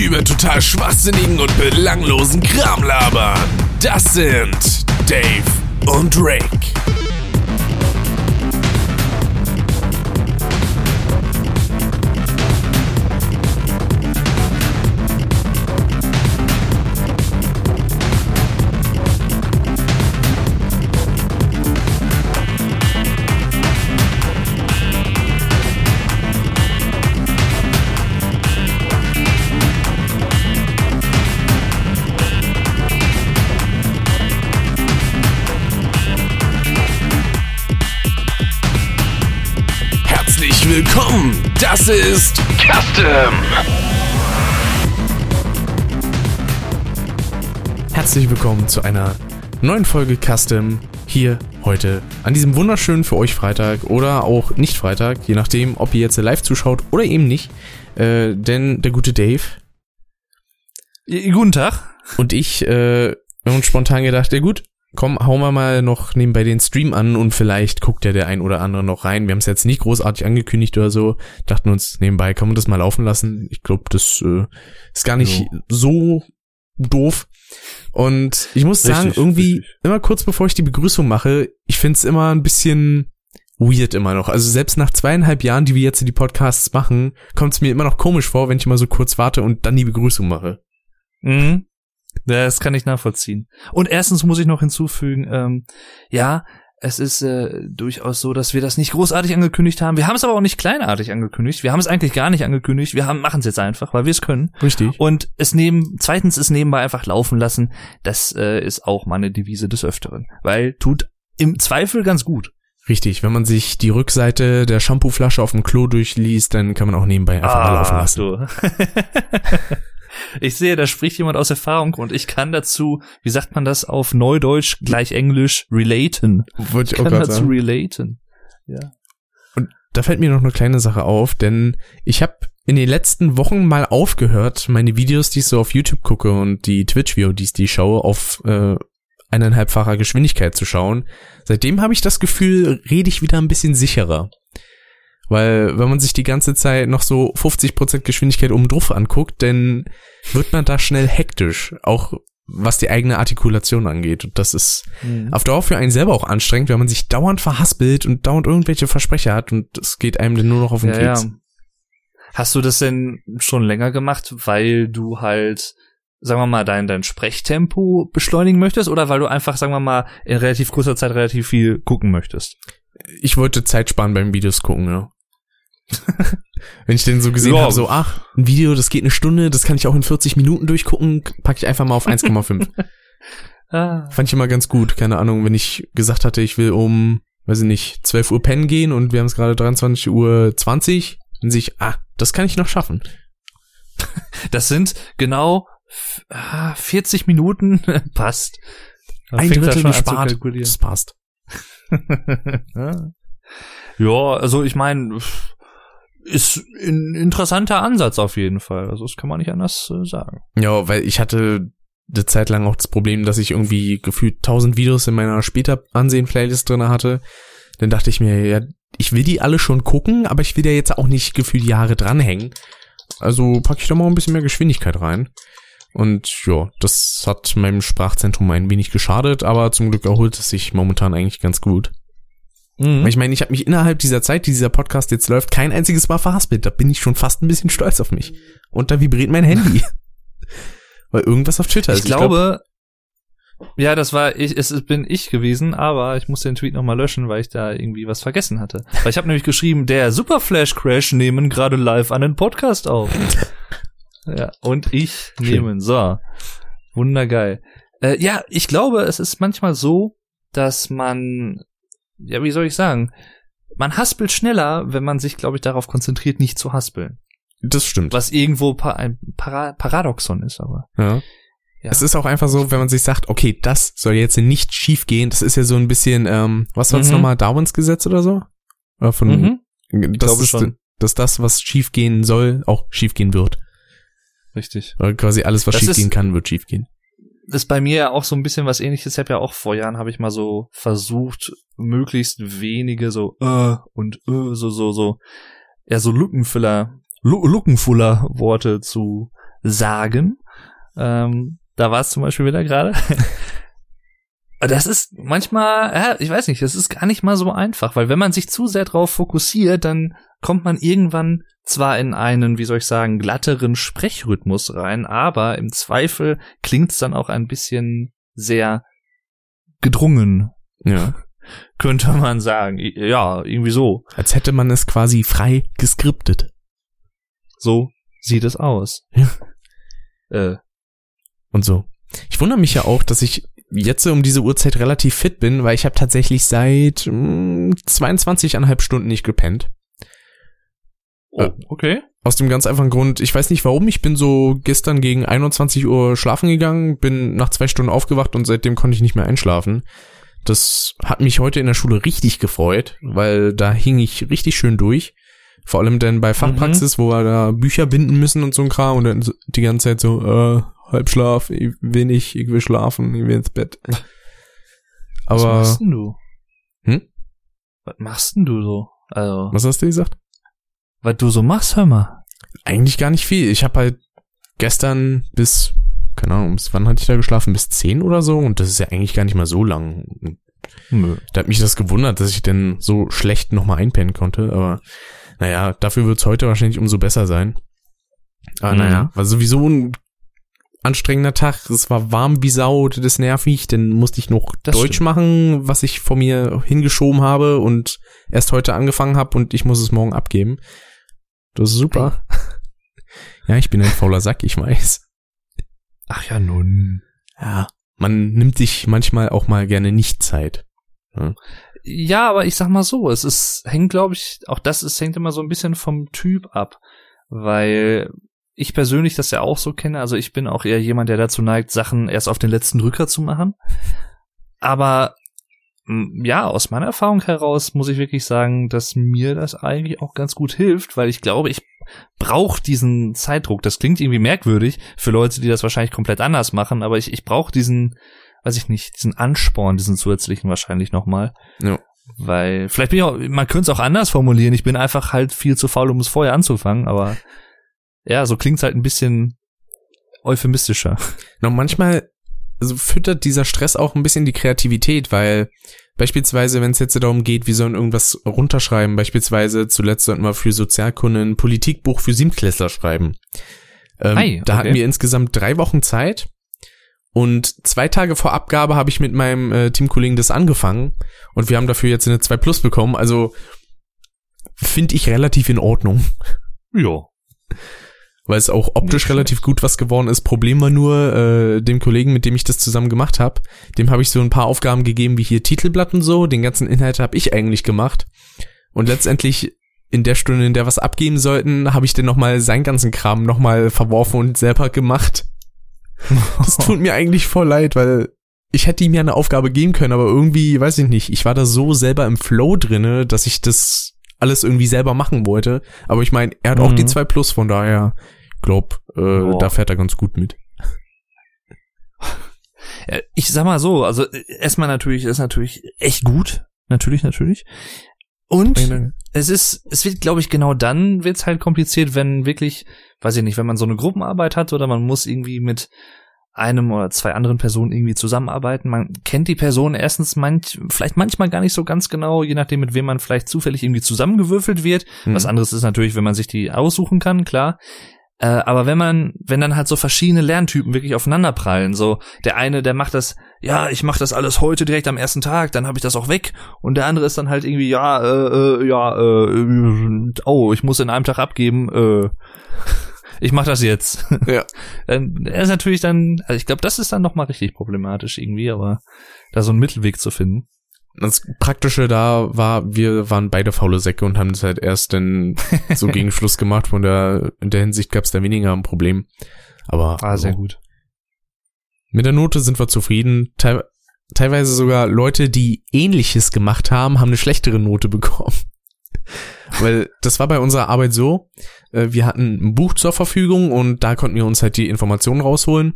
über total schwachsinnigen und belanglosen Kram labern. Das sind Dave und Rick. Das ist Custom. Herzlich willkommen zu einer neuen Folge Custom hier heute an diesem wunderschönen für euch Freitag oder auch nicht Freitag, je nachdem, ob ihr jetzt live zuschaut oder eben nicht. Äh, denn der gute Dave Guten Tag. und ich äh, haben uns spontan gedacht, ja gut, komm, hauen wir mal noch nebenbei den Stream an und vielleicht guckt ja der ein oder andere noch rein. Wir haben es jetzt nicht großartig angekündigt oder so. Dachten uns, nebenbei kann man das mal laufen lassen. Ich glaube, das äh, ist gar nicht Jo. so doof. Und ich muss sagen, Richtig, irgendwie richtig. immer kurz bevor ich die Begrüßung mache, ich find's immer ein bisschen weird immer noch. Also selbst nach zweieinhalb Jahren, die wir jetzt die Podcasts machen, kommt's mir immer noch komisch vor, wenn ich mal so kurz warte und dann die Begrüßung mache. Mhm. Das kann ich nachvollziehen. Und erstens muss ich noch hinzufügen, ähm, ja, es ist äh, durchaus so, dass wir das nicht großartig angekündigt haben. Wir haben es aber auch nicht kleinartig angekündigt. Wir haben es eigentlich gar nicht angekündigt. Wir machen es jetzt einfach, weil wir es können. Richtig. Und es neben, zweitens es nebenbei einfach laufen lassen. Das äh, ist auch meine Devise des Öfteren, weil tut im Zweifel ganz gut. Richtig, wenn man sich die Rückseite der Shampooflasche auf dem Klo durchliest, dann kann man auch nebenbei einfach mal laufen lassen. du. ich sehe, da spricht jemand aus Erfahrung und ich kann dazu, wie sagt man das auf Neudeutsch gleich Englisch, relaten. Wollte Ich ich auch kann dazu sagen. relaten. Ja. Und da fällt mir noch eine kleine Sache auf, denn ich habe in den letzten Wochen mal aufgehört, meine Videos, die ich so auf YouTube gucke und die Twitch-VODs, die ich schaue, auf äh, eineinhalbfacher Geschwindigkeit zu schauen. Seitdem habe ich das Gefühl, rede ich wieder ein bisschen sicherer. Weil wenn man sich die ganze Zeit noch so 50% Geschwindigkeit oben drauf anguckt, dann wird man da schnell hektisch, auch was die eigene Artikulation angeht. Und das ist auf Dauer für einen selber auch anstrengend, wenn man sich dauernd verhaspelt und dauernd irgendwelche Versprecher hat und es geht einem dann nur noch auf den Ja, Keks. ja. Hast du das denn schon länger gemacht, weil du halt, sagen wir mal, dein, dein Sprechtempo beschleunigen möchtest oder weil du einfach, sagen wir mal, in relativ kurzer Zeit relativ viel gucken möchtest? Ich wollte Zeit sparen beim Videos gucken, ja. Wenn ich den so gesehen Ja. habe, so, ach, ein Video, das geht eine Stunde, das kann ich auch in 40 Minuten durchgucken, packe ich einfach mal auf 1,5. Ah. Fand ich immer ganz gut, keine Ahnung, wenn ich gesagt hatte, ich will um, weiß ich nicht, 12 Uhr pennen gehen und wir haben es gerade 23 Uhr 20, dann sehe ich, ah, das kann ich noch schaffen. Das sind genau ah, 40 Minuten. Passt. Da Ein Drittel gespart, das passt. ja, also ich meine, ist ein interessanter Ansatz auf jeden Fall. Also das kann man nicht anders äh, sagen. Ja, weil ich hatte eine Zeit lang auch das Problem, dass ich irgendwie gefühlt 1000 Videos in meiner später ansehen Playlist drinne hatte. Dann dachte ich mir, ja, ich will die alle schon gucken, aber ich will ja jetzt auch nicht gefühlt Jahre dranhängen. Also packe ich da mal ein bisschen mehr Geschwindigkeit rein. Und ja, das hat meinem Sprachzentrum ein wenig geschadet, aber zum Glück erholt es sich momentan eigentlich ganz gut. Mhm. Ich meine, ich habe mich innerhalb dieser Zeit, die dieser Podcast jetzt läuft, kein einziges Mal verhaspelt. Da bin ich schon fast ein bisschen stolz auf mich. Und da vibriert mein Handy. Weil irgendwas auf Twitter ich ist. glaube, ja, das war ich, es bin ich gewesen, aber ich muss den Tweet nochmal löschen, weil ich da irgendwie was vergessen hatte. Weil ich habe nämlich geschrieben, der Super Flash Crash nehmen gerade live einen Podcast auf. ja, und ich Schön. nehmen. So. Wundergeil. Äh, ja, ich glaube, es ist manchmal so, dass man, ja, wie soll ich sagen, man haspelt schneller, wenn man sich, glaube ich, darauf konzentriert, nicht zu haspeln. Das stimmt. Was irgendwo ein Para Paradoxon ist, aber. Ja. Ja. Es ist auch einfach so, wenn man sich sagt, okay, das soll jetzt nicht schief gehen. Das ist ja so ein bisschen, ähm, was war das Mhm. nochmal, Darwins Gesetz oder so? Oder von, Mhm. das ist, schon. dass das, was schief gehen soll, auch schief gehen wird. Richtig. Oder quasi alles, was Das schief ist- gehen kann, wird schief gehen. Ist bei mir ja auch so ein bisschen was ähnliches. Ich habe ja auch vor Jahren habe ich mal so versucht, möglichst wenige so äh und äh so so so ja so Lückenfüller Lu Lückenfuller Worte zu sagen. Ähm, da war es zum Beispiel wieder gerade. Das ist manchmal, ja, ich weiß nicht, das ist gar nicht mal so einfach, weil wenn man sich zu sehr drauf fokussiert, dann kommt man irgendwann zwar in einen, wie soll ich sagen, glatteren Sprechrhythmus rein, aber im Zweifel klingt es dann auch ein bisschen sehr gedrungen. Ja. Könnte man sagen. Ja, irgendwie so. Als hätte man es quasi frei geskriptet. So sieht es aus. Ja. Äh, Und so. Ich wundere mich ja auch, dass ich jetzt um diese Uhrzeit relativ fit bin, weil ich habe tatsächlich seit mh, 22,5 Stunden nicht gepennt. oh, okay. Aus dem ganz einfachen Grund, ich weiß nicht warum, ich bin so gestern gegen 21 Uhr schlafen gegangen, bin nach zwei Stunden aufgewacht und seitdem konnte ich nicht mehr einschlafen. Das hat mich heute in der Schule richtig gefreut, weil da hing ich richtig schön durch. Vor allem denn bei Fachpraxis, wo wir da Bücher binden müssen und so ein Kram und dann die ganze Zeit so, äh, Halbschlaf, ich will nicht, ich will schlafen, ich will ins Bett. Was Aber, machst denn du? Hm? Was machst denn du so? Also, was hast du gesagt? was du so machst, hör mal. Eigentlich gar nicht viel. Ich habe halt gestern bis, keine Ahnung, bis wann hatte ich da geschlafen? Bis 10 oder so und das ist ja eigentlich gar nicht mal so lang. Nö. Da hat mich das gewundert, dass ich denn so schlecht nochmal einpennen konnte, aber naja, dafür wird's heute wahrscheinlich umso besser sein. Aber Mhm. naja, war sowieso ein anstrengender Tag. Es war warm wie Sau, das ist nervig. Dann musste ich noch Das Deutsch stimmt. machen, was ich vor mir hingeschoben habe und erst heute angefangen habe und ich muss es morgen abgeben. Das ist super. Ja, ich bin ein fauler Sack, ich weiß. Ach ja, nun. Ja. Man nimmt sich manchmal auch mal gerne nicht Zeit. Ja, aber ich sag mal so, es ist, hängt, glaube ich, auch das ist, hängt immer so ein bisschen vom Typ ab. Weil ich persönlich das ja auch so kenne. Also ich bin auch eher jemand, der dazu neigt, Sachen erst auf den letzten Drücker zu machen. Aber ja, aus meiner Erfahrung heraus muss ich wirklich sagen, dass mir das eigentlich auch ganz gut hilft, weil ich glaube, ich brauche diesen Zeitdruck. Das klingt irgendwie merkwürdig für Leute, die das wahrscheinlich komplett anders machen, aber ich, ich brauche diesen, weiß ich nicht, diesen Ansporn, diesen zusätzlichen wahrscheinlich nochmal. Ja. Weil, vielleicht bin ich auch, man könnte es auch anders formulieren. Ich bin einfach halt viel zu faul, um es vorher anzufangen, aber ja, so klingt's halt ein bisschen euphemistischer. Noch manchmal also füttert dieser Stress auch ein bisschen die Kreativität, weil beispielsweise, wenn es jetzt darum geht, wir sollen irgendwas runterschreiben, beispielsweise zuletzt sollten wir für Sozialkunde ein Politikbuch für Siebtklässler schreiben. Ähm, Ei, Da okay. hatten wir insgesamt drei Wochen Zeit und zwei Tage vor Abgabe habe ich mit meinem äh, Teamkollegen das angefangen und wir haben dafür jetzt eine 2 Plus bekommen, also finde ich relativ in Ordnung Ja. Weil es auch optisch relativ gut was geworden ist. Problem war nur, äh, dem Kollegen, mit dem ich das zusammen gemacht habe, dem habe ich so ein paar Aufgaben gegeben, wie hier Titelblatt und so. Den ganzen Inhalt habe ich eigentlich gemacht. Und letztendlich in der Stunde, in der wir was abgeben sollten, habe ich dann nochmal seinen ganzen Kram nochmal verworfen und selber gemacht. Das tut mir eigentlich voll leid, weil ich hätte ihm ja eine Aufgabe geben können, aber irgendwie, weiß ich nicht, ich war da so selber im Flow drinne, dass ich das alles irgendwie selber machen wollte. Aber ich meine, er hat auch Mhm. die 2 Plus, von daher glaub, äh, da fährt er ganz gut mit. Ja, Ich sag mal so, also äh, erstmal natürlich, ist natürlich echt gut. Natürlich, natürlich. Und es ist, es wird, glaube ich, genau dann wird's halt kompliziert, wenn wirklich, weiß ich nicht, wenn man so eine Gruppenarbeit hat oder man muss irgendwie mit einem oder zwei anderen Personen irgendwie zusammenarbeiten. Man kennt die Person erstens manch, vielleicht manchmal gar nicht so ganz genau, je nachdem, mit wem man vielleicht zufällig irgendwie zusammengewürfelt wird. Mhm. Was anderes ist natürlich, wenn man sich die aussuchen kann, klar. Äh, aber wenn man, wenn dann halt so verschiedene Lerntypen wirklich aufeinanderprallen, so der eine, der macht das, ja, ich mach das alles heute direkt am ersten Tag, dann habe ich das auch weg, und der andere ist dann halt irgendwie, ja, äh, äh, ja, äh, oh, ich muss in einem Tag abgeben, äh, ich mach das jetzt. Ja. Dann er ist natürlich dann, also ich glaube, das ist dann noch mal richtig problematisch irgendwie, aber da so einen Mittelweg zu finden. Das Praktische da war, wir waren beide faule Säcke und haben es halt erst dann so gegen Schluss gemacht. Von der, in der Hinsicht gab es da weniger ein Problem. Aber Ah, sehr so. gut. mit der Note sind wir zufrieden. Teil, teilweise sogar Leute, die ähnliches gemacht haben, haben eine schlechtere Note bekommen. Weil das war bei unserer Arbeit so, äh, wir hatten ein Buch zur Verfügung und da konnten wir uns halt die Informationen rausholen.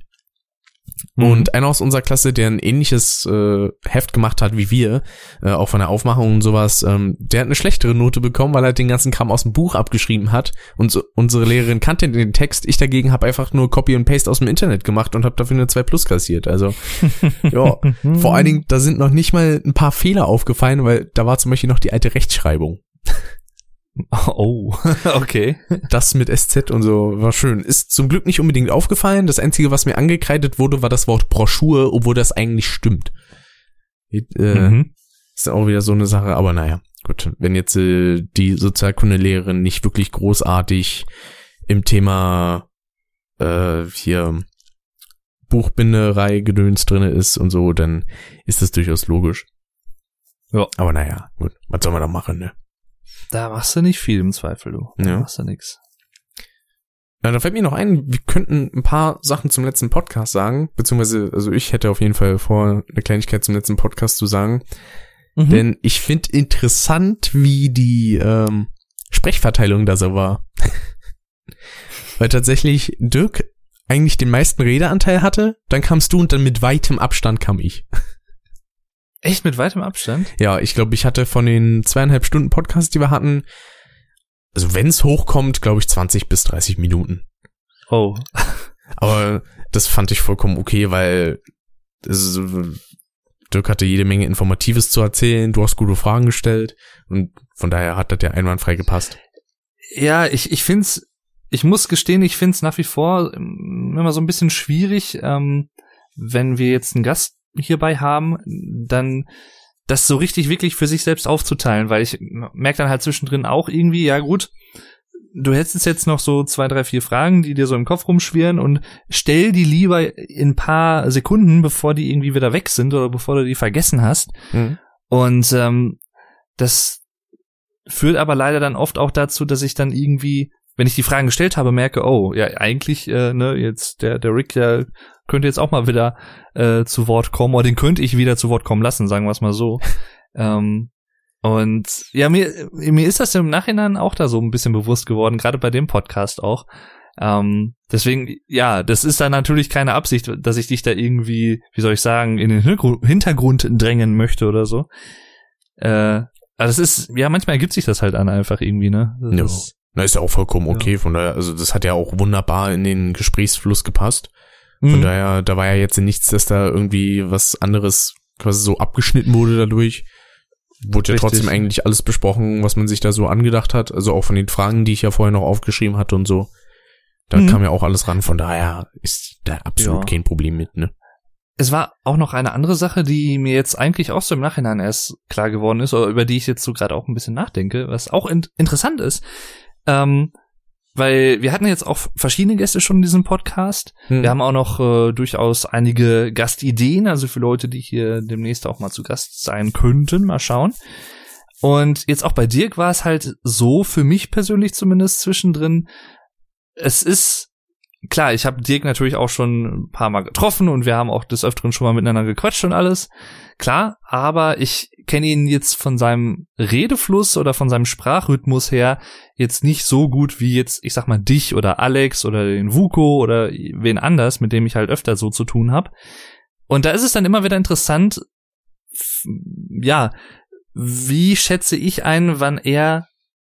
Mhm. Und einer aus unserer Klasse, der ein ähnliches äh, Heft gemacht hat wie wir, äh, auch von der Aufmachung und sowas, ähm, der hat eine schlechtere Note bekommen, weil er den ganzen Kram aus dem Buch abgeschrieben hat. Und so, unsere Lehrerin kannte den Text. Ich dagegen habe einfach nur Copy und Paste aus dem Internet gemacht und habe dafür eine 2 Plus kassiert. Also, ja, vor allen Dingen, da sind noch nicht mal ein paar Fehler aufgefallen, weil da war zum Beispiel noch die alte Rechtschreibung. Oh, okay. Das mit SZ und so war schön. Ist zum Glück nicht unbedingt aufgefallen. Das Einzige, was mir angekreidet wurde, war das Wort Broschur, obwohl das eigentlich stimmt. Äh, Mhm. Ist auch wieder so eine Sache, aber naja, gut. Wenn jetzt äh, die Sozialkundelehrerin nicht wirklich großartig im Thema äh, hier Buchbinderei Gedöns drinne ist und so, dann ist das durchaus logisch. Ja. Aber naja, gut, was soll man da machen, ne? Da machst du nicht viel im Zweifel, du. Da Ja. machst du nix. Na, da fällt mir noch ein, wir könnten ein paar Sachen zum letzten Podcast sagen, beziehungsweise, also ich hätte auf jeden Fall vor, eine Kleinigkeit zum letzten Podcast zu sagen, Mhm. denn ich finde interessant, wie die ähm, Sprechverteilung da so war. Weil tatsächlich Dirk eigentlich den meisten Redeanteil hatte, dann kamst du und dann mit weitem Abstand kam ich. Echt mit weitem Abstand? Ja, ich glaube, ich hatte von den zweieinhalb Stunden Podcast, die wir hatten, also wenn es hochkommt, glaube ich 20 bis 30 Minuten. Oh. Aber das fand ich vollkommen okay, weil es, Dirk hatte jede Menge Informatives zu erzählen, du hast gute Fragen gestellt und von daher hat das ja einwandfrei gepasst. Ja, ich, ich find's, ich muss gestehen, ich find's nach wie vor immer so ein bisschen schwierig, ähm, wenn wir jetzt einen Gast hierbei haben, dann das so richtig wirklich für sich selbst aufzuteilen, weil ich merke dann halt zwischendrin auch irgendwie, ja gut, du hättest jetzt noch so zwei, drei, vier Fragen, die dir so im Kopf rumschwirren und stell die lieber in ein paar Sekunden, bevor die irgendwie wieder weg sind oder bevor du die vergessen hast. Mhm. Und ähm, das führt aber leider dann oft auch dazu, dass ich dann irgendwie, wenn ich die Fragen gestellt habe, merke, oh, ja, eigentlich, äh, ne, jetzt der, der Rick, der könnte jetzt auch mal wieder äh, zu Wort kommen, oder den könnte ich wieder zu Wort kommen lassen, sagen wir es mal so. ähm, und ja, mir, mir ist das im Nachhinein auch da so ein bisschen bewusst geworden, gerade bei dem Podcast auch. Ähm, deswegen, ja, das ist dann natürlich keine Absicht, dass ich dich da irgendwie, wie soll ich sagen, in den Hintergru- Hintergrund drängen möchte oder so. Äh, aber das ist, ja, manchmal ergibt sich das halt an einfach irgendwie, ne? Das Ja. ist, Na, ist ja auch vollkommen okay, von daher, also das hat ja auch wunderbar in den Gesprächsfluss gepasst. Von Mhm. daher, da war ja jetzt nichts, dass da irgendwie was anderes quasi so abgeschnitten wurde dadurch. Wurde ja Richtig. trotzdem eigentlich alles besprochen, was man sich da so angedacht hat. Also auch von den Fragen, die ich ja vorher noch aufgeschrieben hatte und so. Da Mhm. kam ja auch alles ran. Von daher ist da absolut Ja. kein Problem mit, ne? Es war auch noch eine andere Sache, die mir jetzt eigentlich auch so im Nachhinein erst klar geworden ist, oder über die ich jetzt so gerade auch ein bisschen nachdenke, was auch in interessant ist. Ähm, weil wir hatten jetzt auch verschiedene Gäste schon in diesem Podcast. Hm. Wir haben auch noch äh, durchaus einige Gastideen, also für Leute, die hier demnächst auch mal zu Gast sein könnten. Mal schauen. Und jetzt auch bei Dirk war es halt so, für mich persönlich zumindest zwischendrin, es ist klar, ich habe Dirk natürlich auch schon ein paar Mal getroffen und wir haben auch des Öfteren schon mal miteinander gequatscht und alles. Klar, aber ich kenne ihn jetzt von seinem Redefluss oder von seinem Sprachrhythmus her jetzt nicht so gut wie jetzt, ich sag mal, dich oder Alex oder den Vuko oder wen anders, mit dem ich halt öfter so zu tun habe. Und da ist es dann immer wieder interessant, ja, wie schätze ich ein, wann er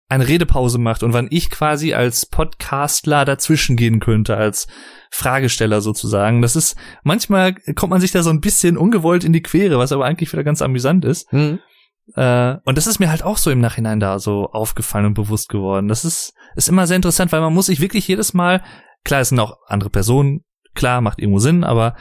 eine Redepause macht und wann ich quasi als Podcastler dazwischen gehen könnte, als Fragesteller sozusagen. Das ist, manchmal kommt man sich da so ein bisschen ungewollt in die Quere, was aber eigentlich wieder ganz amüsant ist. Hm. Äh, und das ist mir halt auch so im Nachhinein da so aufgefallen und bewusst geworden. Das ist, ist immer sehr interessant, weil man muss sich wirklich jedes Mal, klar, es sind auch andere Personen, klar, macht irgendwo Sinn, aber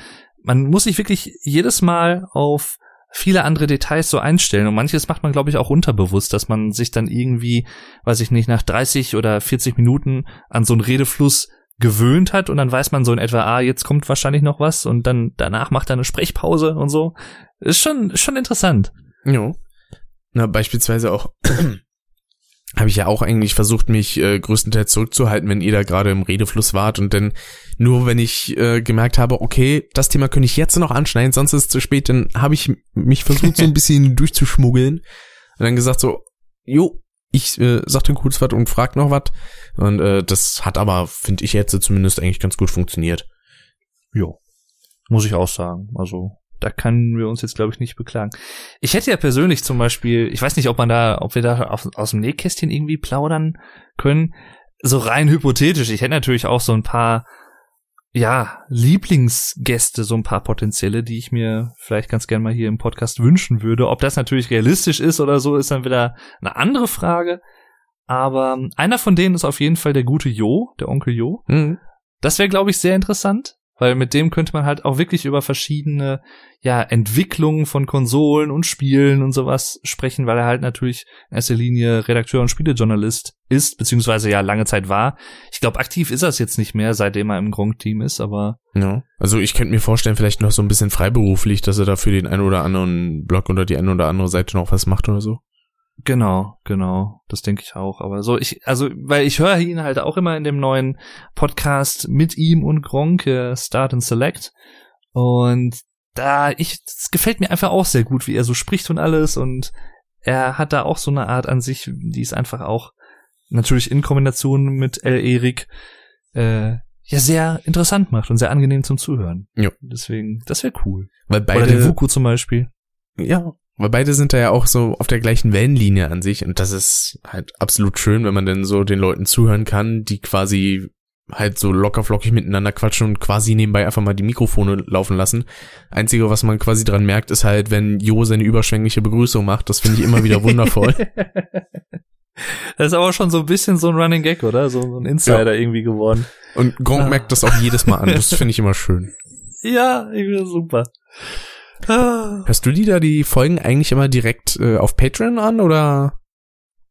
man muss sich wirklich jedes Mal auf viele andere Details so einstellen und manches macht man, glaube ich, auch unterbewusst, dass man sich dann irgendwie, weiß ich nicht, nach 30 oder 40 Minuten an so einen Redefluss gewöhnt hat und dann weiß man so in etwa, ah, jetzt kommt wahrscheinlich noch was und dann danach macht er eine Sprechpause und so. Ist schon, schon interessant. Ja. Na, beispielsweise auch habe ich ja auch eigentlich versucht, mich äh, größtenteils zurückzuhalten, wenn ihr da gerade im Redefluss wart und dann nur wenn ich äh, gemerkt habe, okay, das Thema könnte ich jetzt noch anschneiden, sonst ist es zu spät, dann habe ich mich versucht, so ein bisschen durchzuschmuggeln und dann gesagt so, jo, ich äh, sagte kurz was und frag noch was und äh, das hat aber, finde ich jetzt zumindest eigentlich ganz gut funktioniert. Jo. Muss ich auch sagen. Also, da können wir uns jetzt, glaube ich, nicht beklagen. Ich hätte ja persönlich zum Beispiel, ich weiß nicht, ob man da, ob wir da auf, aus dem Nähkästchen irgendwie plaudern können. So rein hypothetisch. Ich hätte natürlich auch so ein paar, ja, Lieblingsgäste, so ein paar potenzielle, die ich mir vielleicht ganz gern mal hier im Podcast wünschen würde. Ob das natürlich realistisch ist oder so, ist dann wieder eine andere Frage. Aber einer von denen ist auf jeden Fall der gute Jo, der Onkel Jo. Mhm. Das wäre, glaube ich, sehr interessant, weil mit dem könnte man halt auch wirklich über verschiedene ja, Entwicklungen von Konsolen und Spielen und sowas sprechen, weil er halt natürlich in erster Linie Redakteur und Spielejournalist ist, beziehungsweise ja lange Zeit war. Ich glaube, aktiv ist er es jetzt nicht mehr, seitdem er im Gronk-Team ist, aber. Ja. Also ich könnte mir vorstellen, vielleicht noch so ein bisschen freiberuflich, dass er da für den einen oder anderen Blog oder die eine oder andere Seite noch was macht oder so. Genau, genau, das denke ich auch. Aber so, ich, also, weil ich höre ihn halt auch immer in dem neuen Podcast mit ihm und Gronk, äh, Start and Select. Und da, ich, das gefällt mir einfach auch sehr gut, wie er so spricht und alles. Und er hat da auch so eine Art an sich, die ist einfach auch natürlich in Kombination mit L. Erik äh, ja sehr interessant macht und sehr angenehm zum Zuhören. Ja. Deswegen, das wäre cool. Weil Oder beide, den Vuku zum Beispiel. ja, weil beide sind da ja auch so auf der gleichen Wellenlinie an sich und das ist halt absolut schön, wenn man denn so den Leuten zuhören kann, die quasi halt so lockerflockig miteinander quatschen und quasi nebenbei einfach mal die Mikrofone laufen lassen. Einzige, was man quasi dran merkt, ist halt, wenn Jo seine überschwängliche Begrüßung macht. Das finde ich immer wieder wundervoll. Das ist aber schon so ein bisschen so ein Running Gag, oder? So, ein Insider irgendwie geworden. Und Gronk Ah. merkt das auch jedes Mal an. Das finde ich immer schön. Ja, irgendwie super. Ah. Hörst du die da die Folgen eigentlich immer direkt äh, auf Patreon an oder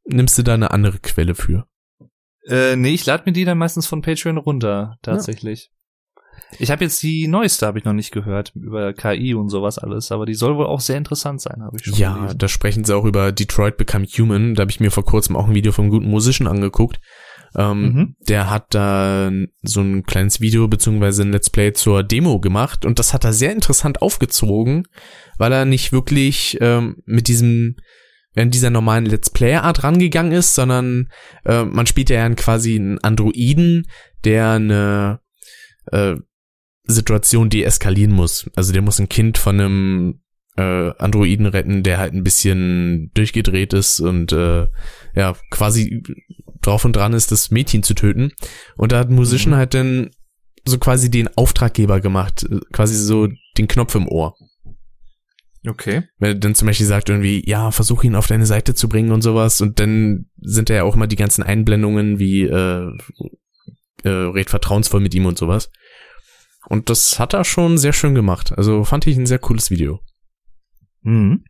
nimmst du da eine andere Quelle für? Äh, nee, ich lade mir die dann meistens von Patreon runter, tatsächlich. Ich habe jetzt die neueste, habe ich noch nicht gehört, über KI und sowas alles, aber die soll wohl auch sehr interessant sein, habe ich schon Ja, gelesen. da sprechen sie auch über Detroit Become Human. Da habe ich mir vor kurzem auch ein Video vom guten Musician angeguckt. Ähm, Mhm. Der hat da so ein kleines Video beziehungsweise ein Let's Play zur Demo gemacht und das hat er sehr interessant aufgezogen, weil er nicht wirklich ähm, mit diesem in dieser normalen Let's Play Art rangegangen ist, sondern äh, man spielt ja quasi einen Androiden, der eine äh, Situation deeskalieren muss. Also der muss ein Kind von einem äh, Androiden retten, der halt ein bisschen durchgedreht ist und äh, ja, quasi drauf und dran ist, das Mädchen zu töten. Und da hat Musician Mhm. halt dann so quasi den Auftraggeber gemacht, äh, quasi so den Knopf im Ohr. Okay. Wenn er dann zum Beispiel sagt irgendwie, ja, versuch ihn auf deine Seite zu bringen und sowas und dann sind da ja auch immer die ganzen Einblendungen wie äh, äh, red vertrauensvoll mit ihm und sowas. Und das hat er schon sehr schön gemacht. Also fand ich ein sehr cooles Video. Mhm.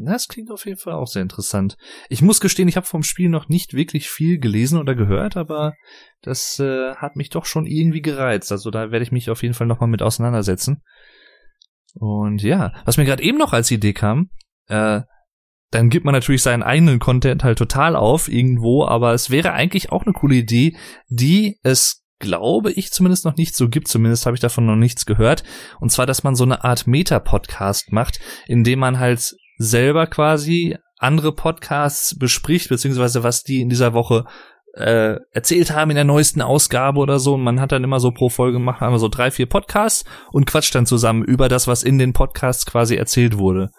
Das klingt auf jeden Fall auch sehr interessant. Ich muss gestehen, ich habe vom Spiel noch nicht wirklich viel gelesen oder gehört, aber das äh, hat mich doch schon irgendwie gereizt. Also da werde ich mich auf jeden Fall nochmal mit auseinandersetzen. Und ja, was mir gerade eben noch als Idee kam, äh, dann gibt man natürlich seinen eigenen Content halt total auf irgendwo, aber es wäre eigentlich auch eine coole Idee, die es glaube ich zumindest noch nicht so gibt, zumindest habe ich davon noch nichts gehört. Und zwar, dass man so eine Art Meta-Podcast macht, indem man halt selber quasi andere Podcasts bespricht, beziehungsweise was die in dieser Woche äh, erzählt haben in der neuesten Ausgabe oder so. Und man hat dann immer so pro Folge gemacht, haben wir so drei, vier Podcasts und quatscht dann zusammen über das, was in den Podcasts quasi erzählt wurde.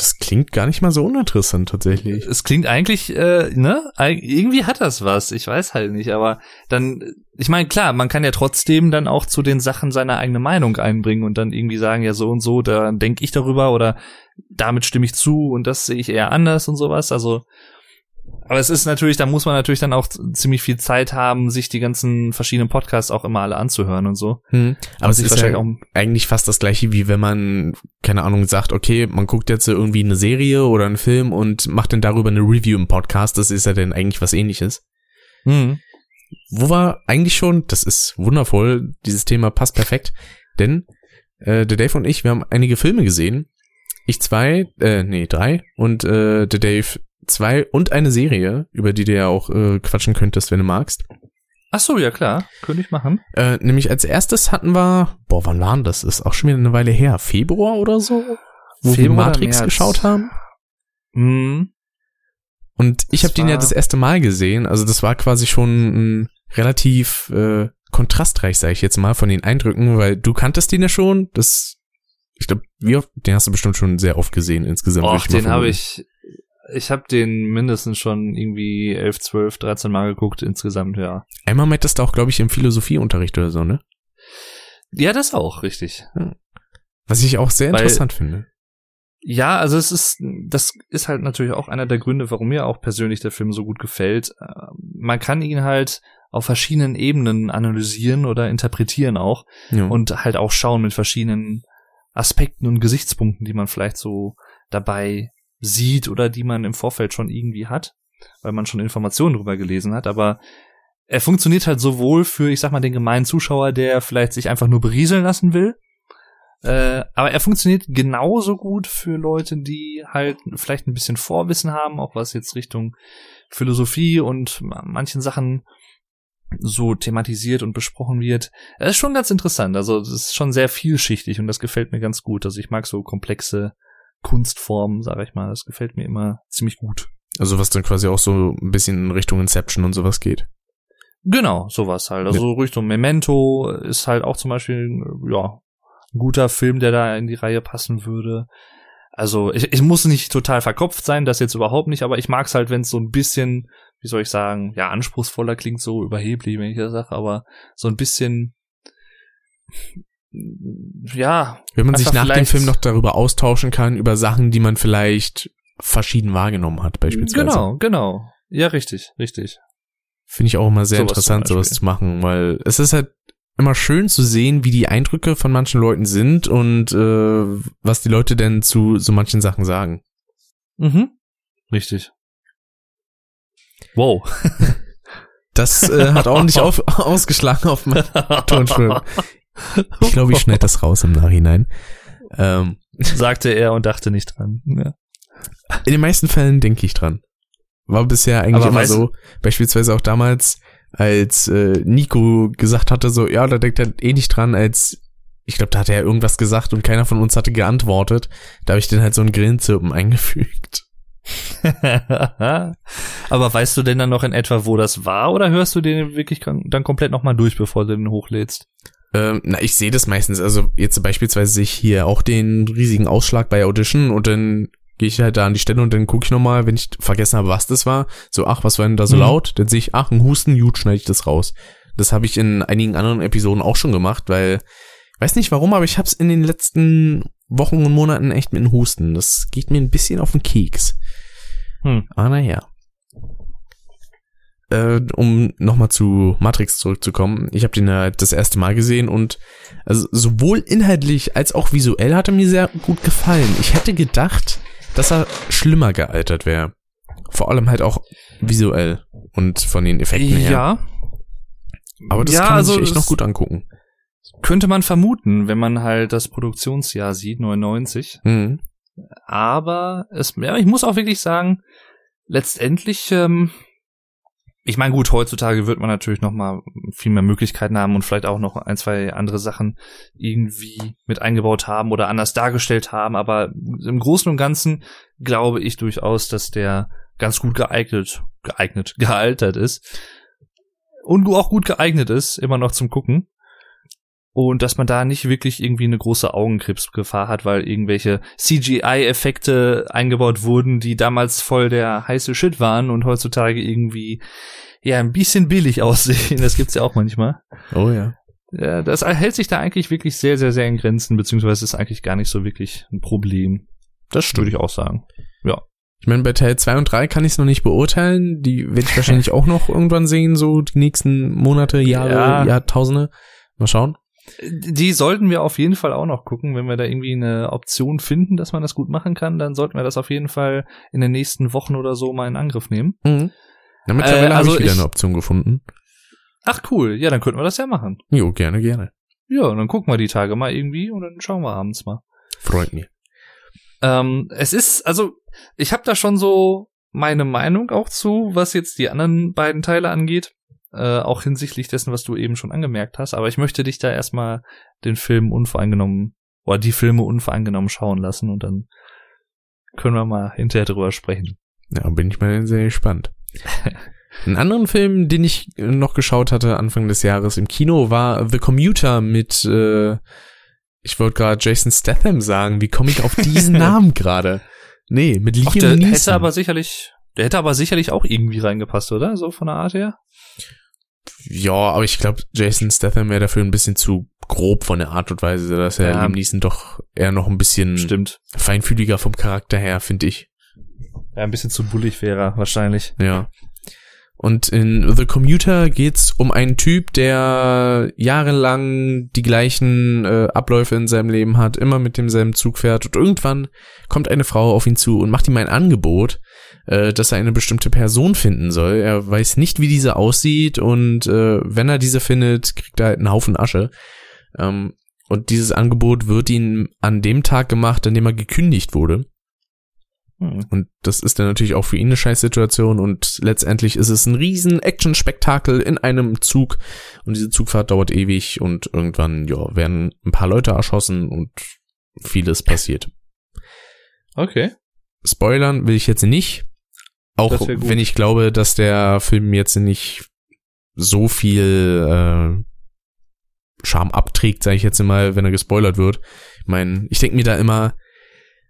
Das klingt gar nicht mal so uninteressant tatsächlich. Es klingt eigentlich, äh, ne? Irgendwie hat das was. Ich weiß halt nicht, aber dann, ich meine, klar, man kann ja trotzdem dann auch zu den Sachen seine eigene Meinung einbringen und dann irgendwie sagen, ja, so und so, da denke ich darüber oder damit stimme ich zu und das sehe ich eher anders und sowas. Also, aber es ist natürlich, da muss man natürlich dann auch ziemlich viel Zeit haben, sich die ganzen verschiedenen Podcasts auch immer alle anzuhören und so. Hm. Aber Und es ist wahrscheinlich ja auch eigentlich fast das gleiche, wie wenn man, keine Ahnung, sagt, okay, man guckt jetzt irgendwie eine Serie oder einen Film und macht dann darüber eine Review im Podcast. Das ist ja dann eigentlich was ähnliches. Mhm. Wo war eigentlich schon, das ist wundervoll, dieses Thema passt perfekt, denn äh, der Dave und ich, wir haben einige Filme gesehen. Ich zwei, äh, nee, drei und äh, der Dave zwei und eine Serie, über die du ja auch äh, quatschen könntest, wenn du magst. Ach so, ja klar, könnte ich machen. Äh, nämlich als erstes hatten wir, boah, wann war denn das? Ist auch schon wieder eine Weile her. Februar oder so? Wo wir Februar oder Matrix geschaut haben. Mhm. Und ich habe den ja das erste Mal gesehen. Also das war quasi schon relativ äh, kontrastreich, sage ich jetzt mal, von den Eindrücken, weil du kanntest den ja schon. Das, ich glaube, wie oft, den hast du bestimmt schon sehr oft gesehen insgesamt. Och, den habe ich, ich habe den mindestens schon irgendwie 11, 12, 13 Mal geguckt insgesamt, ja. Einmal meintest du auch, glaube ich, im Philosophieunterricht oder so, ne? Ja, das auch, richtig. Was ich auch sehr Weil- interessant finde. Ja, also es ist, das ist halt natürlich auch einer der Gründe, warum mir auch persönlich der Film so gut gefällt. Äh, Man kann ihn halt auf verschiedenen Ebenen analysieren oder interpretieren auch Ja. und halt auch schauen mit verschiedenen Aspekten und Gesichtspunkten, die man vielleicht so dabei sieht oder die man im Vorfeld schon irgendwie hat, weil man schon Informationen drüber gelesen hat, aber er funktioniert halt sowohl für, ich sag mal, den gemeinen Zuschauer, der vielleicht sich einfach nur berieseln lassen will, äh, aber er funktioniert genauso gut für Leute, die halt vielleicht ein bisschen Vorwissen haben, auch was jetzt Richtung Philosophie und manchen Sachen so thematisiert und besprochen wird. Es ist schon ganz interessant. Also es ist schon sehr vielschichtig und das gefällt mir ganz gut. Also ich mag so komplexe Kunstformen, sage ich mal. Das gefällt mir immer ziemlich gut. Also was dann quasi auch so ein bisschen in Richtung Inception und sowas geht. Genau, sowas halt. Also Richtung Memento ist halt auch zum Beispiel, ja, ein guter Film, der da in die Reihe passen würde. Also ich, ich muss nicht total verkopft sein, das jetzt überhaupt nicht, aber ich mag's halt, wenn es so ein bisschen, wie soll ich sagen, ja, anspruchsvoller klingt so überheblich, wenn ich das sage, aber so ein bisschen, ja, Wenn man sich nach dem Film noch darüber austauschen kann, über Sachen, die man vielleicht verschieden wahrgenommen hat, beispielsweise. genau, genau. Ja, richtig, richtig. Finde ich auch immer sehr Sowas interessant, sowas zu machen, weil es ist halt immer schön zu sehen, wie die Eindrücke von manchen Leuten sind und äh, was die Leute denn zu so manchen Sachen sagen. Mhm. Richtig. Wow. Das äh, hat auch nicht auf, ausgeschlagen auf mein Tonspur. Ich glaube, ich schneide das raus im Nachhinein. Ähm, Sagte er und dachte nicht dran. Ja. in den meisten Fällen denke ich dran. War bisher eigentlich Aber immer so, beispielsweise auch damals, als äh, Nico gesagt hatte, so, ja, da denkt er eh nicht dran, als ich glaube, da hat er irgendwas gesagt und keiner von uns hatte geantwortet. Da habe ich dann halt so ein Grillenzirpen eingefügt. Aber weißt du denn dann noch in etwa, wo das war, oder hörst du den wirklich dann komplett nochmal durch, bevor du den hochlädst? Ähm, na, ich sehe das meistens. Also jetzt beispielsweise sehe ich hier auch den riesigen Ausschlag bei Audition und dann gehe ich halt da an die Stelle und dann gucke ich nochmal, wenn ich vergessen habe, was das war. So, ach, was war denn da so Mhm. laut? Dann sehe ich, ach, ein Husten, gut, schneide ich das raus. Das habe ich in einigen anderen Episoden auch schon gemacht, weil, weiß nicht warum, aber ich habe es in den letzten Wochen und Monaten echt mit dem Husten. Das geht mir ein bisschen auf den Keks. Hm. Ah, naja. Äh, um nochmal zu Matrix zurückzukommen. Ich habe den ja das erste Mal gesehen und also sowohl inhaltlich als auch visuell hat er mir sehr gut gefallen. Ich hätte gedacht, dass er schlimmer gealtert wäre. Vor allem halt auch visuell und von den Effekten her. Ja. Aber das ja, kann man also sich echt noch gut angucken. Könnte man vermuten, wenn man halt das Produktionsjahr sieht, 99. Mhm. Aber es, ja, ich muss auch wirklich sagen, letztendlich, ähm, ich meine, gut, heutzutage wird man natürlich noch mal viel mehr Möglichkeiten haben und vielleicht auch noch ein, zwei andere Sachen irgendwie mit eingebaut haben oder anders dargestellt haben. Aber im Großen und Ganzen glaube ich durchaus, dass der ganz gut geeignet, geeignet, gealtert ist und auch gut geeignet ist, immer noch zum Gucken. Und dass man da nicht wirklich irgendwie eine große Augenkrebsgefahr hat, weil irgendwelche CGI-Effekte eingebaut wurden, die damals voll der heiße Shit waren und heutzutage irgendwie ja ein bisschen billig aussehen. Das gibt's ja auch manchmal. Oh ja. Ja, das hält sich da eigentlich wirklich sehr, sehr, sehr in Grenzen, beziehungsweise ist eigentlich gar nicht so wirklich ein Problem, Das würde ich auch sagen. Ich meine, bei Teil 2 und 3 kann ich es noch nicht beurteilen. Die werde ich wahrscheinlich auch noch irgendwann sehen, so die nächsten Monate, Jahre, Ja. Jahrtausende. Mal schauen. Die sollten wir auf jeden Fall auch noch gucken, wenn wir da irgendwie eine Option finden, dass man das gut machen kann, dann sollten wir das auf jeden Fall in den nächsten Wochen oder so mal in Angriff nehmen. Mhm. Na, mittlerweile Äh, habe also ich wieder ich- eine Option gefunden. Ach cool, ja, dann könnten wir das ja machen. Jo, gerne, gerne. Ja, und dann gucken wir die Tage mal irgendwie und dann schauen wir abends mal. Freut mich. Ähm, es ist, also, ich habe da schon so meine Meinung auch zu, was jetzt die anderen beiden Teile angeht. Äh, auch hinsichtlich dessen, was du eben schon angemerkt hast. Aber ich möchte dich da erstmal den Film unvoreingenommen oder die Filme unvoreingenommen schauen lassen und dann können wir mal hinterher drüber sprechen. Ja, bin ich mal sehr gespannt. Einen anderen Film, den ich noch geschaut hatte Anfang des Jahres im Kino, war The Commuter mit, äh, ich wollte gerade Jason Statham sagen. Wie komme ich auf diesen Namen gerade? Nee, mit Liam Ach, der Neeson. hätte aber sicherlich, der hätte aber sicherlich auch irgendwie reingepasst, oder? So von der Art her. Ja, aber ich glaube, Jason Statham wäre dafür ein bisschen zu grob von der Art und Weise, dass er Ja. Liam Neeson doch eher noch ein bisschen Stimmt. feinfühliger vom Charakter her, finde ich. Ja, ein bisschen zu bullig wäre wahrscheinlich. Ja. Und in The Commuter geht's um einen Typ, der jahrelang die gleichen äh, Abläufe in seinem Leben hat, immer mit demselben Zug fährt und irgendwann kommt eine Frau auf ihn zu und macht ihm ein Angebot, äh, dass er eine bestimmte Person finden soll. Er weiß nicht, wie diese aussieht und äh, wenn er diese findet, kriegt er halt einen Haufen Asche. Ähm, und dieses Angebot wird ihm an dem Tag gemacht, an dem er gekündigt wurde. Hm. Und das ist dann natürlich auch für ihn eine Scheißsituation und letztendlich ist es ein riesen Action-Spektakel in einem Zug und diese Zugfahrt dauert ewig und irgendwann, ja, werden ein paar Leute erschossen und vieles passiert. Okay. Spoilern will ich jetzt nicht, auch wenn ich glaube, dass der Film jetzt nicht so viel äh, Charme abträgt, sage ich jetzt mal, wenn er gespoilert wird. Ich meine, ich denke mir da immer,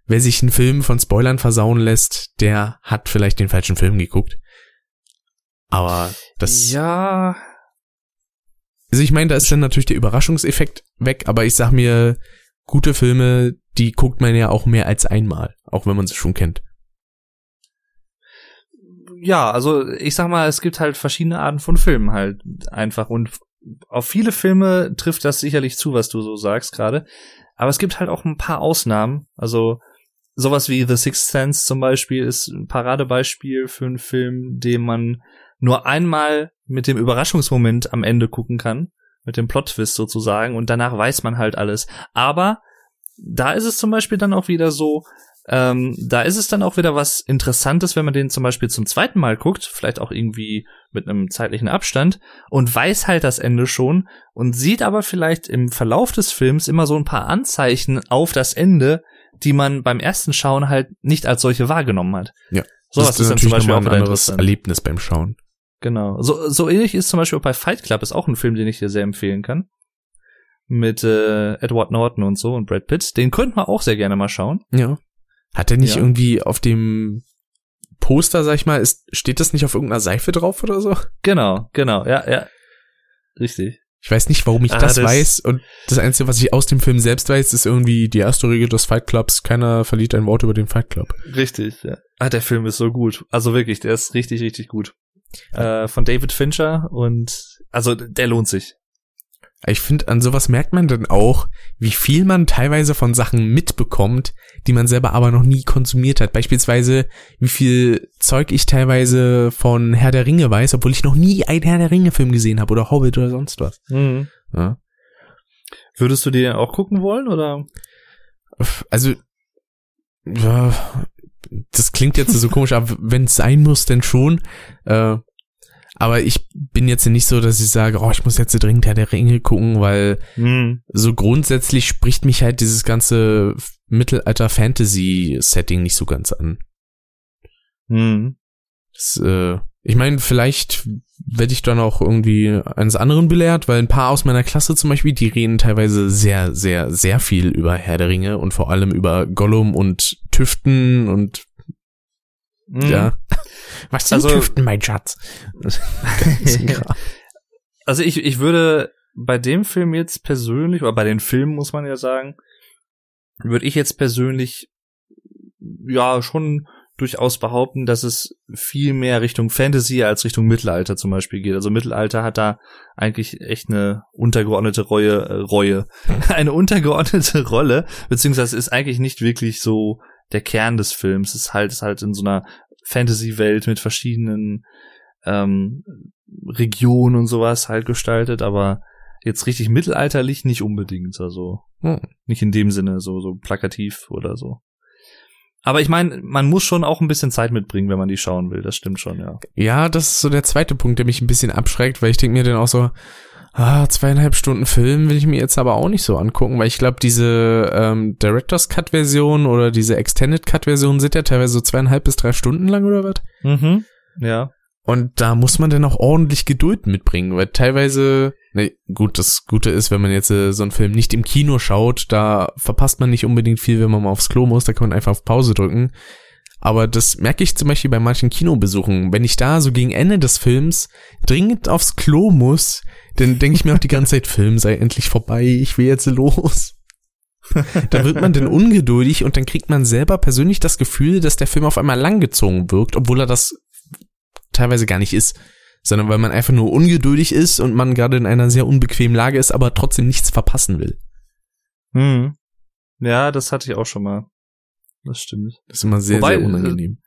wer sich einen Film von Spoilern versauen lässt, der hat vielleicht den falschen Film geguckt. Aber das, Ja. also ich meine, da ist dann natürlich der Überraschungseffekt weg, aber ich sag mir, gute Filme, die guckt man ja auch mehr als einmal, auch wenn man sie schon kennt. Ja, also ich sag mal, es gibt halt verschiedene Arten von Filmen halt einfach und auf viele Filme trifft das sicherlich zu, was du so sagst gerade. Aber es gibt halt auch ein paar Ausnahmen. Also sowas wie The Sixth Sense zum Beispiel ist ein Paradebeispiel für einen Film, den man nur einmal mit dem Überraschungsmoment am Ende gucken kann, mit dem Plot-Twist sozusagen, und danach weiß man halt alles. Aber da ist es zum Beispiel dann auch wieder so, ähm, da ist es dann auch wieder was Interessantes, wenn man den zum Beispiel zum zweiten Mal guckt, vielleicht auch irgendwie mit einem zeitlichen Abstand und weiß halt das Ende schon und sieht aber vielleicht im Verlauf des Films immer so ein paar Anzeichen auf das Ende, die man beim ersten Schauen halt nicht als solche wahrgenommen hat. Ja. Sowas das ist dann zum Beispiel auch ein anderes. Erlebnis beim Schauen. Genau. So, so ähnlich ist zum Beispiel bei Fight Club, ist auch ein Film, den ich dir sehr empfehlen kann. Mit äh, Edward Norton und so und Brad Pitt. Den könnten wir auch sehr gerne mal schauen. Ja. Hat der nicht Ja. irgendwie auf dem Poster, sag ich mal, ist, steht das nicht auf irgendeiner Seife drauf oder so? Genau, genau, ja, ja. Richtig. Ich weiß nicht, warum ich Ah, das, das- weiß. Und das Einzige, was ich aus dem Film selbst weiß, ist irgendwie die erste Regel des Fight Clubs. Keiner verliert ein Wort über den Fight Club. Richtig, ja. Ah, der Film ist so gut. Also wirklich, der ist richtig, richtig gut. Äh, von David Fincher und also der lohnt sich. Ich finde, an sowas merkt man dann auch, wie viel man teilweise von Sachen mitbekommt, die man selber aber noch nie konsumiert hat. Beispielsweise, wie viel Zeug ich teilweise von Herr der Ringe weiß, obwohl ich noch nie einen Herr der Ringe-Film gesehen habe oder Hobbit oder sonst was. Ja. Würdest du den auch gucken wollen oder? Also, ja, das klingt jetzt so komisch, aber wenn es sein muss, dann schon. Äh, aber ich bin jetzt nicht so, dass ich sage, oh, ich muss jetzt dringend Herr der Ringe gucken, weil Hm. so grundsätzlich spricht mich halt dieses ganze Mittelalter-Fantasy-Setting nicht so ganz an. Hm. Das, äh, ich meine, vielleicht werde ich dann auch irgendwie eines anderen belehrt, weil ein paar aus meiner Klasse zum Beispiel, die reden teilweise sehr, sehr, sehr viel über Herr der Ringe und vor allem über Gollum und Tüften und Ja. Was sind Also- Tüften, mein Schatz? Also ich, ich würde bei dem Film jetzt persönlich, oder bei den Filmen muss man ja sagen, würde ich jetzt persönlich ja schon durchaus behaupten, dass es viel mehr Richtung Fantasy als Richtung Mittelalter zum Beispiel geht. Also Mittelalter hat da eigentlich echt eine untergeordnete Reue, äh, Reue, eine untergeordnete Rolle, beziehungsweise ist eigentlich nicht wirklich so der Kern des Films. Es ist halt, ist halt in so einer Fantasy-Welt mit verschiedenen ähm, Regionen und sowas halt gestaltet, aber jetzt richtig mittelalterlich nicht unbedingt, also Hm. nicht in dem Sinne so so plakativ oder so. Aber ich meine, man muss schon auch ein bisschen Zeit mitbringen, wenn man die schauen will. Das stimmt schon, ja. Ja, das ist so der zweite Punkt, der mich ein bisschen abschreckt, weil ich denke mir dann auch so, ah, zweieinhalb Stunden Film will ich mir jetzt aber auch nicht so angucken, weil ich glaube, diese ähm, Director's Cut Version oder diese Extended Cut Version sind ja teilweise so zweieinhalb bis drei Stunden lang oder was? Mhm. Ja. Und da muss man dann auch ordentlich Geduld mitbringen, weil teilweise, ne, gut, das Gute ist, wenn man jetzt äh, so einen Film nicht im Kino schaut, da verpasst man nicht unbedingt viel, wenn man mal aufs Klo muss, da kann man einfach auf Pause drücken. Aber das merke ich zum Beispiel bei manchen Kinobesuchen. Wenn ich da so gegen Ende des Films dringend aufs Klo muss, dann denke ich mir auch die ganze Zeit, Film sei endlich vorbei, ich will jetzt los. da wird man dann ungeduldig und dann kriegt man selber persönlich das Gefühl, dass der Film auf einmal langgezogen wirkt, obwohl er das teilweise gar nicht ist, sondern weil man einfach nur ungeduldig ist und man gerade in einer sehr unbequemen Lage ist, aber trotzdem nichts verpassen will. Hm. Ja, das hatte ich auch schon mal. Das stimmt. Das ist immer sehr, Wobei, sehr unangenehm.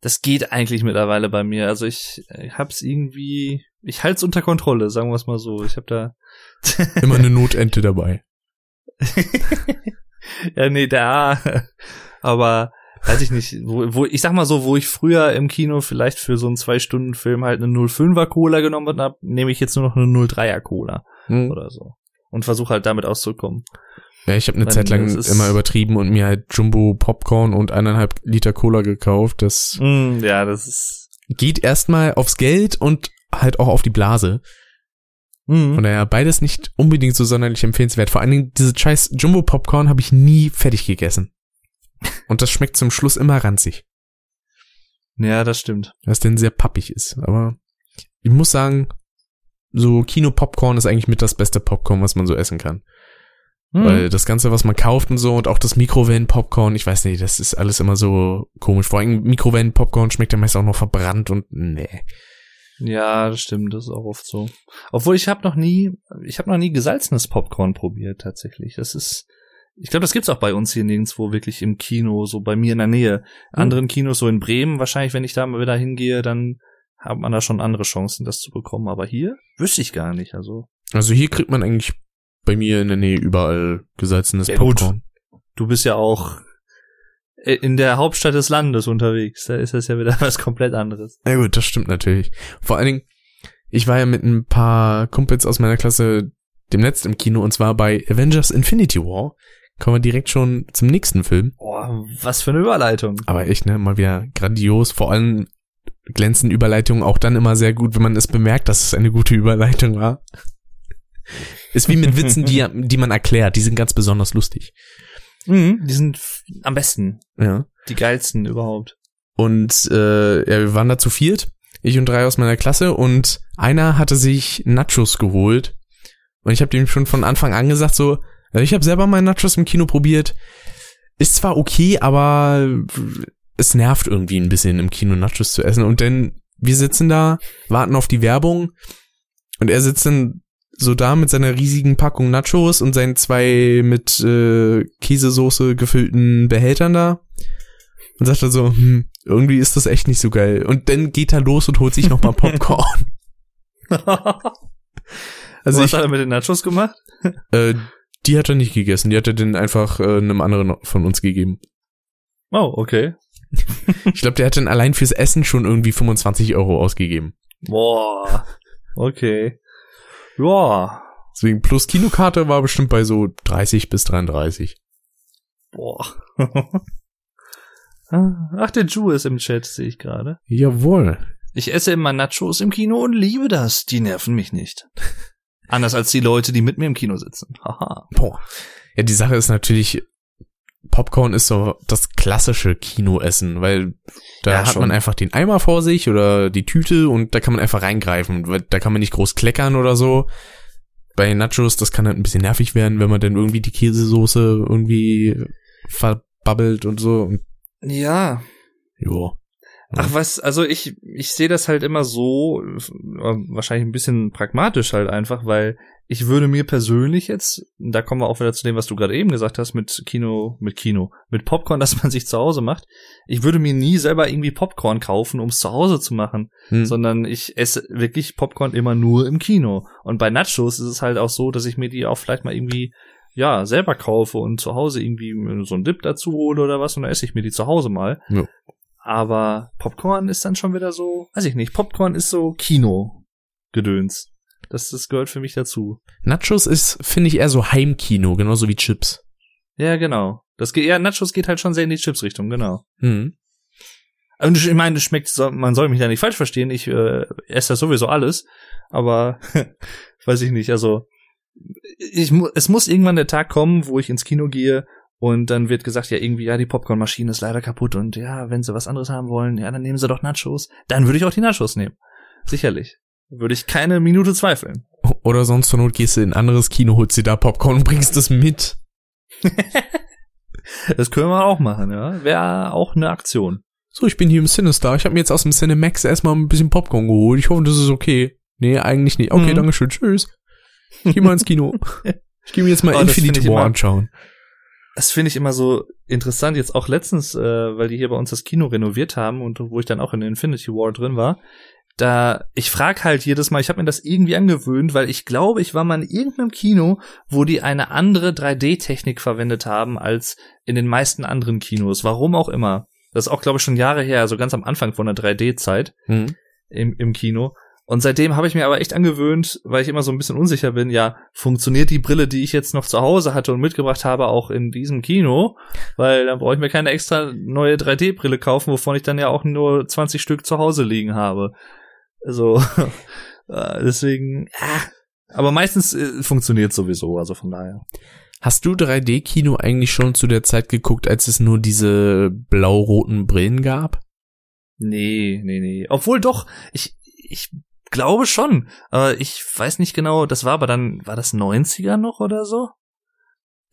Das geht eigentlich mittlerweile bei mir. Also ich, ich hab's irgendwie, ich halte es unter Kontrolle, sagen wir es mal so. Ich habe da Immer eine Notente dabei. ja, nee, da. Aber weiß ich nicht, wo, wo ich sag mal so, wo ich früher im Kino vielleicht für so einen zwei Stunden Film halt eine 05er Cola genommen habe, nehme ich jetzt nur noch eine 03er Cola Hm. oder so und versuche halt damit auszukommen. Ja, ich habe eine Weil Zeit lang immer übertrieben und mir halt Jumbo Popcorn und eineinhalb Liter Cola gekauft. Das Mm, ja, das ist geht erstmal aufs Geld und halt auch auf die Blase. mm. Von daher beides nicht unbedingt so sonderlich empfehlenswert. Vor allen Dingen diese scheiß Jumbo Popcorn habe ich nie fertig gegessen. Und das schmeckt zum Schluss immer ranzig, ja, das stimmt. was denn sehr pappig ist. Aber ich muss sagen, so Kino-Popcorn ist eigentlich mit das beste Popcorn, was man so essen kann. Mm. Weil das Ganze, was man kauft und so und auch das Mikrowellen-Popcorn, ich weiß nicht, das ist alles immer so komisch. Vor allem Mikrowellen-Popcorn schmeckt ja meist auch noch verbrannt und nee. Ja, das stimmt, das ist auch oft so. Obwohl ich habe noch nie, ich habe noch nie gesalzenes Popcorn probiert tatsächlich. Das ist, ich glaube, das gibt's auch bei uns hier nirgendwo wirklich im Kino, so bei mir in der Nähe. Anderen Kinos, so in Bremen, wahrscheinlich, wenn ich da mal wieder hingehe, dann hat man da schon andere Chancen, das zu bekommen. Aber hier wüsste ich gar nicht. Also Also hier kriegt man eigentlich bei mir in der Nähe überall gesalzenes Ja, gut. Popcorn. du bist ja auch in der Hauptstadt des Landes unterwegs. Da ist das ja wieder was komplett anderes. Ja gut, das stimmt natürlich. Vor allen Dingen, ich war ja mit ein paar Kumpels aus meiner Klasse demnächst im Kino und zwar bei Avengers Infinity War. Kommen wir direkt schon zum nächsten Film. Boah, was für eine Überleitung. Aber echt, ne, mal wieder grandios. Vor allem glänzen Überleitungen auch dann immer sehr gut, wenn man es bemerkt, dass es eine gute Überleitung war. Ist wie mit Witzen, die, die man erklärt. Die sind ganz besonders lustig. Mhm, die sind am besten. Ja. Die geilsten überhaupt. Und äh, ja, wir waren da zu viert, ich und drei aus meiner Klasse. Und einer hatte sich Nachos geholt. Und ich habe dem schon von Anfang an gesagt so, also ich habe selber mal Nachos im Kino probiert, ist zwar okay, aber es nervt irgendwie ein bisschen im Kino Nachos zu essen. Und dann wir sitzen da, warten auf die Werbung. Und er sitzt dann so da mit seiner riesigen Packung Nachos und seinen zwei mit äh, Käsesoße gefüllten Behältern da und sagt dann so, hm, irgendwie ist das echt nicht so geil. Und dann geht er los und holt sich nochmal Popcorn. Also Was ich, hat er mit den Nachos gemacht? äh, die hat er nicht gegessen, die hat er dann einfach äh, einem anderen von uns gegeben. Oh, okay. Ich glaube, der hat dann allein fürs Essen schon irgendwie 25 Euro ausgegeben. Boah. Okay. Ja. Deswegen plus Kinokarte war bestimmt bei so 30 bis 33. Boah. Ach, der Ju ist im Chat, sehe ich gerade. Jawohl. Ich esse immer Nachos im Kino und liebe das. Die nerven mich nicht. Anders als die Leute, die mit mir im Kino sitzen. Haha. Boah. Ja, die Sache ist natürlich, Popcorn ist so das klassische Kinoessen, weil da Ja, hat schon. man einfach den Eimer vor sich oder die Tüte und da kann man einfach reingreifen. Da kann man nicht groß kleckern oder so. Bei Nachos, das kann halt ein bisschen nervig werden, wenn man dann irgendwie die Käsesoße irgendwie verbabbelt und so. Und, Ja. jo. Ach was, also ich, ich sehe das halt immer so, äh, wahrscheinlich ein bisschen pragmatisch halt einfach, weil ich würde mir persönlich jetzt, da kommen wir auch wieder zu dem, was du gerade eben gesagt hast, mit Kino, mit Kino, mit Popcorn, dass man sich zu Hause macht. Ich würde mir nie selber irgendwie Popcorn kaufen, um es zu Hause zu machen, Hm. sondern ich esse wirklich Popcorn immer nur im Kino. Und bei Nachos ist es halt auch so, dass ich mir die auch vielleicht mal irgendwie ja, selber kaufe und zu Hause irgendwie so einen Dip dazu hole oder was und dann esse ich mir die zu Hause mal. Ja. Aber Popcorn ist dann schon wieder so, weiß ich nicht, Popcorn ist so Kino-Gedöns. Das, das gehört für mich dazu. Nachos ist, finde ich, eher so Heimkino, genauso wie Chips. Ja, genau. Das geht, ja, Nachos geht halt schon sehr in die Chips-Richtung, genau. Hm. Und ich meine, es schmeckt, man soll mich da nicht falsch verstehen, ich äh, esse das sowieso alles, aber weiß ich nicht, also ich es muss irgendwann der Tag kommen, wo ich ins Kino gehe und dann wird gesagt, ja, irgendwie, ja, die Popcornmaschine ist leider kaputt und ja, wenn sie was anderes haben wollen, ja, dann nehmen sie doch Nachos. Dann würde ich auch die Nachos nehmen. Sicherlich. Würde ich keine Minute zweifeln. Oder sonst zur Not gehst du in ein anderes Kino, holst dir da Popcorn und bringst es mit. das können wir auch machen, ja. Wäre auch eine Aktion. So, ich bin hier im Sinister. Ich habe mir jetzt aus dem Cinemax erstmal ein bisschen Popcorn geholt. Ich hoffe, das ist okay. Nee, eigentlich nicht. Okay, mhm. danke schön. Tschüss. Ich geh mal ins Kino. Ich gehe mir jetzt mal oh, Infinity War anschauen. Das finde ich immer so interessant. Jetzt auch letztens, äh, weil die hier bei uns das Kino renoviert haben und wo ich dann auch in Infinity War drin war. Da, ich frag halt jedes Mal, ich habe mir das irgendwie angewöhnt, weil ich glaube, ich war mal in irgendeinem Kino, wo die eine andere 3D-Technik verwendet haben als in den meisten anderen Kinos. Warum auch immer. Das ist auch, glaube ich, schon Jahre her, also ganz am Anfang von der 3D-Zeit mhm. im, im Kino. Und seitdem habe ich mir aber echt angewöhnt, weil ich immer so ein bisschen unsicher bin, ja, funktioniert die Brille, die ich jetzt noch zu Hause hatte und mitgebracht habe, auch in diesem Kino? Weil dann brauche ich mir keine extra neue 3D-Brille kaufen, wovon ich dann ja auch nur 20 Stück zu Hause liegen habe. Also, äh, deswegen, ja. Aber meistens äh, funktioniert sowieso, also von daher. Hast du 3D-Kino eigentlich schon zu der Zeit geguckt, als es nur diese blau-roten Brillen gab? Nee, nee, nee. Obwohl doch, ich, ich glaube schon. Aber ich weiß nicht genau, das war aber dann, war das 90er noch oder so?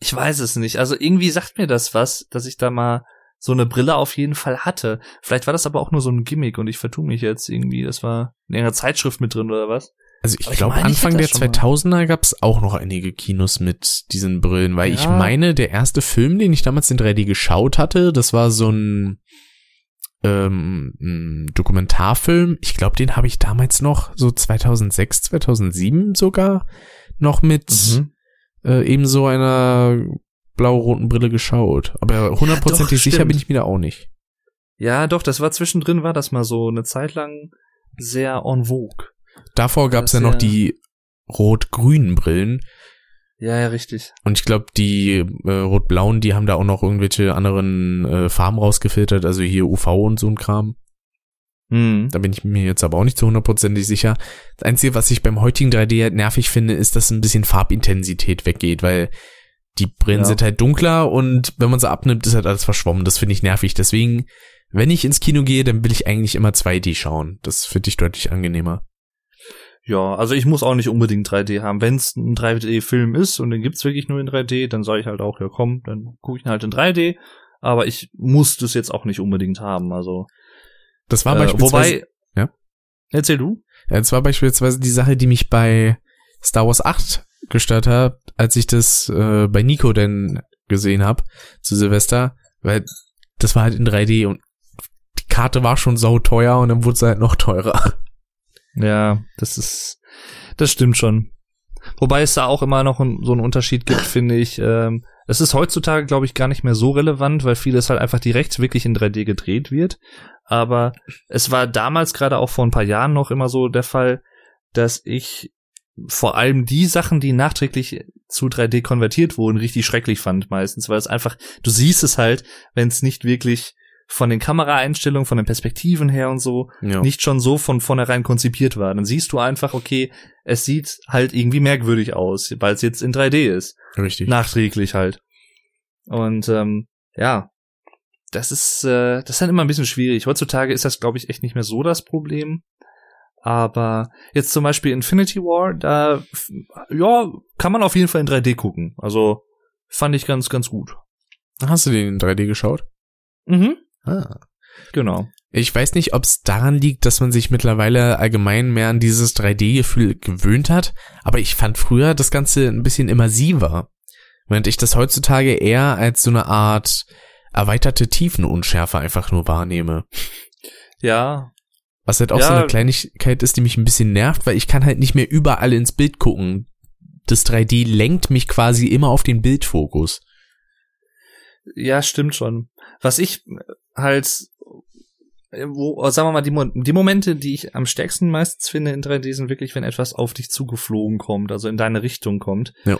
Ich weiß es nicht. Also irgendwie sagt mir das was, dass ich da mal so eine Brille auf jeden Fall hatte. Vielleicht war das aber auch nur so ein Gimmick und ich vertue mich jetzt irgendwie. Das war in einer Zeitschrift mit drin oder was? Also ich glaube, Anfang der 2000er gab es auch noch einige Kinos mit diesen Brillen, weil ja. ich meine, der erste Film, den ich damals in 3D geschaut hatte, das war so ein, ähm, ein Dokumentarfilm. Ich glaube, den habe ich damals noch so 2006, 2007 sogar noch mit mhm. äh, eben so einer blau-roten Brille geschaut. Aber hundertprozentig sicher bin ich mir da auch nicht. Ja, doch, das war zwischendrin, war das mal so eine Zeit lang sehr en vogue. Davor gab es ja noch die rot-grünen Brillen. Ja, ja, richtig. Und ich glaube, die äh, rot-blauen, die haben da auch noch irgendwelche anderen äh, Farben rausgefiltert, also hier UV und so ein Kram. Mhm. Da bin ich mir jetzt aber auch nicht zu hundertprozentig sicher. Das Einzige, was ich beim heutigen 3D halt nervig finde, ist, dass ein bisschen Farbintensität weggeht, weil die Brillen ja. sind halt dunkler und wenn man sie abnimmt, ist halt alles verschwommen. Das finde ich nervig. Deswegen, wenn ich ins Kino gehe, dann will ich eigentlich immer 2D schauen. Das finde ich deutlich angenehmer. Ja, also ich muss auch nicht unbedingt 3D haben. Wenn es ein 3D-Film ist und den gibt's wirklich nur in 3D, dann sage ich halt auch, ja komm, dann gucke ich ihn halt in 3D. Aber ich muss das jetzt auch nicht unbedingt haben. Also das war äh, beispielsweise. Wobei, ja. Erzähl du. Ja, das war beispielsweise die Sache, die mich bei Star Wars 8 gestört hat, als ich das äh, bei Nico denn gesehen habe zu Silvester, weil das war halt in 3D und die Karte war schon sau teuer und dann wurde es halt noch teurer. Ja, das ist, das stimmt schon. Wobei es da auch immer noch ein, so einen Unterschied gibt, finde ich. Ähm, es ist heutzutage, glaube ich, gar nicht mehr so relevant, weil vieles halt einfach direkt wirklich in 3D gedreht wird. Aber es war damals gerade auch vor ein paar Jahren noch immer so der Fall, dass ich vor allem die Sachen, die nachträglich zu 3D konvertiert wurden, richtig schrecklich fand meistens, weil es einfach, du siehst es halt, wenn es nicht wirklich von den Kameraeinstellungen, von den Perspektiven her und so ja. nicht schon so von vornherein konzipiert war. Dann siehst du einfach, okay, es sieht halt irgendwie merkwürdig aus, weil es jetzt in 3D ist. Richtig. Nachträglich halt. Und ähm, ja, das ist äh, das ist dann immer ein bisschen schwierig. Heutzutage ist das, glaube ich, echt nicht mehr so das Problem. Aber jetzt zum Beispiel Infinity War, da ja, kann man auf jeden Fall in 3D gucken. Also fand ich ganz, ganz gut. Hast du den in 3D geschaut? Mhm. Ah. Genau. Ich weiß nicht, ob es daran liegt, dass man sich mittlerweile allgemein mehr an dieses 3D-Gefühl gewöhnt hat, aber ich fand früher das Ganze ein bisschen immersiver. Während ich das heutzutage eher als so eine Art erweiterte Tiefenunschärfe einfach nur wahrnehme. Ja. Was halt auch ja. so eine Kleinigkeit ist, die mich ein bisschen nervt, weil ich kann halt nicht mehr überall ins Bild gucken. Das 3D lenkt mich quasi immer auf den Bildfokus. Ja, stimmt schon. Was ich halt, wo, sagen wir mal, die, die Momente, die ich am stärksten meistens finde in 3D sind wirklich, wenn etwas auf dich zugeflogen kommt, also in deine Richtung kommt. Ja.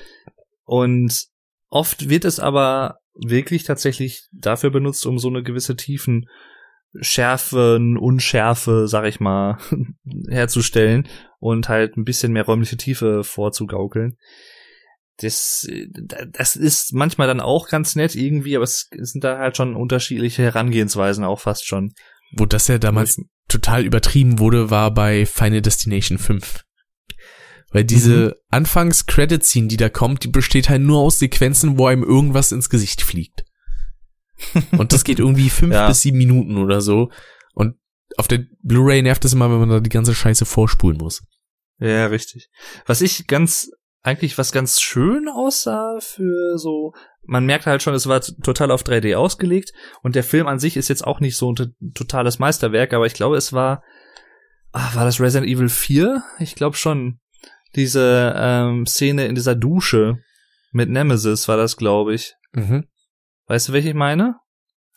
Und oft wird es aber wirklich tatsächlich dafür benutzt, um so eine gewisse Tiefen Schärfen, Unschärfe, sag ich mal, herzustellen und halt ein bisschen mehr räumliche Tiefe vorzugaukeln. Das, das ist manchmal dann auch ganz nett irgendwie, aber es sind da halt schon unterschiedliche Herangehensweisen auch fast schon. Wo das ja damals total übertrieben wurde, war bei Final Destination 5. Weil diese mhm. Anfangs-Credit-Scene, die da kommt, die besteht halt nur aus Sequenzen, wo einem irgendwas ins Gesicht fliegt. Und das geht irgendwie fünf ja. bis sieben Minuten oder so. Und auf der Blu-ray nervt es immer, wenn man da die ganze Scheiße vorspulen muss. Ja, richtig. Was ich ganz, eigentlich was ganz schön aussah für so, man merkt halt schon, es war total auf 3D ausgelegt und der Film an sich ist jetzt auch nicht so ein totales Meisterwerk, aber ich glaube, es war, ach, war das Resident Evil 4? Ich glaube schon. Diese ähm, Szene in dieser Dusche mit Nemesis war das, glaube ich. Mhm. Weißt du, welche ich meine?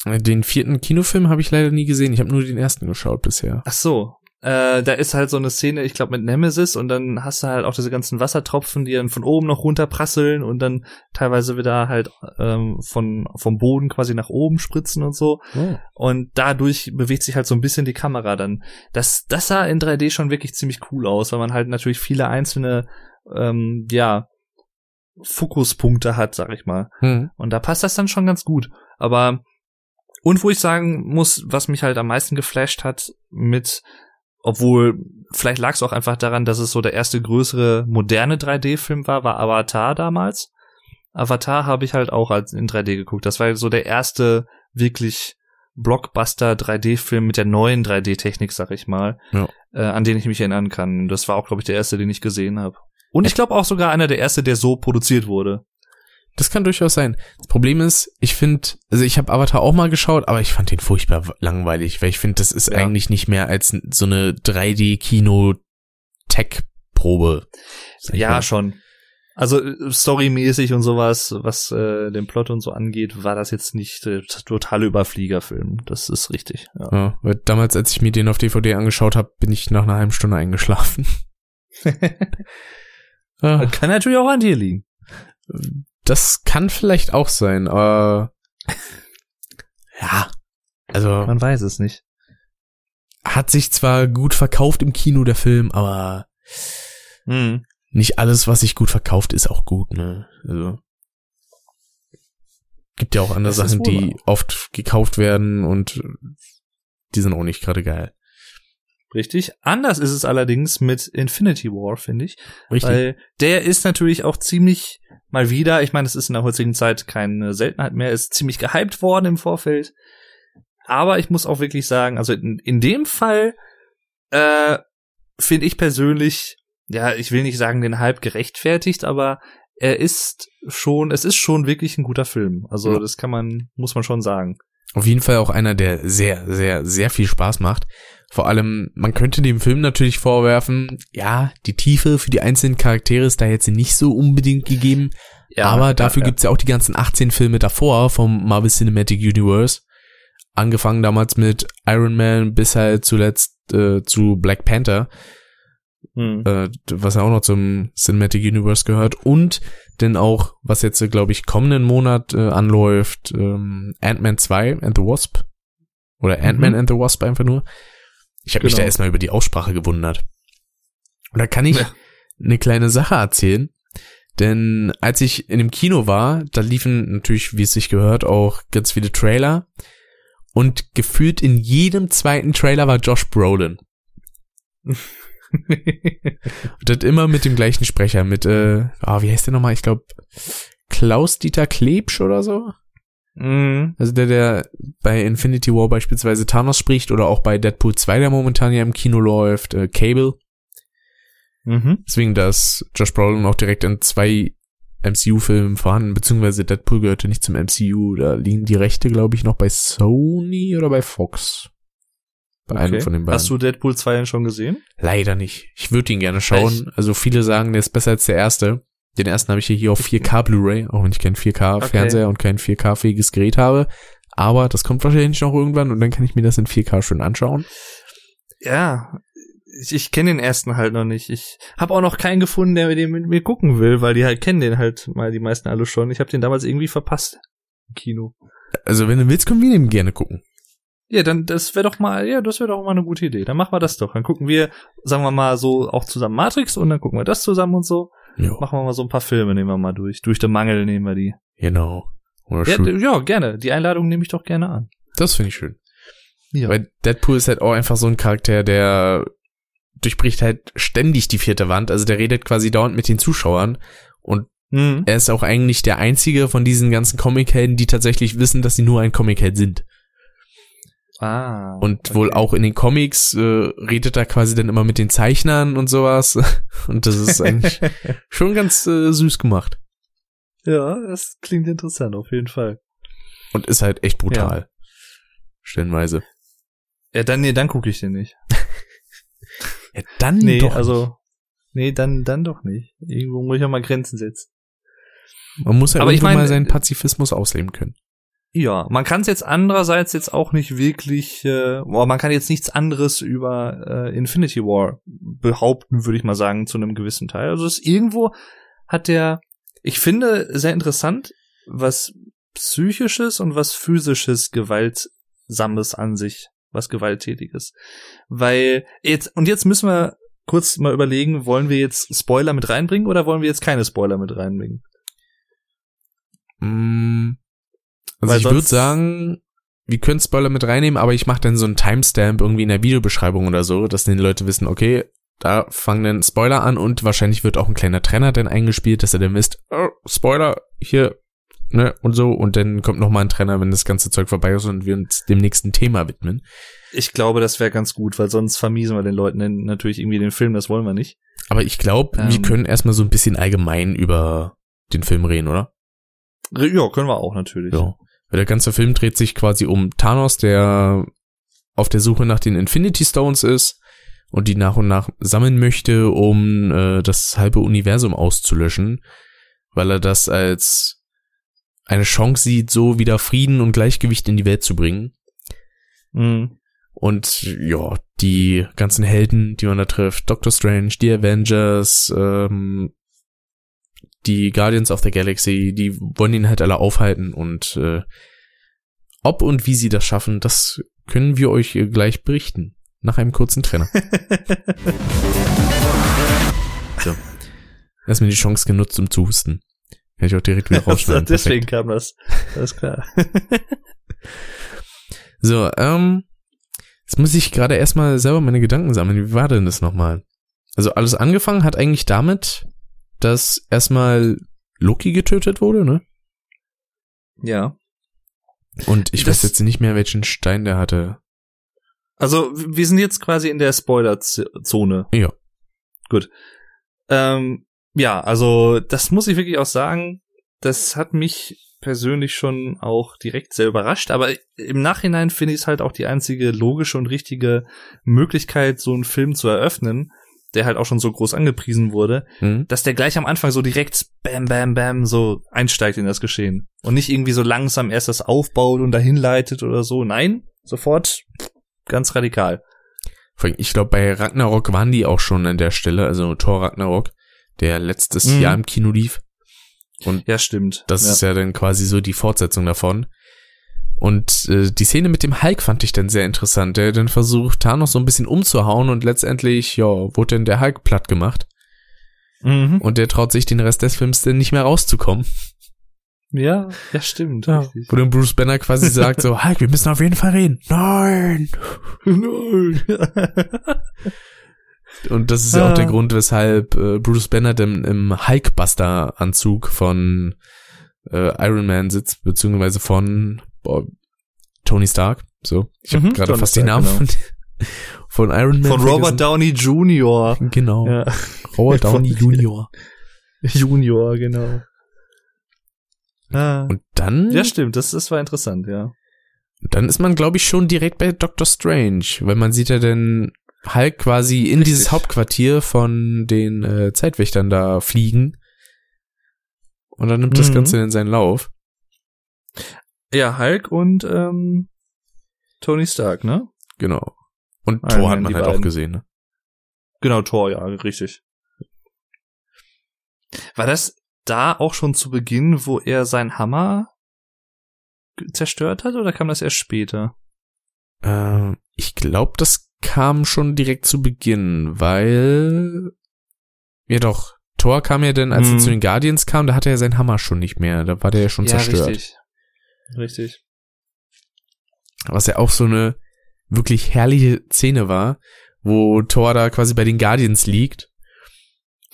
Den vierten Kinofilm habe ich leider nie gesehen. Ich habe nur den ersten geschaut bisher. Ach so. Äh, da ist halt so eine Szene, ich glaube, mit Nemesis und dann hast du halt auch diese ganzen Wassertropfen, die dann von oben noch runterprasseln und dann teilweise wieder halt ähm, von vom Boden quasi nach oben spritzen und so. Oh. Und dadurch bewegt sich halt so ein bisschen die Kamera dann. Das, das sah in 3D schon wirklich ziemlich cool aus, weil man halt natürlich viele einzelne ähm, ja, Fokuspunkte hat, sag ich mal. Mhm. Und da passt das dann schon ganz gut. Aber und wo ich sagen muss, was mich halt am meisten geflasht hat mit, obwohl vielleicht lag es auch einfach daran, dass es so der erste größere moderne 3D-Film war, war Avatar damals. Avatar habe ich halt auch als in 3D geguckt. Das war so der erste wirklich Blockbuster 3D-Film mit der neuen 3D-Technik, sag ich mal, ja. äh, an den ich mich erinnern kann. Das war auch, glaube ich, der erste, den ich gesehen habe. Und ich glaube auch sogar einer der erste, der so produziert wurde. Das kann durchaus sein. Das Problem ist, ich finde, also ich habe Avatar auch mal geschaut, aber ich fand den furchtbar langweilig, weil ich finde, das ist ja. eigentlich nicht mehr als so eine 3D-Kino-Tech-Probe. Ja, mal. schon. Also storymäßig und sowas, was äh, den Plot und so angeht, war das jetzt nicht äh, totale Überfliegerfilm. Das ist richtig. Ja. ja weil damals, als ich mir den auf DVD angeschaut habe, bin ich nach einer halben Stunde eingeschlafen. Ah. Kann natürlich auch an dir liegen. Das kann vielleicht auch sein, aber ja, also man weiß es nicht. Hat sich zwar gut verkauft im Kino der Film, aber hm. nicht alles, was sich gut verkauft, ist auch gut, ne? Also gibt ja auch andere das Sachen, die oft gekauft werden und die sind auch nicht gerade geil. Richtig. Anders ist es allerdings mit Infinity War, finde ich. Richtig. Weil der ist natürlich auch ziemlich mal wieder, ich meine, es ist in der heutigen Zeit keine Seltenheit mehr, ist ziemlich gehypt worden im Vorfeld. Aber ich muss auch wirklich sagen, also in, in dem Fall äh, finde ich persönlich, ja, ich will nicht sagen, den Hype gerechtfertigt, aber er ist schon, es ist schon wirklich ein guter Film. Also ja. das kann man, muss man schon sagen. Auf jeden Fall auch einer, der sehr, sehr, sehr viel Spaß macht. Vor allem, man könnte dem Film natürlich vorwerfen, ja, die Tiefe für die einzelnen Charaktere ist da jetzt nicht so unbedingt gegeben. Ja, aber dafür ja, ja. gibt's ja auch die ganzen 18 Filme davor vom Marvel Cinematic Universe. Angefangen damals mit Iron Man bis halt zuletzt äh, zu Black Panther. Hm. Äh, was ja auch noch zum Cinematic Universe gehört. Und denn auch, was jetzt, glaube ich, kommenden Monat äh, anläuft, ähm, Ant-Man 2 and the Wasp. Oder Ant-Man mhm. and the Wasp einfach nur. Ich habe genau. mich da genau. erstmal über die Aussprache gewundert. Und da kann ich ja. eine kleine Sache erzählen. Denn als ich in dem Kino war, da liefen natürlich, wie es sich gehört, auch ganz viele Trailer. Und gefühlt in jedem zweiten Trailer war Josh Brolin. und das immer mit dem gleichen Sprecher, mit, äh, ah, wie heißt der nochmal? Ich glaube, Klaus-Dieter Klebsch oder so? Mhm. Also der, der bei Infinity War beispielsweise Thanos spricht oder auch bei Deadpool 2, der momentan ja im Kino läuft, äh, Cable. Mhm. Deswegen, dass Josh Brolin auch direkt in zwei MCU-Filmen vorhanden, beziehungsweise Deadpool gehörte nicht zum MCU, da liegen die Rechte, glaube ich, noch bei Sony oder bei Fox. Bei okay. einem von den beiden. Hast du Deadpool 2 denn schon gesehen? Leider nicht. Ich würde ihn gerne schauen. Echt? Also viele sagen, der ist besser als der erste. Den ersten habe ich hier auf 4K Blu-ray, auch wenn ich keinen 4K-Fernseher okay. und kein 4K-fähiges Gerät habe. Aber das kommt wahrscheinlich noch irgendwann und dann kann ich mir das in 4K schön anschauen. Ja, ich, ich kenne den ersten halt noch nicht. Ich habe auch noch keinen gefunden, der mit dem mit mir gucken will, weil die halt kennen den halt mal die meisten alle schon. Ich habe den damals irgendwie verpasst im Kino. Also wenn du willst, können wir den gerne gucken. Ja, dann das wäre doch mal, ja, das wäre doch mal eine gute Idee. Dann machen wir das doch. Dann gucken wir, sagen wir mal so auch zusammen Matrix und dann gucken wir das zusammen und so. Jo. Machen wir mal so ein paar Filme, nehmen wir mal durch. Durch den Mangel nehmen wir die. Genau. Ja, ja, gerne. Die Einladung nehme ich doch gerne an. Das finde ich schön. Ja. Weil Deadpool ist halt auch einfach so ein Charakter, der durchbricht halt ständig die vierte Wand. Also der redet quasi dauernd mit den Zuschauern. Und Mhm. er ist auch eigentlich der einzige von diesen ganzen Comichelden, die tatsächlich wissen, dass sie nur ein Comicheld sind. Ah. Und wohl okay. auch in den Comics äh, redet er quasi dann immer mit den Zeichnern und sowas. Und das ist eigentlich schon ganz äh, süß gemacht. Ja, das klingt interessant, auf jeden Fall. Und ist halt echt brutal. Stellenweise. Ja, dann, nee, dann gucke ich den nicht. Ja, dann Nee, doch. also, nee, dann, dann doch nicht. Irgendwo muss ich auch mal Grenzen setzen. Man muss ja ich irgendwann mein, mal seinen äh, Pazifismus ausleben können. Ja, man kann es jetzt andererseits jetzt auch nicht wirklich, äh, boah, man kann jetzt nichts anderes über äh, Infinity War behaupten, würde ich mal sagen, zu einem gewissen Teil. Also es irgendwo hat der, ich finde sehr interessant, was psychisches und was physisches Gewaltsames an sich, was gewalttätiges. Weil jetzt, und jetzt müssen wir kurz mal überlegen, wollen wir jetzt Spoiler mit reinbringen oder wollen wir jetzt keine Spoiler mit reinbringen? Mm, Also Weil ich würde sagen, wir können Spoiler mit reinnehmen, aber ich mache dann so einen Timestamp irgendwie in der Videobeschreibung oder so, dass die Leute wissen, okay, da fangen dann Spoiler an und wahrscheinlich wird auch ein kleiner Trenner dann eingespielt, dass ihr dann wisst, oh, Spoiler, hier, ne, und so, und dann kommt noch mal ein Trenner, wenn das ganze Zeug vorbei ist und wir uns dem nächsten Thema widmen. Ich glaube, das wäre ganz gut, weil sonst vermiesen wir den Leuten natürlich irgendwie den Film, das wollen wir nicht. Aber ich glaube, wir Ähm. können erstmal so ein bisschen allgemein über den Film reden, oder? Ja, können wir auch natürlich. Ja. Weil der ganze Film dreht sich quasi um Thanos, der auf der Suche nach den Infinity Stones ist und die nach und nach sammeln möchte, um äh, das halbe Universum auszulöschen, weil er das als eine Chance sieht, so wieder Frieden und Gleichgewicht in die Welt zu bringen. Mhm. Und ja, die ganzen Helden, die man da trifft, Doctor Strange, die Avengers, ähm, die Guardians of the Galaxy, die wollen ihn halt alle aufhalten und äh, ob und wie sie das schaffen, das können wir euch gleich berichten. Nach einem kurzen Trenner. so. Erstmal die Chance genutzt, um zu husten. Kann ich auch direkt wieder rausschneiden. Deswegen kam das. Alles klar. So, ähm, jetzt muss ich gerade erstmal selber meine Gedanken sammeln. Wie war denn das nochmal? Also alles angefangen hat eigentlich damit, dass erstmal Loki getötet wurde, ne? ja. Und ich Das- weiß jetzt nicht mehr, welchen Stein der hatte. Also, wir sind jetzt quasi in der Spoiler-Zone. Ja. Gut. Ähm, ja, also, das muss ich wirklich auch sagen. Das hat mich persönlich schon auch direkt sehr überrascht. Aber im Nachhinein finde ich es halt auch die einzige logische und richtige Möglichkeit, so einen Film zu eröffnen, der halt auch schon so groß angepriesen wurde, Hm? dass der gleich am Anfang so direkt bam, bam, bam so einsteigt in das Geschehen. Und nicht irgendwie so langsam erst das aufbaut und dahin leitet oder so. Nein, sofort ganz radikal. Ich glaube, bei Ragnarok waren die auch schon an der Stelle, also Thor Ragnarok, der letztes Mhm. Jahr im Kino lief. Und Ja, stimmt. Das ja. ist ja dann quasi so die Fortsetzung davon. Und äh, die Szene mit dem Hulk fand ich dann sehr interessant. Der dann versucht, Thanos so ein bisschen umzuhauen und letztendlich, ja, wurde dann der Hulk platt gemacht. Mhm. Und der traut sich den Rest des Films dann nicht mehr rauszukommen. Ja, ja, stimmt. Ja. Wo dann Bruce Banner quasi sagt so, Hulk, wir müssen auf jeden Fall reden. Nein! Nein. Und das ist ja auch der Ah. Grund, weshalb äh, Bruce Banner dann im Hulkbuster-Anzug von äh, Iron Man sitzt, beziehungsweise von boah, Tony Stark. So, ich habe Mhm, gerade fast den Stark, Namen genau. von, von Iron Man Von Robert vergessen. Downey Jr. Genau, Ja. Robert Downey Jr. Junior, genau. Ah. Und dann, Ja, stimmt, das, das war interessant, ja. dann ist man, glaube ich, schon direkt bei Doctor Strange, weil man sieht ja dann Hulk quasi in Richtig. dieses Hauptquartier von den äh, Zeitwächtern da fliegen. Und dann nimmt das Mhm. Ganze in seinen Lauf. Ja, Hulk und ähm, Tony Stark, ne? Genau. Und Thor hat man halt auch beiden. gesehen, ne? Genau, Thor, ja, richtig. War das da auch schon zu Beginn, wo er seinen Hammer zerstört hat, oder kam das erst später? Äh, ich glaube, das kam schon direkt zu Beginn, weil ja doch, Thor kam ja dann, als Mhm. er zu den Guardians kam, da hatte er seinen Hammer schon nicht mehr, da war der ja schon zerstört. richtig. Richtig. Was ja auch so eine wirklich herrliche Szene war, wo Thor da quasi bei den Guardians liegt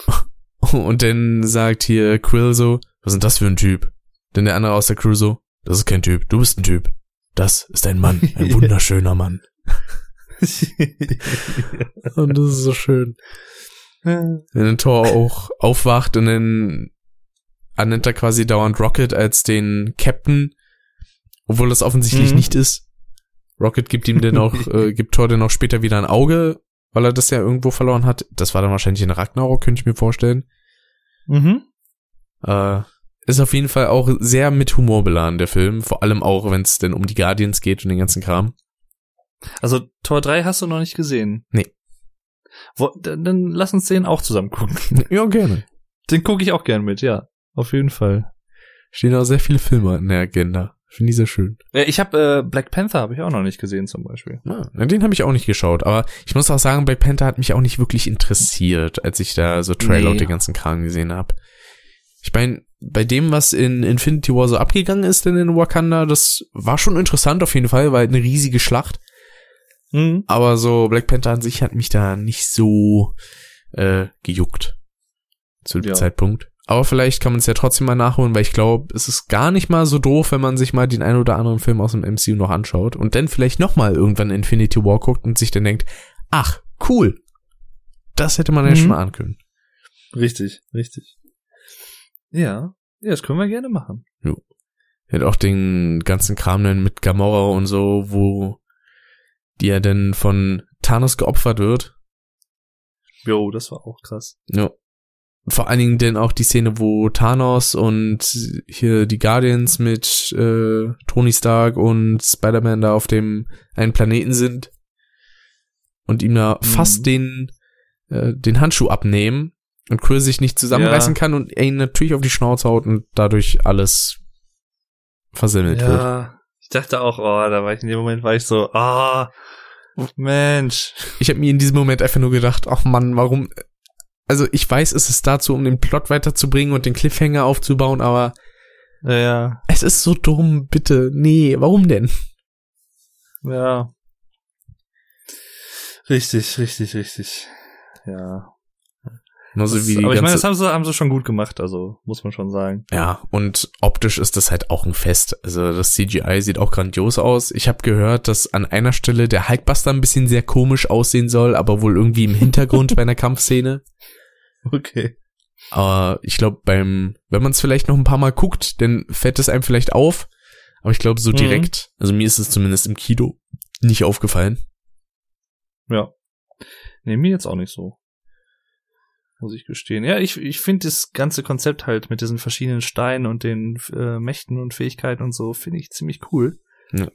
und dann sagt hier Quill so, was ist denn das für ein Typ? Denn der andere aus der Crew so, das ist kein Typ, du bist ein Typ. Das ist ein Mann, ein wunderschöner Mann. Und das ist so schön. Wenn dann Thor auch aufwacht und dann ernennt er quasi dauernd Rocket als den Captain, obwohl das offensichtlich Mhm. nicht ist. Rocket gibt ihm dann auch, äh, gibt Thor dann auch später wieder ein Auge, weil er das ja irgendwo verloren hat. Das war dann wahrscheinlich in Ragnarok, könnte ich mir vorstellen. mhm. Äh, ist auf jeden Fall auch sehr mit Humor beladen, der Film. Vor allem auch, wenn es denn um die Guardians geht und den ganzen Kram. Also Tor 3 hast du noch nicht gesehen? Nee. Wo, dann, dann lass uns den auch zusammen gucken. Ja, gerne. Den gucke ich auch gern mit, ja. Auf jeden Fall. Stehen auch sehr viele Filme in der Agenda. Finde ich sehr schön. Ich habe äh, Black Panther habe ich auch noch nicht gesehen zum Beispiel. Ja, na, den habe ich auch nicht geschaut, aber ich muss auch sagen, Black Panther hat mich auch nicht wirklich interessiert, als ich da so Trailer Nee. und den ganzen Kram gesehen habe. Ich meine, bei dem, was in Infinity War so abgegangen ist denn in Wakanda, das war schon interessant auf jeden Fall, weil eine riesige Schlacht. Mhm. Aber so Black Panther an sich hat mich da nicht so äh, gejuckt zu dem Ja. Zeitpunkt. Aber vielleicht kann man es ja trotzdem mal nachholen, weil ich glaube, es ist gar nicht mal so doof, wenn man sich mal den einen oder anderen Film aus dem MCU noch anschaut und dann vielleicht noch mal irgendwann Infinity War guckt und sich dann denkt, ach, cool. Das hätte man ja Mhm. schon ahnen können. Richtig, richtig. Ja, ja, das können wir gerne machen. Hat auch den ganzen Kram dann mit Gamora und so, wo die ja dann von Thanos geopfert wird. Jo, das war auch krass. Ja. Vor allen Dingen denn auch die Szene, wo Thanos und hier die Guardians mit äh, Tony Stark und Spider-Man da auf dem einen Planeten sind und ihm da Mhm. fast den äh, den Handschuh abnehmen und Quill sich nicht zusammenreißen Ja. kann und er ihn natürlich auf die Schnauze haut und dadurch alles versemmelt wird. Ja, ich dachte auch, oh, da war ich in dem Moment, war ich so, ah, Mensch. Ich habe mir in diesem Moment einfach nur gedacht, ach Mann, warum also ich weiß, es ist dazu, um den Plot weiterzubringen und den Cliffhanger aufzubauen, aber Ja, ja, Es ist so dumm, bitte. Nee, warum denn? ja. Richtig, richtig, richtig. Ja. Genauso Das, wie die aber ich meine, das haben sie, haben sie schon gut gemacht, also muss man schon sagen. ja, und optisch ist das halt auch ein Fest. Also das CGI sieht auch grandios aus. Ich habe gehört, dass an einer Stelle der Hulkbuster ein bisschen sehr komisch aussehen soll, aber wohl irgendwie im Hintergrund bei einer Kampfszene. Okay. Aber ich glaube, beim, wenn man es vielleicht noch ein paar Mal guckt, dann fällt es einem vielleicht auf. Aber ich glaube, so Mhm. direkt, also mir ist es zumindest im Kino nicht aufgefallen. Ja. Nee, mir jetzt auch nicht so. Muss ich gestehen. Ja, ich, ich finde das ganze Konzept halt mit diesen verschiedenen Steinen und den äh, Mächten und Fähigkeiten und so, finde ich ziemlich cool. Ja.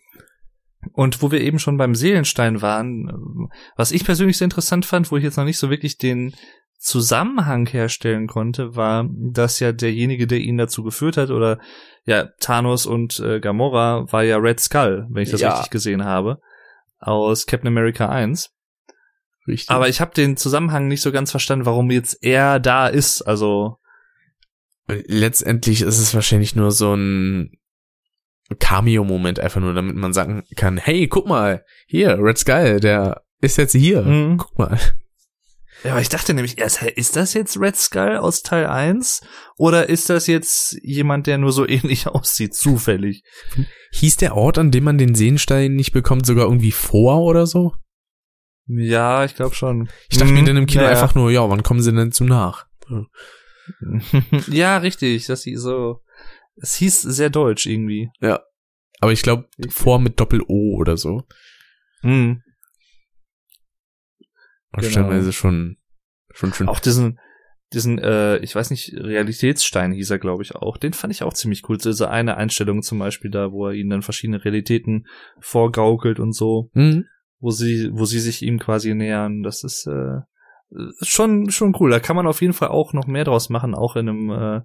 Und wo wir eben schon beim Seelenstein waren, ähm, was ich persönlich sehr interessant fand, wo ich jetzt noch nicht so wirklich den Zusammenhang herstellen konnte, war, dass ja derjenige, der ihn dazu geführt hat, oder ja, Thanos und äh, Gamora, war ja Red Skull, wenn ich das Ja. richtig gesehen habe, aus Captain America 1. Richtig. Aber ich habe den Zusammenhang nicht so ganz verstanden, warum jetzt er da ist. Also letztendlich ist es wahrscheinlich nur so ein Cameo-Moment einfach nur, damit man sagen kann, hey, guck mal, hier, Red Skull, der ist jetzt hier. Mhm. Guck mal. Ja, aber ich dachte nämlich ist das jetzt Red Skull aus Teil 1? Oder ist das jetzt jemand, der nur so ähnlich aussieht, zufällig? Hieß der Ort, an dem man den Seenstein nicht bekommt, sogar irgendwie vor oder so? Ja, ich glaube schon. Ich dachte mir dann im Kino ja, einfach nur, ja, wann kommen sie denn zu nach? Ja. ja, richtig, dass sie so. Es hieß sehr deutsch irgendwie. Aber ich glaube, vor mit Doppel-O oder so. Mhm. Und Genau. stellenweise schon, schon schön. Auch diesen, diesen, äh, ich weiß nicht, Realitätsstein hieß er, glaube ich, auch. Den fand ich auch ziemlich cool. Diese eine Einstellung zum Beispiel da, wo er ihnen dann verschiedene Realitäten vorgaukelt und so. Mhm. wo sie, wo sie sich ihm quasi nähern. Das ist äh, schon, schon cool. Da kann man auf jeden Fall auch noch mehr draus machen, auch in einem äh,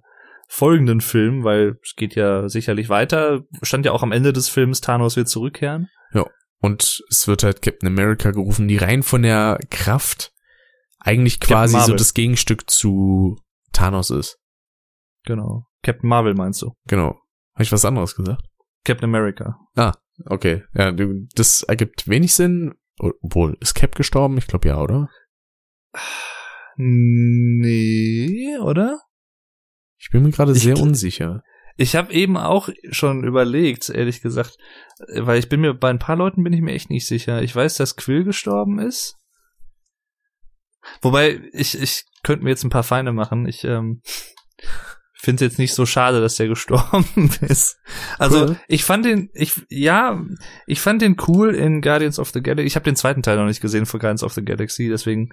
folgenden Film, weil es geht ja sicherlich weiter. Stand ja auch am Ende des Films, Thanos wird zurückkehren. Ja. Und es wird halt Captain America gerufen, die rein von der Kraft eigentlich quasi so das Gegenstück zu Thanos ist. Genau. Captain Marvel meinst du? Genau. Habe ich was anderes gesagt? Captain America. Okay. Ja, das ergibt wenig Sinn. Obwohl, ist Cap gestorben? Ich glaube ja, oder? Nee, oder? Ich bin mir gerade sehr unsicher. Ich habe eben auch schon überlegt, ehrlich gesagt, äh, weil ich bin mir bei ein paar Leuten bin ich mir echt nicht sicher. Ich weiß, dass Quill gestorben ist. Wobei ich ich könnte mir jetzt ein paar Feinde machen. Ich ähm, finde es jetzt nicht so schade, dass der gestorben ist. Also Quill? ich fand den ich ja ich fand den cool in Guardians of the Galaxy. Ich habe den zweiten Teil noch nicht gesehen von Guardians of the Galaxy, deswegen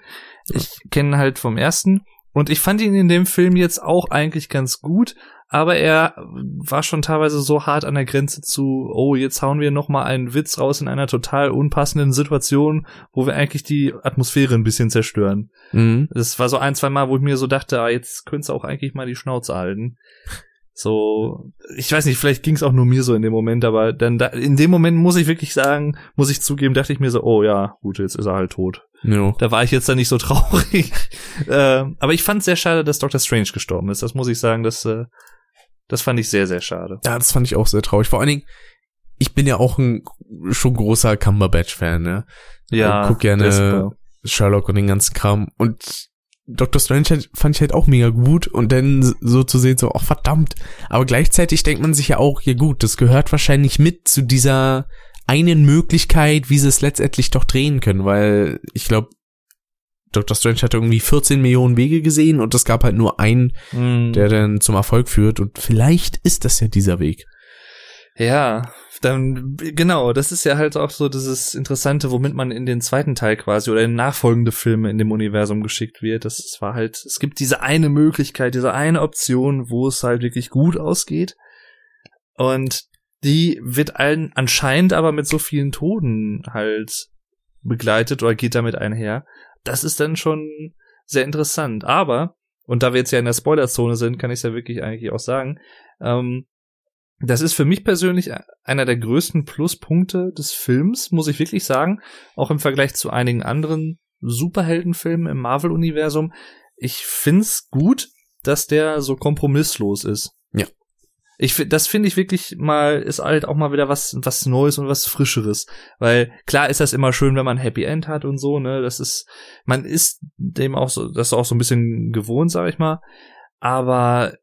ich kenne ihn halt vom ersten und ich fand ihn in dem Film jetzt auch eigentlich ganz gut, aber er war schon teilweise so hart an der Grenze zu, oh, jetzt hauen wir noch mal einen Witz raus in einer total unpassenden Situation, wo wir eigentlich die Atmosphäre ein bisschen zerstören. Mhm. Das war so ein, zwei Mal, wo ich mir so dachte, ah, jetzt könntest du auch eigentlich mal die Schnauze halten. So, ich weiß nicht, vielleicht ging es auch nur mir so in dem Moment, aber dann da, in dem Moment muss ich wirklich sagen, muss ich zugeben, dachte ich mir so, oh ja, gut, jetzt ist er halt tot. Jo. Da war ich jetzt dann nicht so traurig. äh, aber ich fand es sehr schade, dass Dr. Strange gestorben ist. Das muss ich sagen, das, äh, das fand ich sehr, sehr schade. Ja, das fand ich auch sehr traurig. Vor allen Dingen, ich bin ja auch ein schon großer Cumberbatch-Fan, ne? Ja, guck der ist gerne. Sherlock und den ganzen Kram. Und Dr. Strange fand ich halt auch mega gut. Und dann so zu sehen, so, ach verdammt. Aber gleichzeitig denkt man sich ja auch, ja gut, das gehört wahrscheinlich mit zu dieser einen Möglichkeit, wie sie es letztendlich doch drehen können. Weil ich glaube, Dr. Strange hat irgendwie 14 Millionen Wege gesehen und es gab halt nur einen, Mm. der dann zum Erfolg führt. Und vielleicht ist das ja dieser Weg. Ja, dann genau, das ist ja halt auch so dieses Interessante, womit man in den zweiten Teil quasi oder in nachfolgende Filme in dem Universum geschickt wird. Das war halt, es gibt diese eine Möglichkeit, diese eine Option, wo es halt wirklich gut ausgeht. Und die wird allen anscheinend aber mit so vielen Toten halt begleitet oder geht damit einher. Das ist dann schon sehr interessant. Aber, und da wir jetzt ja in der Spoilerzone sind, kann ich es ja wirklich eigentlich auch sagen, ähm, das ist für mich persönlich einer der größten Pluspunkte des Films, muss ich wirklich sagen. Auch im Vergleich zu einigen anderen Superheldenfilmen im Marvel-Universum. Ich find's gut, dass der so kompromisslos ist. Ja. Ich, das finde ich wirklich mal, ist halt auch mal wieder was, was Neues und was Frischeres. Weil klar ist das immer schön, wenn man Happy End hat und so, ne, das ist, man ist dem auch so, das ist auch so ein bisschen gewohnt, sag ich mal. Aber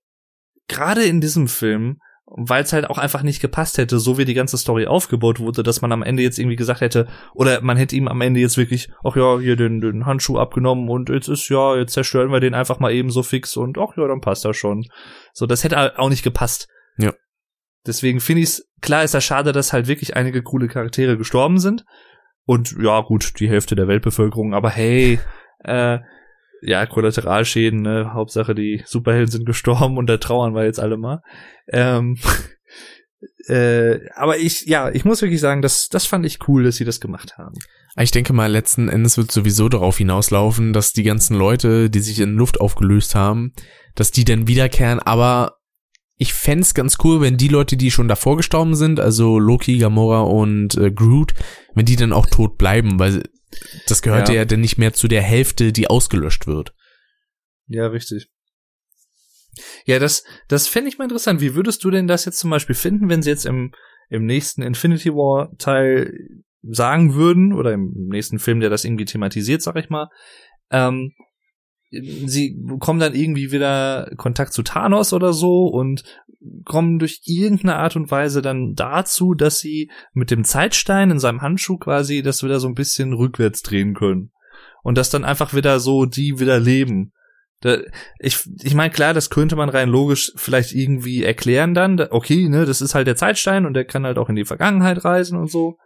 gerade in diesem Film, weil es halt auch einfach nicht gepasst hätte, so wie die ganze Story aufgebaut wurde, dass man am Ende jetzt irgendwie gesagt hätte, oder man hätte ihm am Ende jetzt wirklich, ach ja, hier den, den Handschuh abgenommen und jetzt ist ja, jetzt zerstören wir den einfach mal eben so fix und ach ja, dann passt das schon. So, das hätte auch nicht gepasst. Ja. Deswegen finde ich es, klar ist das schade, dass halt wirklich einige coole Charaktere gestorben sind. Und ja, gut, die Hälfte der Weltbevölkerung, aber hey, äh, ja, Kollateralschäden, ne? Hauptsache die Superhelden sind gestorben und da trauern wir jetzt alle mal. Ähm, äh, aber ich, ja, ich muss wirklich sagen, das, das fand ich cool, dass sie das gemacht haben. Ich denke mal, letzten Endes wird sowieso darauf hinauslaufen, dass die ganzen Leute, die sich in Luft aufgelöst haben, dass die dann wiederkehren, aber ich fänd's ganz cool, wenn die Leute, die schon davor gestorben sind, also Loki, Gamora und äh, Groot, wenn die dann auch tot bleiben, weil das gehört ja. Ja. ja dann nicht mehr zu der Hälfte, die ausgelöscht wird. Ja, richtig. Ja, das, das fände ich mal interessant. Wie würdest du denn das jetzt zum Beispiel finden, wenn sie jetzt im, im nächsten Infinity War Teil sagen würden, oder im nächsten Film, der das irgendwie thematisiert, sag ich mal, ähm, sie bekommen dann irgendwie wieder Kontakt zu Thanos oder so und kommen durch irgendeine Art und Weise dann dazu, dass sie mit dem Zeitstein in seinem Handschuh quasi das wieder so ein bisschen rückwärts drehen können. Und dass dann einfach wieder so die wieder leben. Da, ich ich meine, klar, das könnte man rein logisch vielleicht irgendwie erklären dann. Da- Okay, ne, das ist halt der Zeitstein und der kann halt auch in die Vergangenheit reisen und so.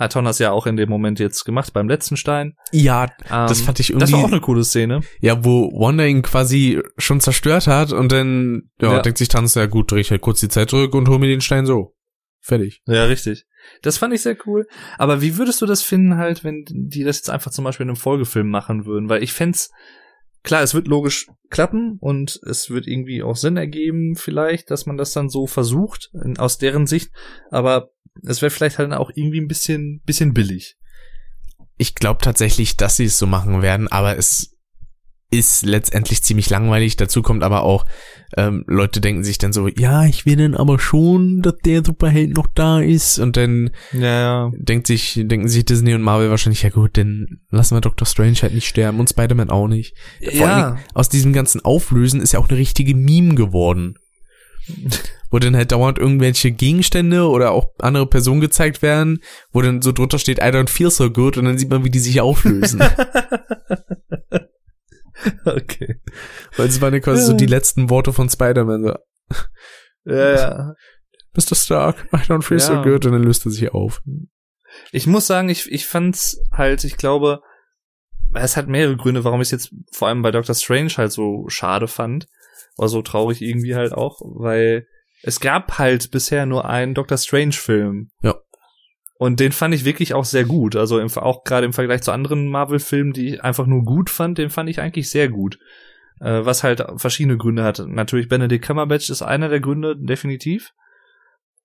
Hat Thomas ja auch in dem Moment jetzt gemacht beim letzten Stein. Ja, Ähm, das fand ich irgendwie. das war auch eine coole Szene. ja, wo Wanda ihn quasi schon zerstört hat und dann ja, Ja. denkt sich Tanz, ja gut, dreh ich halt kurz die Zeit zurück und hol mir den Stein so. Fertig. Ja, richtig. Das fand ich sehr cool. Aber wie würdest du das finden halt, wenn die das jetzt einfach zum Beispiel in einem Folgefilm machen würden? Weil ich fänd's klar, es wird logisch klappen und es wird irgendwie auch Sinn ergeben, vielleicht, dass man das dann so versucht, in, aus deren Sicht, aber es wäre vielleicht halt auch irgendwie ein bisschen, bisschen billig. Ich glaube tatsächlich, dass sie es so machen werden, aber es ist letztendlich ziemlich langweilig. Dazu kommt aber auch, ähm, Leute denken sich dann so, ja, ich will dann aber schon, dass der Superheld noch da ist. Und dann Ja, ja. denkt sich, denken sich Disney und Marvel wahrscheinlich, ja gut, dann lassen wir Doctor Strange halt nicht sterben und Spider-Man auch nicht. Vor Ja, Dingen, aus diesem ganzen Auflösen ist ja auch eine richtige Meme geworden. wo dann halt dauernd irgendwelche Gegenstände oder auch andere Personen gezeigt werden, wo dann so drunter steht, I don't feel so good und dann sieht man, wie die sich auflösen. okay. Weil es waren ja quasi so die letzten Worte von Spider-Man. So, Ja, ja. Mr. Stark, I don't feel so Ja. good und dann löst er sich auf. Ich muss sagen, ich, ich fand's halt, ich glaube, es hat mehrere Gründe, warum ich es jetzt vor allem bei Doctor Strange halt so schade fand. Oder so traurig irgendwie halt auch, weil es gab halt bisher nur einen Doctor Strange Film. Ja. Und den fand ich wirklich auch sehr gut. Also im, auch gerade im Vergleich zu anderen Marvel-Filmen, die ich einfach nur gut fand, den fand ich eigentlich sehr gut. Äh, was halt verschiedene Gründe hat. Natürlich Benedict Cumberbatch ist einer der Gründe, definitiv.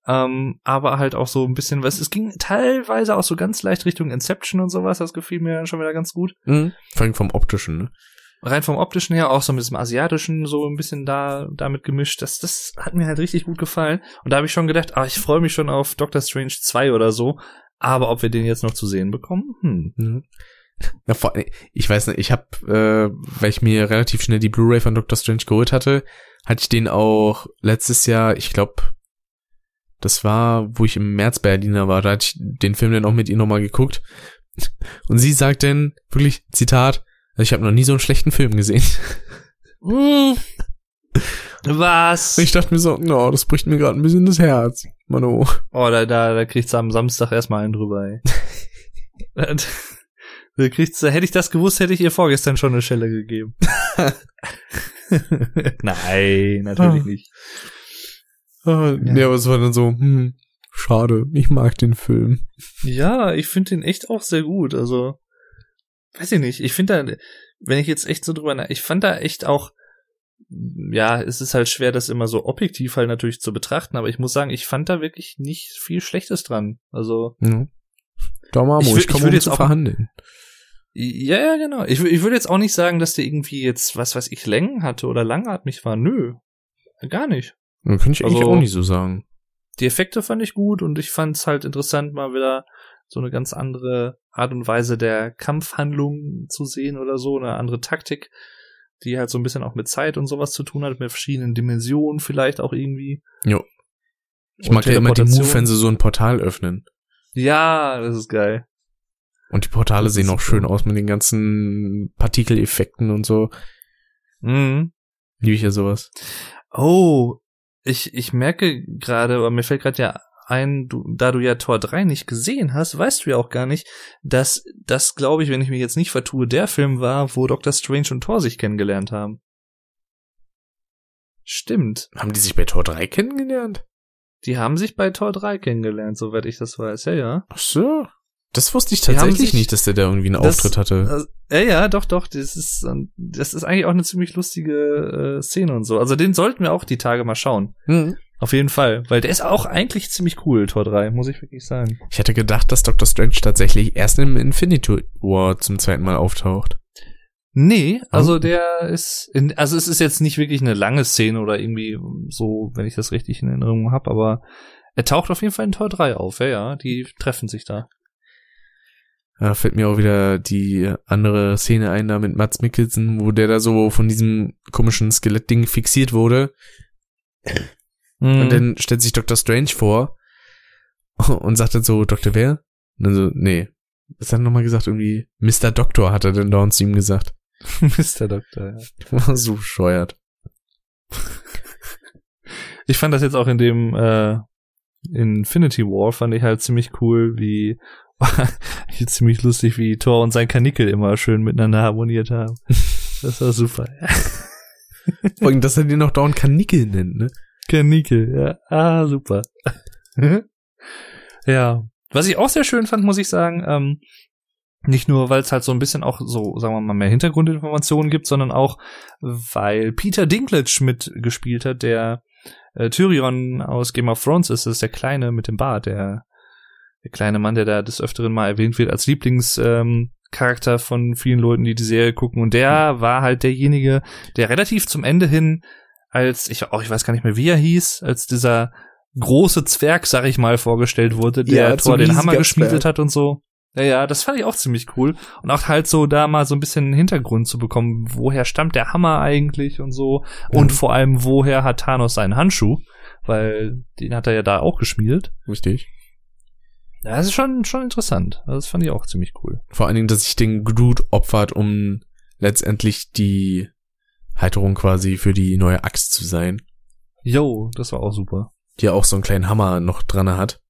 Ähm, aber halt auch so ein bisschen was. Es ging teilweise auch so ganz leicht Richtung Inception und sowas. Das gefiel mir dann schon wieder ganz gut. Mhm. Vor allem vom optischen, ne? Rein vom optischen her, auch so mit diesem asiatischen so ein bisschen da damit gemischt. Das, das hat mir halt richtig gut gefallen. Und da habe ich schon gedacht, ah, ich freue mich schon auf Doctor Strange 2 oder so. Aber ob wir den jetzt noch zu sehen bekommen? Hm. Mhm. Ja, vor, ich weiß nicht, ich habe, äh, weil ich mir relativ schnell die Blu-ray von Doctor Strange geholt hatte, hatte ich den auch letztes Jahr, ich glaube, das war, wo ich im März Berliner war, da hatte ich den Film dann auch mit ihr nochmal geguckt. Und sie sagt dann wirklich, Zitat, ich habe noch nie so einen schlechten Film gesehen. Was? Und ich dachte mir so, no, das bricht mir gerade ein bisschen das Herz. Mano. Oh, da, da, da kriegt's am Samstag erstmal einen drüber, ey. da kriegt's, da hätte ich das gewusst, hätte ich ihr vorgestern schon eine Schelle gegeben. Nein, natürlich Ah. nicht. Ah, Nee, aber es war dann so, hm, schade, ich mag den Film. Ja, ich finde den echt auch sehr gut. Also, weiß ich nicht. Ich finde da, wenn ich jetzt echt so drüber nach, ich fand da echt auch, ja, es ist halt schwer, das immer so objektiv halt natürlich zu betrachten, aber ich muss sagen, ich fand da wirklich nicht viel Schlechtes dran. Also, Ja. Daumen Ich ich, ich komme ich würd um jetzt zu auch- verhandeln. ja, ja, genau. Ich, ich würde jetzt auch nicht sagen, dass der irgendwie jetzt, was weiß ich, Längen hatte oder langatmig war. Nö. Gar nicht. Könnte ich eigentlich Also- auch nicht so sagen. die Effekte fand ich gut und ich fand es halt interessant, mal wieder so eine ganz andere Art und Weise der Kampfhandlung zu sehen oder so, eine andere Taktik, die halt so ein bisschen auch mit Zeit und sowas zu tun hat, mit verschiedenen Dimensionen vielleicht auch irgendwie. Jo. Ich Und mag ja immer die. Move, wenn sie so ein Portal öffnen. Ja, das ist geil. Und die Portale sehen auch schön aus mit den ganzen Partikeleffekten und so. Mhm. Liebe ich ja sowas. Oh, ich, ich merke gerade, aber mir fällt gerade ja ein, du, da du ja Tor 3 nicht gesehen hast, weißt du ja auch gar nicht, dass das, glaube ich, wenn ich mich jetzt nicht vertue, der Film war, wo Dr. Strange und Thor sich kennengelernt haben. Stimmt. Haben die sich bei Tor 3 kennengelernt? Die haben sich bei Tor 3 kennengelernt, soweit ich das weiß. Ja, ja. Ach so. Das wusste ich tatsächlich sich- nicht, dass der da irgendwie einen Das- Auftritt hatte. Also, ja, ja, doch, doch. Das ist, ähm, das ist eigentlich auch eine ziemlich lustige äh, Szene und so. Also den sollten wir auch die Tage mal schauen. Hm. Auf jeden Fall. Weil der ist auch eigentlich ziemlich cool, Tor 3, muss ich wirklich sagen. Ich hätte gedacht, dass Doctor Strange tatsächlich erst im Infinity War zum zweiten Mal auftaucht. Nee, also Oh. der ist, in, also es ist jetzt nicht wirklich eine lange Szene oder irgendwie so, wenn ich das richtig in Erinnerung habe, aber er taucht auf jeden Fall in Tor 3 auf, ja, ja, die treffen sich da. Da fällt mir auch wieder die andere Szene ein, da mit Mats Mikkelsen, wo der da so von diesem komischen Skelettding fixiert wurde. Mhm. Und dann stellt sich Dr. Strange vor und sagt dann so, Dr. Wer? Und dann so, nee. Was hat er nochmal gesagt? Irgendwie, Mr. Doktor hat er dann dauernd zu ihm gesagt. Mr. Doktor, ja. War so bescheuert. Ich fand das jetzt auch in dem äh, Infinity War fand ich halt ziemlich cool, wie ziemlich lustig, wie Thor und sein Kanickel immer schön miteinander harmoniert haben. Das war super. Vor allem, dass er den noch dauernd Kanickel nennt, ne? Kanickel, ja. Ah, super. ja. Was ich auch sehr schön fand, muss ich sagen, ähm, Nicht nur, weil es halt so ein bisschen auch so, sagen wir mal, mehr Hintergrundinformationen gibt, sondern auch, weil Peter Dinklage mitgespielt hat, der äh, Tyrion aus Game of Thrones ist, das ist der Kleine mit dem Bart, der, der kleine Mann, der da des Öfteren mal erwähnt wird als Lieblingscharakter ähm, von vielen Leuten, die die Serie gucken. Und der war halt derjenige, der relativ zum Ende hin, als, ich, oh, ich weiß gar nicht mehr, wie er hieß, als dieser große Zwerg, sag ich mal, vorgestellt wurde, der ja, Thor den Hammer geschmiedet hat und so. Ja, ja, das fand ich auch ziemlich cool. Und auch halt so da mal so ein bisschen Hintergrund zu bekommen, woher stammt der Hammer eigentlich und so. Mhm. Und vor allem, woher hat Thanos seinen Handschuh? Weil den hat er ja da auch geschmiedet. Richtig. Ja, das ist schon, schon interessant. Das fand ich auch ziemlich cool. Vor allen Dingen, dass sich den Groot opfert, um letztendlich die Halterung quasi für die neue Axt zu sein. Jo, das war auch super. Die ja auch so einen kleinen Hammer noch dran hat.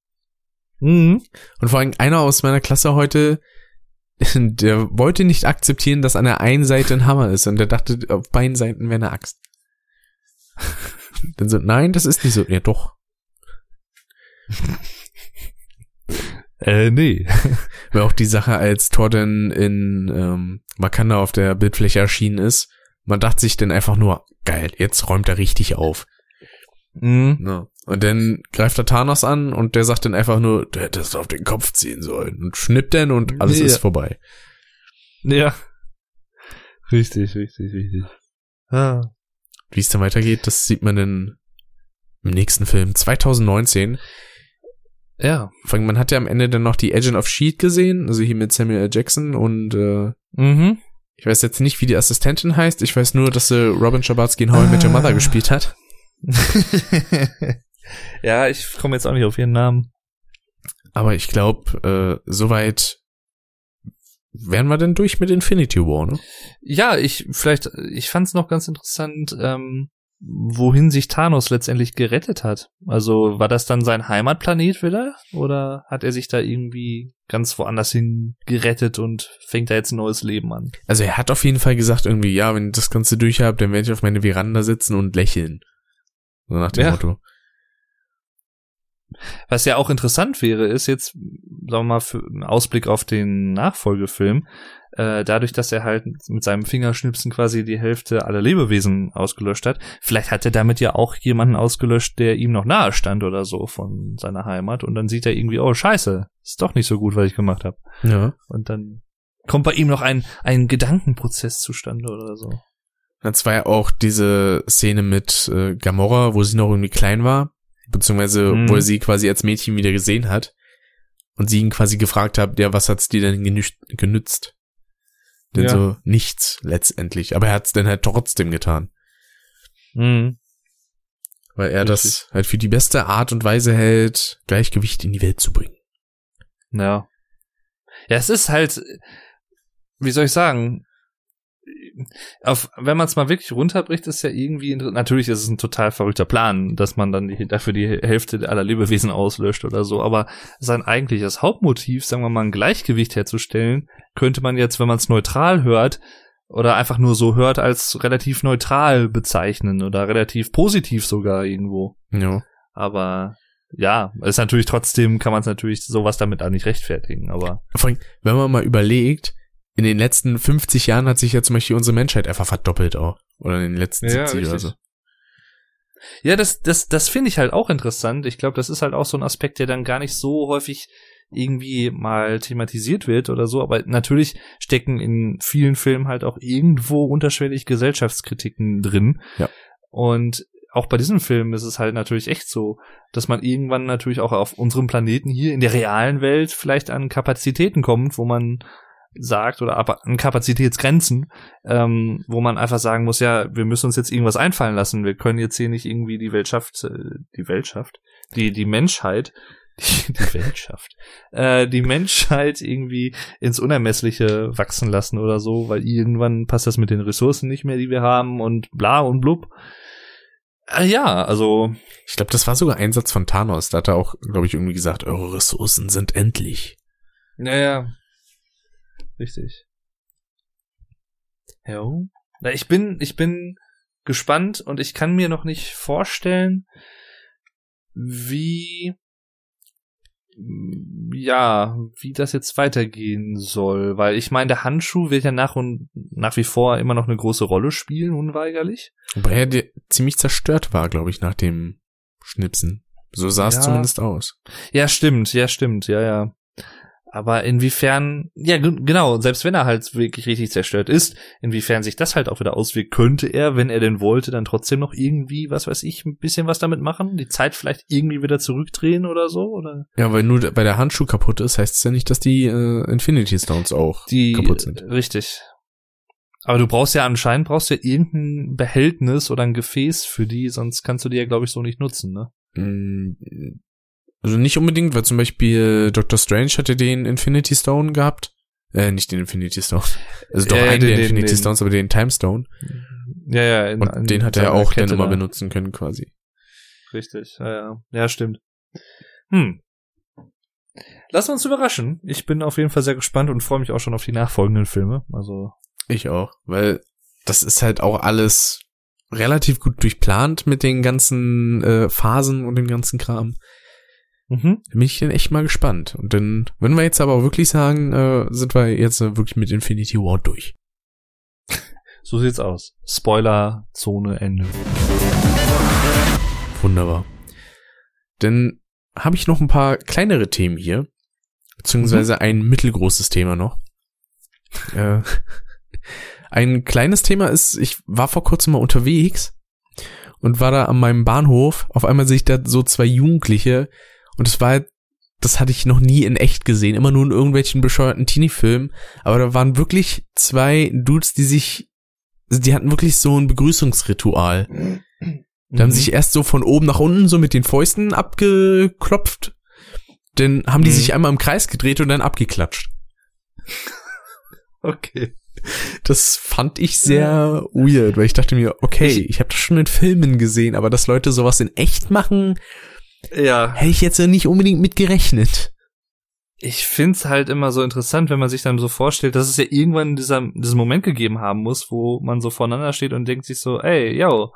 Mhm. Und vor allem einer aus meiner Klasse heute, der wollte nicht akzeptieren, dass an der einen Seite ein Hammer ist und der dachte, auf beiden Seiten wäre eine Axt. Dann so, nein, das ist nicht so. Ja, doch. äh, nee. Weil auch die Sache, als Thor dann in ähm, Wakanda auf der Bildfläche erschienen ist, man dachte sich dann einfach nur, geil, jetzt räumt er richtig auf. Mhm. Ja. Und dann greift er Thanos an und der sagt dann einfach nur, der hätte es auf den Kopf ziehen sollen. Und schnippt dann und alles ja. ist vorbei. Ja. Richtig, richtig, richtig. Ah. Wie es dann weitergeht, das sieht man dann im nächsten Film 2019. Ja. Vor allem, man hat ja am Ende dann noch die Agent of Shield gesehen, also hier mit Samuel L. Jackson und äh, mhm. Ich weiß jetzt nicht, wie die Assistentin heißt. Ich weiß nur, dass sie Robin Schabatsky in How I Met Your Mother gespielt hat. ja, ich komme jetzt auch nicht auf ihren Namen. Aber ich glaube, äh, soweit wären wir denn durch mit Infinity War, ne? Ja, ich vielleicht, ich fand es noch ganz interessant, ähm, wohin sich Thanos letztendlich gerettet hat. Also war das dann sein Heimatplanet wieder? Oder hat er sich da irgendwie ganz woanders hin gerettet und fängt da jetzt ein neues Leben an? Also er hat auf jeden Fall gesagt irgendwie, ja, wenn ich das Ganze durch habe, dann werde ich auf meine Veranda sitzen und lächeln. So nach dem ja. Motto. Was ja auch interessant wäre, ist jetzt, sagen wir mal, für einen Ausblick auf den Nachfolgefilm, äh, dadurch, dass er halt mit seinem Fingerschnipsen quasi die Hälfte aller Lebewesen ausgelöscht hat, vielleicht hat er damit ja auch jemanden ausgelöscht, der ihm noch nahe stand oder so von seiner Heimat und dann sieht er irgendwie, oh scheiße, ist doch nicht so gut, was ich gemacht habe. Ja. Und dann kommt bei ihm noch ein, ein Gedankenprozess zustande oder so. Das war ja auch diese Szene mit äh, Gamora, wo sie noch irgendwie klein war beziehungsweise mhm. wo er sie quasi als Mädchen wieder gesehen hat und sie ihn quasi gefragt hat, ja, was hat's dir denn genützt? Denn ja. so nichts letztendlich, aber er hat's dann halt trotzdem getan. Mhm. Weil er Richtig. das halt für die beste Art und Weise hält, Gleichgewicht in die Welt zu bringen. Ja. Ja, es ist halt, wie soll ich sagen, auf, wenn man es mal wirklich runterbricht, ist ja irgendwie, natürlich ist es ein total verrückter Plan, dass man dann die, dafür die Hälfte aller Lebewesen auslöscht oder so, aber sein eigentliches Hauptmotiv, sagen wir mal, ein Gleichgewicht herzustellen, könnte man jetzt, wenn man es neutral hört, oder einfach nur so hört, als relativ neutral bezeichnen oder relativ positiv sogar irgendwo. Ja. Aber ja, ist natürlich trotzdem, kann man es natürlich sowas damit auch nicht rechtfertigen, aber. Vor allem, wenn man mal überlegt, in den letzten 50 Jahren hat sich ja zum Beispiel unsere Menschheit einfach verdoppelt auch. Oder in den letzten ja, 70 oder so. Ja, das, das, das finde ich halt auch interessant. Ich glaube, das ist halt auch so ein Aspekt, der dann gar nicht so häufig irgendwie mal thematisiert wird oder so, aber natürlich stecken in vielen Filmen halt auch irgendwo unterschwellig Gesellschaftskritiken drin. Ja. Und auch bei diesem Film ist es halt natürlich echt so, dass man irgendwann natürlich auch auf unserem Planeten hier in der realen Welt vielleicht an Kapazitäten kommt, wo man sagt oder ab an Kapazitätsgrenzen, ähm, wo man einfach sagen muss, ja, wir müssen uns jetzt irgendwas einfallen lassen. Wir können jetzt hier nicht irgendwie die Weltschaft, äh, die Weltschaft, die die Menschheit, die, die Weltschaft, äh, die Menschheit irgendwie ins Unermessliche wachsen lassen oder so, weil irgendwann passt das mit den Ressourcen nicht mehr, die wir haben und bla und blub. Äh, ja, also. Ich glaube, das war sogar ein Satz von Thanos. Da hat er auch, glaube ich, irgendwie gesagt, eure Ressourcen sind endlich. Naja, Richtig. Ja. Na, ich bin, ich bin gespannt und ich kann mir noch nicht vorstellen, wie ja, wie das jetzt weitergehen soll, weil ich meine, der Handschuh wird ja nach und nach wie vor immer noch eine große Rolle spielen, unweigerlich. Wobei er dir ziemlich zerstört war, glaube ich, nach dem Schnipsen. So sah es Ja. zumindest aus. Ja, stimmt, ja, stimmt, ja, ja. Aber inwiefern, ja, genau, selbst wenn er halt wirklich richtig zerstört ist, inwiefern sich das halt auch wieder auswirkt, könnte er, wenn er denn wollte, dann trotzdem noch irgendwie, was weiß ich, ein bisschen was damit machen? Die Zeit vielleicht irgendwie wieder zurückdrehen oder so? Oder Ja, weil nur bei der Handschuh kaputt ist, heißt es ja nicht, dass die äh, Infinity Stones auch die kaputt sind. Richtig. Aber du brauchst ja anscheinend brauchst ja irgendein Behältnis oder ein Gefäß für die, sonst kannst du die ja, glaube ich, so nicht nutzen, ne? Also nicht unbedingt, weil zum Beispiel Doctor Strange hatte den Infinity Stone gehabt. Äh, nicht den Infinity Stone. Also doch Ja, einen den- der Infinity den- Stones, aber den Time Stone. Ja, ja. in- Und den hat er auch Kette dann immer da. benutzen können, quasi. Richtig, ja, ja. Ja, stimmt. Hm. Lass uns überraschen. Ich bin auf jeden Fall sehr gespannt und freue mich auch schon auf die nachfolgenden Filme. Also, Ich auch, weil das ist halt auch alles relativ gut durchplant mit den ganzen äh, Phasen und dem ganzen Kram. Mhm. Da bin ich dann echt mal gespannt. Und dann, wenn wir jetzt aber auch wirklich sagen, äh, sind wir jetzt äh, wirklich mit Infinity War durch. so sieht's aus. Spoiler, Zone, Ende. Wunderbar. Dann habe ich noch ein paar kleinere Themen hier, beziehungsweise ein mittelgroßes Thema noch. Äh, ein kleines Thema ist, ich war vor kurzem mal unterwegs und war da an meinem Bahnhof. Auf einmal sehe ich da so zwei Jugendliche und es war halt, das hatte ich noch nie in echt gesehen, immer nur in irgendwelchen bescheuerten Teenie-Filmen. Aber da waren wirklich zwei Dudes, die sich, die hatten wirklich so ein Begrüßungsritual. Da haben Mhm. sich erst so von oben nach unten so mit den Fäusten abgeklopft. Dann haben die Mhm. sich einmal im Kreis gedreht und dann abgeklatscht. Okay. Das fand ich sehr weird, weil ich dachte mir, okay, ich habe das schon in Filmen gesehen, aber dass Leute sowas in echt machen, Ja. hätte ich jetzt ja nicht unbedingt mit gerechnet. Ich find's halt immer so interessant, wenn man sich dann so vorstellt, dass es ja irgendwann dieser, diesen Moment gegeben haben muss, wo man so voneinander steht und denkt sich so, ey, yo,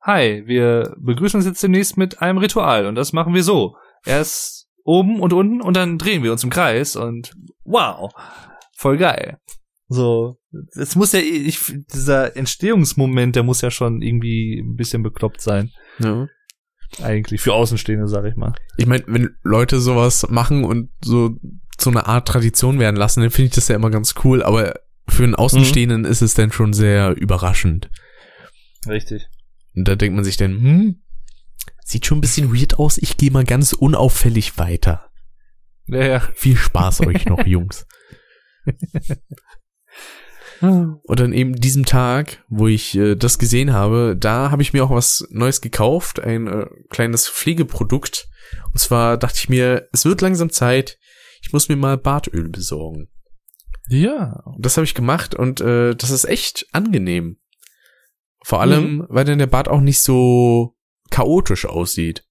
hi, wir begrüßen uns jetzt demnächst mit einem Ritual und das machen wir so. Erst oben und unten und dann drehen wir uns im Kreis und wow, voll geil. So, es muss ja, ich, dieser Entstehungsmoment, der muss ja schon irgendwie ein bisschen bekloppt sein. Ja. Eigentlich, für Außenstehende, sag ich mal. Ich meine, wenn Leute sowas machen und so zu einer Art Tradition werden lassen, dann finde ich das ja immer ganz cool, aber für einen Außenstehenden ist es dann schon sehr überraschend. Richtig. Und da denkt man sich dann, hm, sieht schon ein bisschen weird aus, ich gehe mal ganz unauffällig weiter. Ja, ja. Viel Spaß euch noch, Jungs. Und an eben diesem Tag, wo ich äh, das gesehen habe, da habe ich mir auch was Neues gekauft, ein äh, kleines Pflegeprodukt. Und zwar dachte ich mir, es wird langsam Zeit, ich muss mir mal Bartöl besorgen. Ja. Das habe ich gemacht und äh, das ist echt angenehm. Vor allem, weil dann der Bart auch nicht so chaotisch aussieht.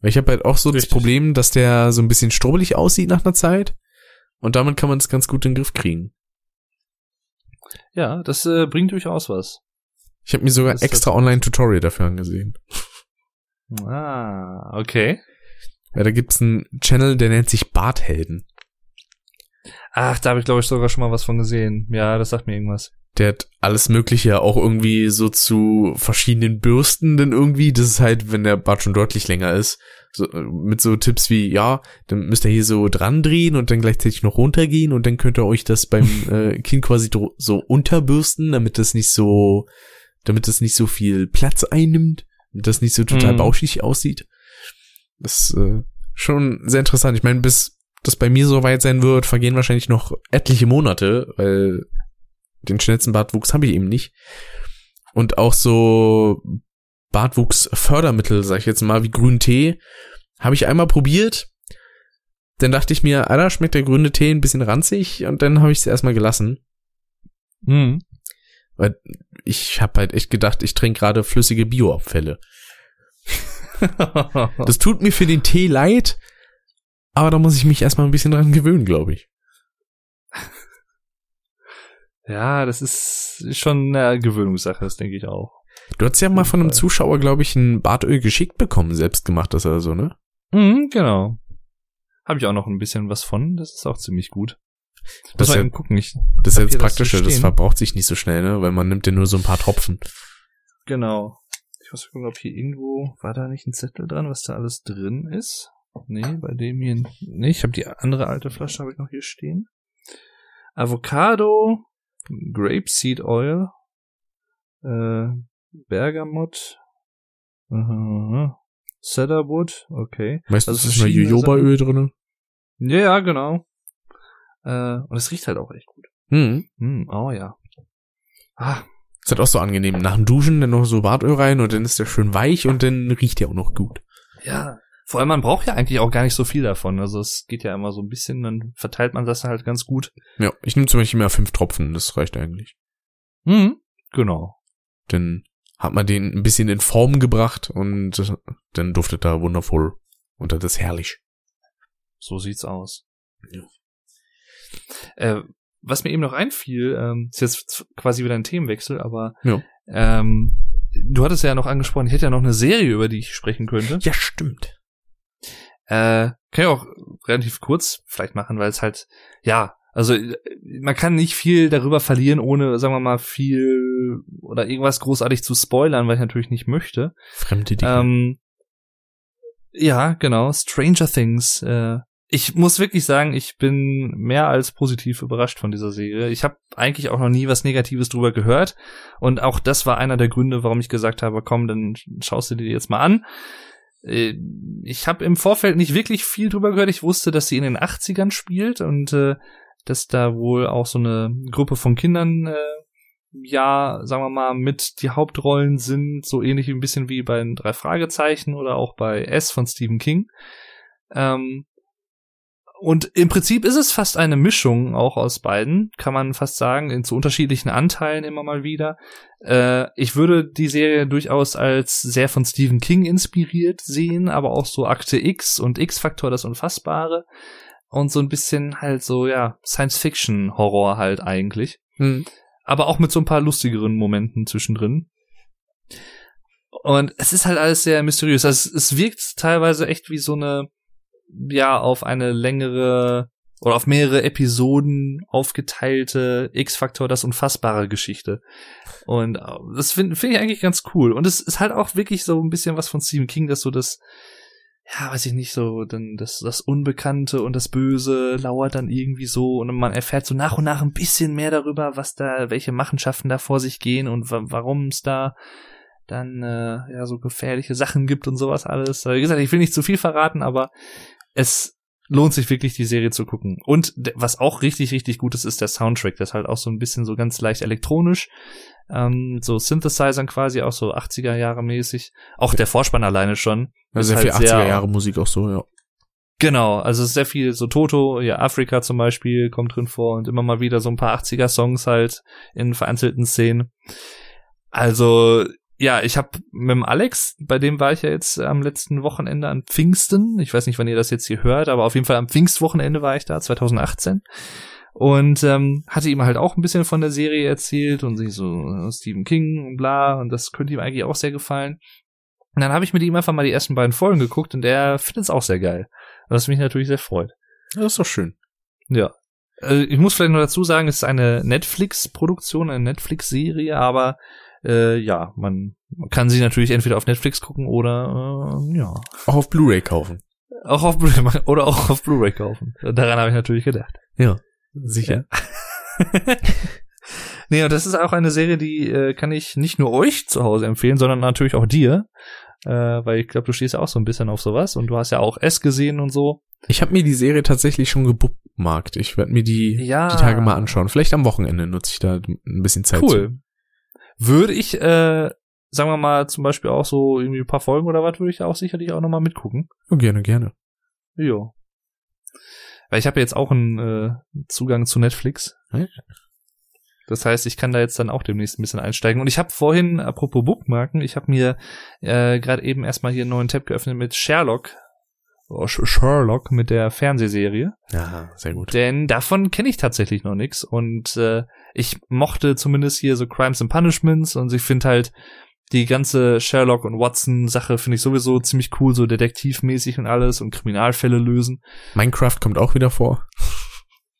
Weil ich habe halt auch so das Richtig. Problem, dass der so ein bisschen strubbelig aussieht nach einer Zeit. Und damit kann man es ganz gut in den Griff kriegen. Ja, das äh, bringt durchaus was. Ich habe mir sogar Das extra Online-Tutorial dafür angesehen. Ah, okay. Ja, da gibt's einen Channel, der nennt sich Barthelden. Ach, da habe ich glaube ich sogar schon mal was von gesehen. Ja, das sagt mir irgendwas. Der hat alles Mögliche auch irgendwie so zu verschiedenen Bürsten denn irgendwie. Das ist halt, wenn der Bart schon deutlich länger ist. So, äh, mit so Tipps wie, ja, dann müsst ihr hier so dran drehen und dann gleichzeitig noch runtergehen und dann könnt ihr euch das beim äh, Kind quasi so unterbürsten, damit das nicht so, damit das nicht so viel Platz einnimmt und das nicht so total Mhm. bauschig aussieht. Das ist äh, schon sehr interessant. Ich meine, bis das bei mir so weit sein wird, vergehen wahrscheinlich noch etliche Monate, weil den schnellsten Bartwuchs habe ich eben nicht. Und auch so Bartwuchsfördermittel, sag ich jetzt mal, wie grünen Tee, habe ich einmal probiert. Dann dachte ich mir, Alter, schmeckt der grüne Tee ein bisschen ranzig und dann habe ich es erstmal gelassen. Hm. Weil ich habe halt echt gedacht, ich trinke gerade flüssige Bioabfälle. Das tut mir für den Tee leid, aber da muss ich mich erstmal ein bisschen dran gewöhnen, glaube ich. Ja, das ist schon eine Gewöhnungssache, das denke ich auch. Du hast ja mal von einem. Zuschauer, glaube ich, ein Bartöl geschickt bekommen, selbstgemachtes oder so, ne? Mhm, genau. Habe ich auch noch ein bisschen was von. Das ist auch ziemlich gut. Das mal ja- gucken. Ich, Das ist jetzt das praktischer, das stehen. verbraucht sich nicht so schnell, ne? Weil man nimmt ja nur so ein paar Tropfen. genau. Ich muss gucken, ob hier irgendwo, war da nicht ein Zettel dran, was da alles drin ist? Nee, bei dem hier nicht. Ich habe die andere alte Flasche habe ich noch hier stehen. Avocado, Grapeseed Oil, äh, Bergamot, aha, Cedarwood, okay. Meistens Also ist mal Jojobaöl drinne. Ja, ja, genau. Äh, und es riecht halt auch echt gut. Hm. Hm, oh ja. Ah, Ist halt auch so angenehm. Nach dem Duschen dann noch so Bartöl rein und dann ist der schön weich und dann riecht der auch noch gut. ja. Vor allem, man braucht ja eigentlich auch gar nicht so viel davon. Also es geht ja immer so ein bisschen, dann verteilt man das halt ganz gut. Ja, ich nehme zum Beispiel immer fünf Tropfen, das reicht eigentlich. Mhm. Genau. Dann hat man den ein bisschen in Form gebracht und dann duftet er wundervoll. Und das ist herrlich. So sieht's aus. Ja. Äh, was mir eben noch einfiel, ähm, ist jetzt quasi wieder ein Themenwechsel, aber Ja. ähm, du hattest ja noch angesprochen, ich hätte ja noch eine Serie, über die ich sprechen könnte. Ja, stimmt. Äh, kann ich auch relativ kurz vielleicht machen, weil es halt, ja, also äh, man kann nicht viel darüber verlieren, ohne, sagen wir mal, viel oder irgendwas großartig zu spoilern, weil ich natürlich nicht möchte. Fremde Dinge. Ähm, ja, genau, Stranger Things. Äh, ich muss wirklich sagen, ich bin mehr als positiv überrascht von dieser Serie. Ich habe eigentlich auch noch nie was Negatives drüber gehört. Und auch das war einer der Gründe, warum ich gesagt habe, komm, dann schaust du dir die jetzt mal an. Äh, Ich habe im Vorfeld nicht wirklich viel drüber gehört. Ich wusste, dass sie in den 80ern spielt und äh, dass da wohl auch so eine Gruppe von Kindern, äh, ja, sagen wir mal, mit die Hauptrollen sind, so ähnlich ein bisschen wie bei den drei Fragezeichen oder auch bei S von Stephen King. Ähm, und im Prinzip ist es fast eine Mischung auch aus beiden, kann man fast sagen, in zu unterschiedlichen Anteilen immer mal wieder. Äh, ich würde die Serie durchaus als sehr von Stephen King inspiriert sehen, aber auch so Akte X und X-Faktor, das Unfassbare. Und so ein bisschen halt so, ja, Science-Fiction-Horror halt eigentlich. Hm. Aber auch mit so ein paar lustigeren Momenten zwischendrin. Und es ist halt alles sehr mysteriös. Also es, es wirkt teilweise echt wie so eine, ja, auf eine längere oder auf mehrere Episoden aufgeteilte X-Faktor, das unfassbare Geschichte. Und äh, das finde find ich eigentlich ganz cool. Und es ist halt auch wirklich so ein bisschen was von Stephen King, dass so das, ja, weiß ich nicht, so, dann das, das Unbekannte und das Böse lauert dann irgendwie so und man erfährt so nach und nach ein bisschen mehr darüber, was da, welche Machenschaften da vor sich gehen und wa warum es da dann äh, ja so gefährliche Sachen gibt und sowas alles. Wie gesagt, ich will nicht zu viel verraten, aber es lohnt sich wirklich, die Serie zu gucken. Und was auch richtig, richtig gut ist, ist der Soundtrack. Der ist halt auch so ein bisschen so ganz leicht elektronisch. Ähm, so Synthesizern quasi, auch so 80er Jahre mäßig. Auch der Vorspann alleine schon. Ist sehr halt viel 80er Jahre Musik auch so, ja. Genau, also sehr viel so Toto, ja, Afrika zum Beispiel kommt drin vor und immer mal wieder so ein paar 80er Songs halt in vereinzelten Szenen. Also, ja, ich habe mit dem Alex, bei dem war ich ja jetzt am letzten Wochenende an Pfingsten. Ich weiß nicht, wann ihr das jetzt hier hört, aber auf jeden Fall am Pfingstwochenende war ich da, 2018. Und ähm, hatte ihm halt auch ein bisschen von der Serie erzählt und sich so äh, Stephen King und bla und das könnte ihm eigentlich auch sehr gefallen. Und dann habe ich mit ihm einfach mal die ersten beiden Folgen geguckt und der findet es auch sehr geil. Was mich natürlich sehr freut. Das ist doch schön. Ja. Also ich muss vielleicht noch dazu sagen, es ist eine Netflix-Produktion, eine Netflix-Serie, aber äh, ja, man, kann sie natürlich entweder auf Netflix gucken oder äh, ja. Auch auf Blu-ray kaufen. Auch auf Blu-ray oder auch auf Blu-ray kaufen. Daran habe ich natürlich gedacht. Ja. Sicher. nee, und das ist auch eine Serie, die äh, kann ich nicht nur euch zu Hause empfehlen, sondern natürlich auch dir. Äh, weil ich glaube, du stehst ja auch so ein bisschen auf sowas und du hast ja auch S gesehen und so. Ich habe mir die Serie tatsächlich schon gebookmarkt. Ich werde mir die, Ja. die Tage mal anschauen. Vielleicht am Wochenende nutze ich da ein bisschen Zeit zu. Würde ich, äh, sagen wir mal, zum Beispiel auch so irgendwie ein paar Folgen oder was, würde ich auch sicherlich auch nochmal mitgucken. Oh, gerne, gerne. Jo. Weil ich habe jetzt auch einen äh, Zugang zu Netflix. Ja. Das heißt, ich kann da jetzt dann auch demnächst ein bisschen einsteigen. Und ich habe vorhin, apropos Bookmarken, ich habe mir äh, gerade eben erstmal hier einen neuen Tab geöffnet mit Sherlock. Sh- Sherlock mit der Fernsehserie. Ja, sehr gut. Denn davon kenne ich tatsächlich noch nichts. Und äh, ich mochte zumindest hier so Crimes and Punishments und ich finde halt, die ganze Sherlock und Watson Sache finde ich sowieso ziemlich cool, so detektivmäßig und alles und Kriminalfälle lösen. Minecraft kommt auch wieder vor.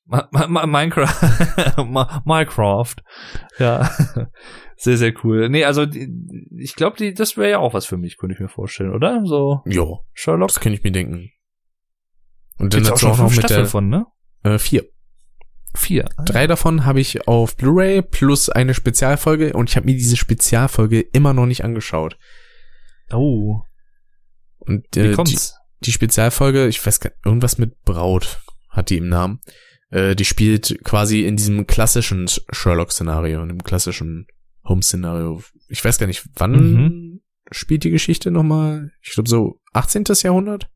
Minecraft, Minecraft, ja, sehr sehr cool. Nee, also die, ich glaube, die das wäre ja auch was für mich, könnte ich mir vorstellen, oder? So Jo, Sherlock. das kann ich mir denken. Und dann Gibt's auch dazu schon auch noch mit Staffeln der von, ne? äh, vier. Vier. Drei davon habe ich auf Blu-ray plus eine Spezialfolge und ich habe mir diese Spezialfolge immer noch nicht angeschaut. Oh, Und wie äh, die, kommt's? die Spezialfolge, ich weiß gar nicht, irgendwas mit Braut hat die im Namen. Äh, die spielt quasi in diesem klassischen Sherlock-Szenario, in dem klassischen Holmes-Szenario. Ich weiß gar nicht, wann Mhm. spielt die Geschichte nochmal? Ich glaube so 18. Jahrhundert?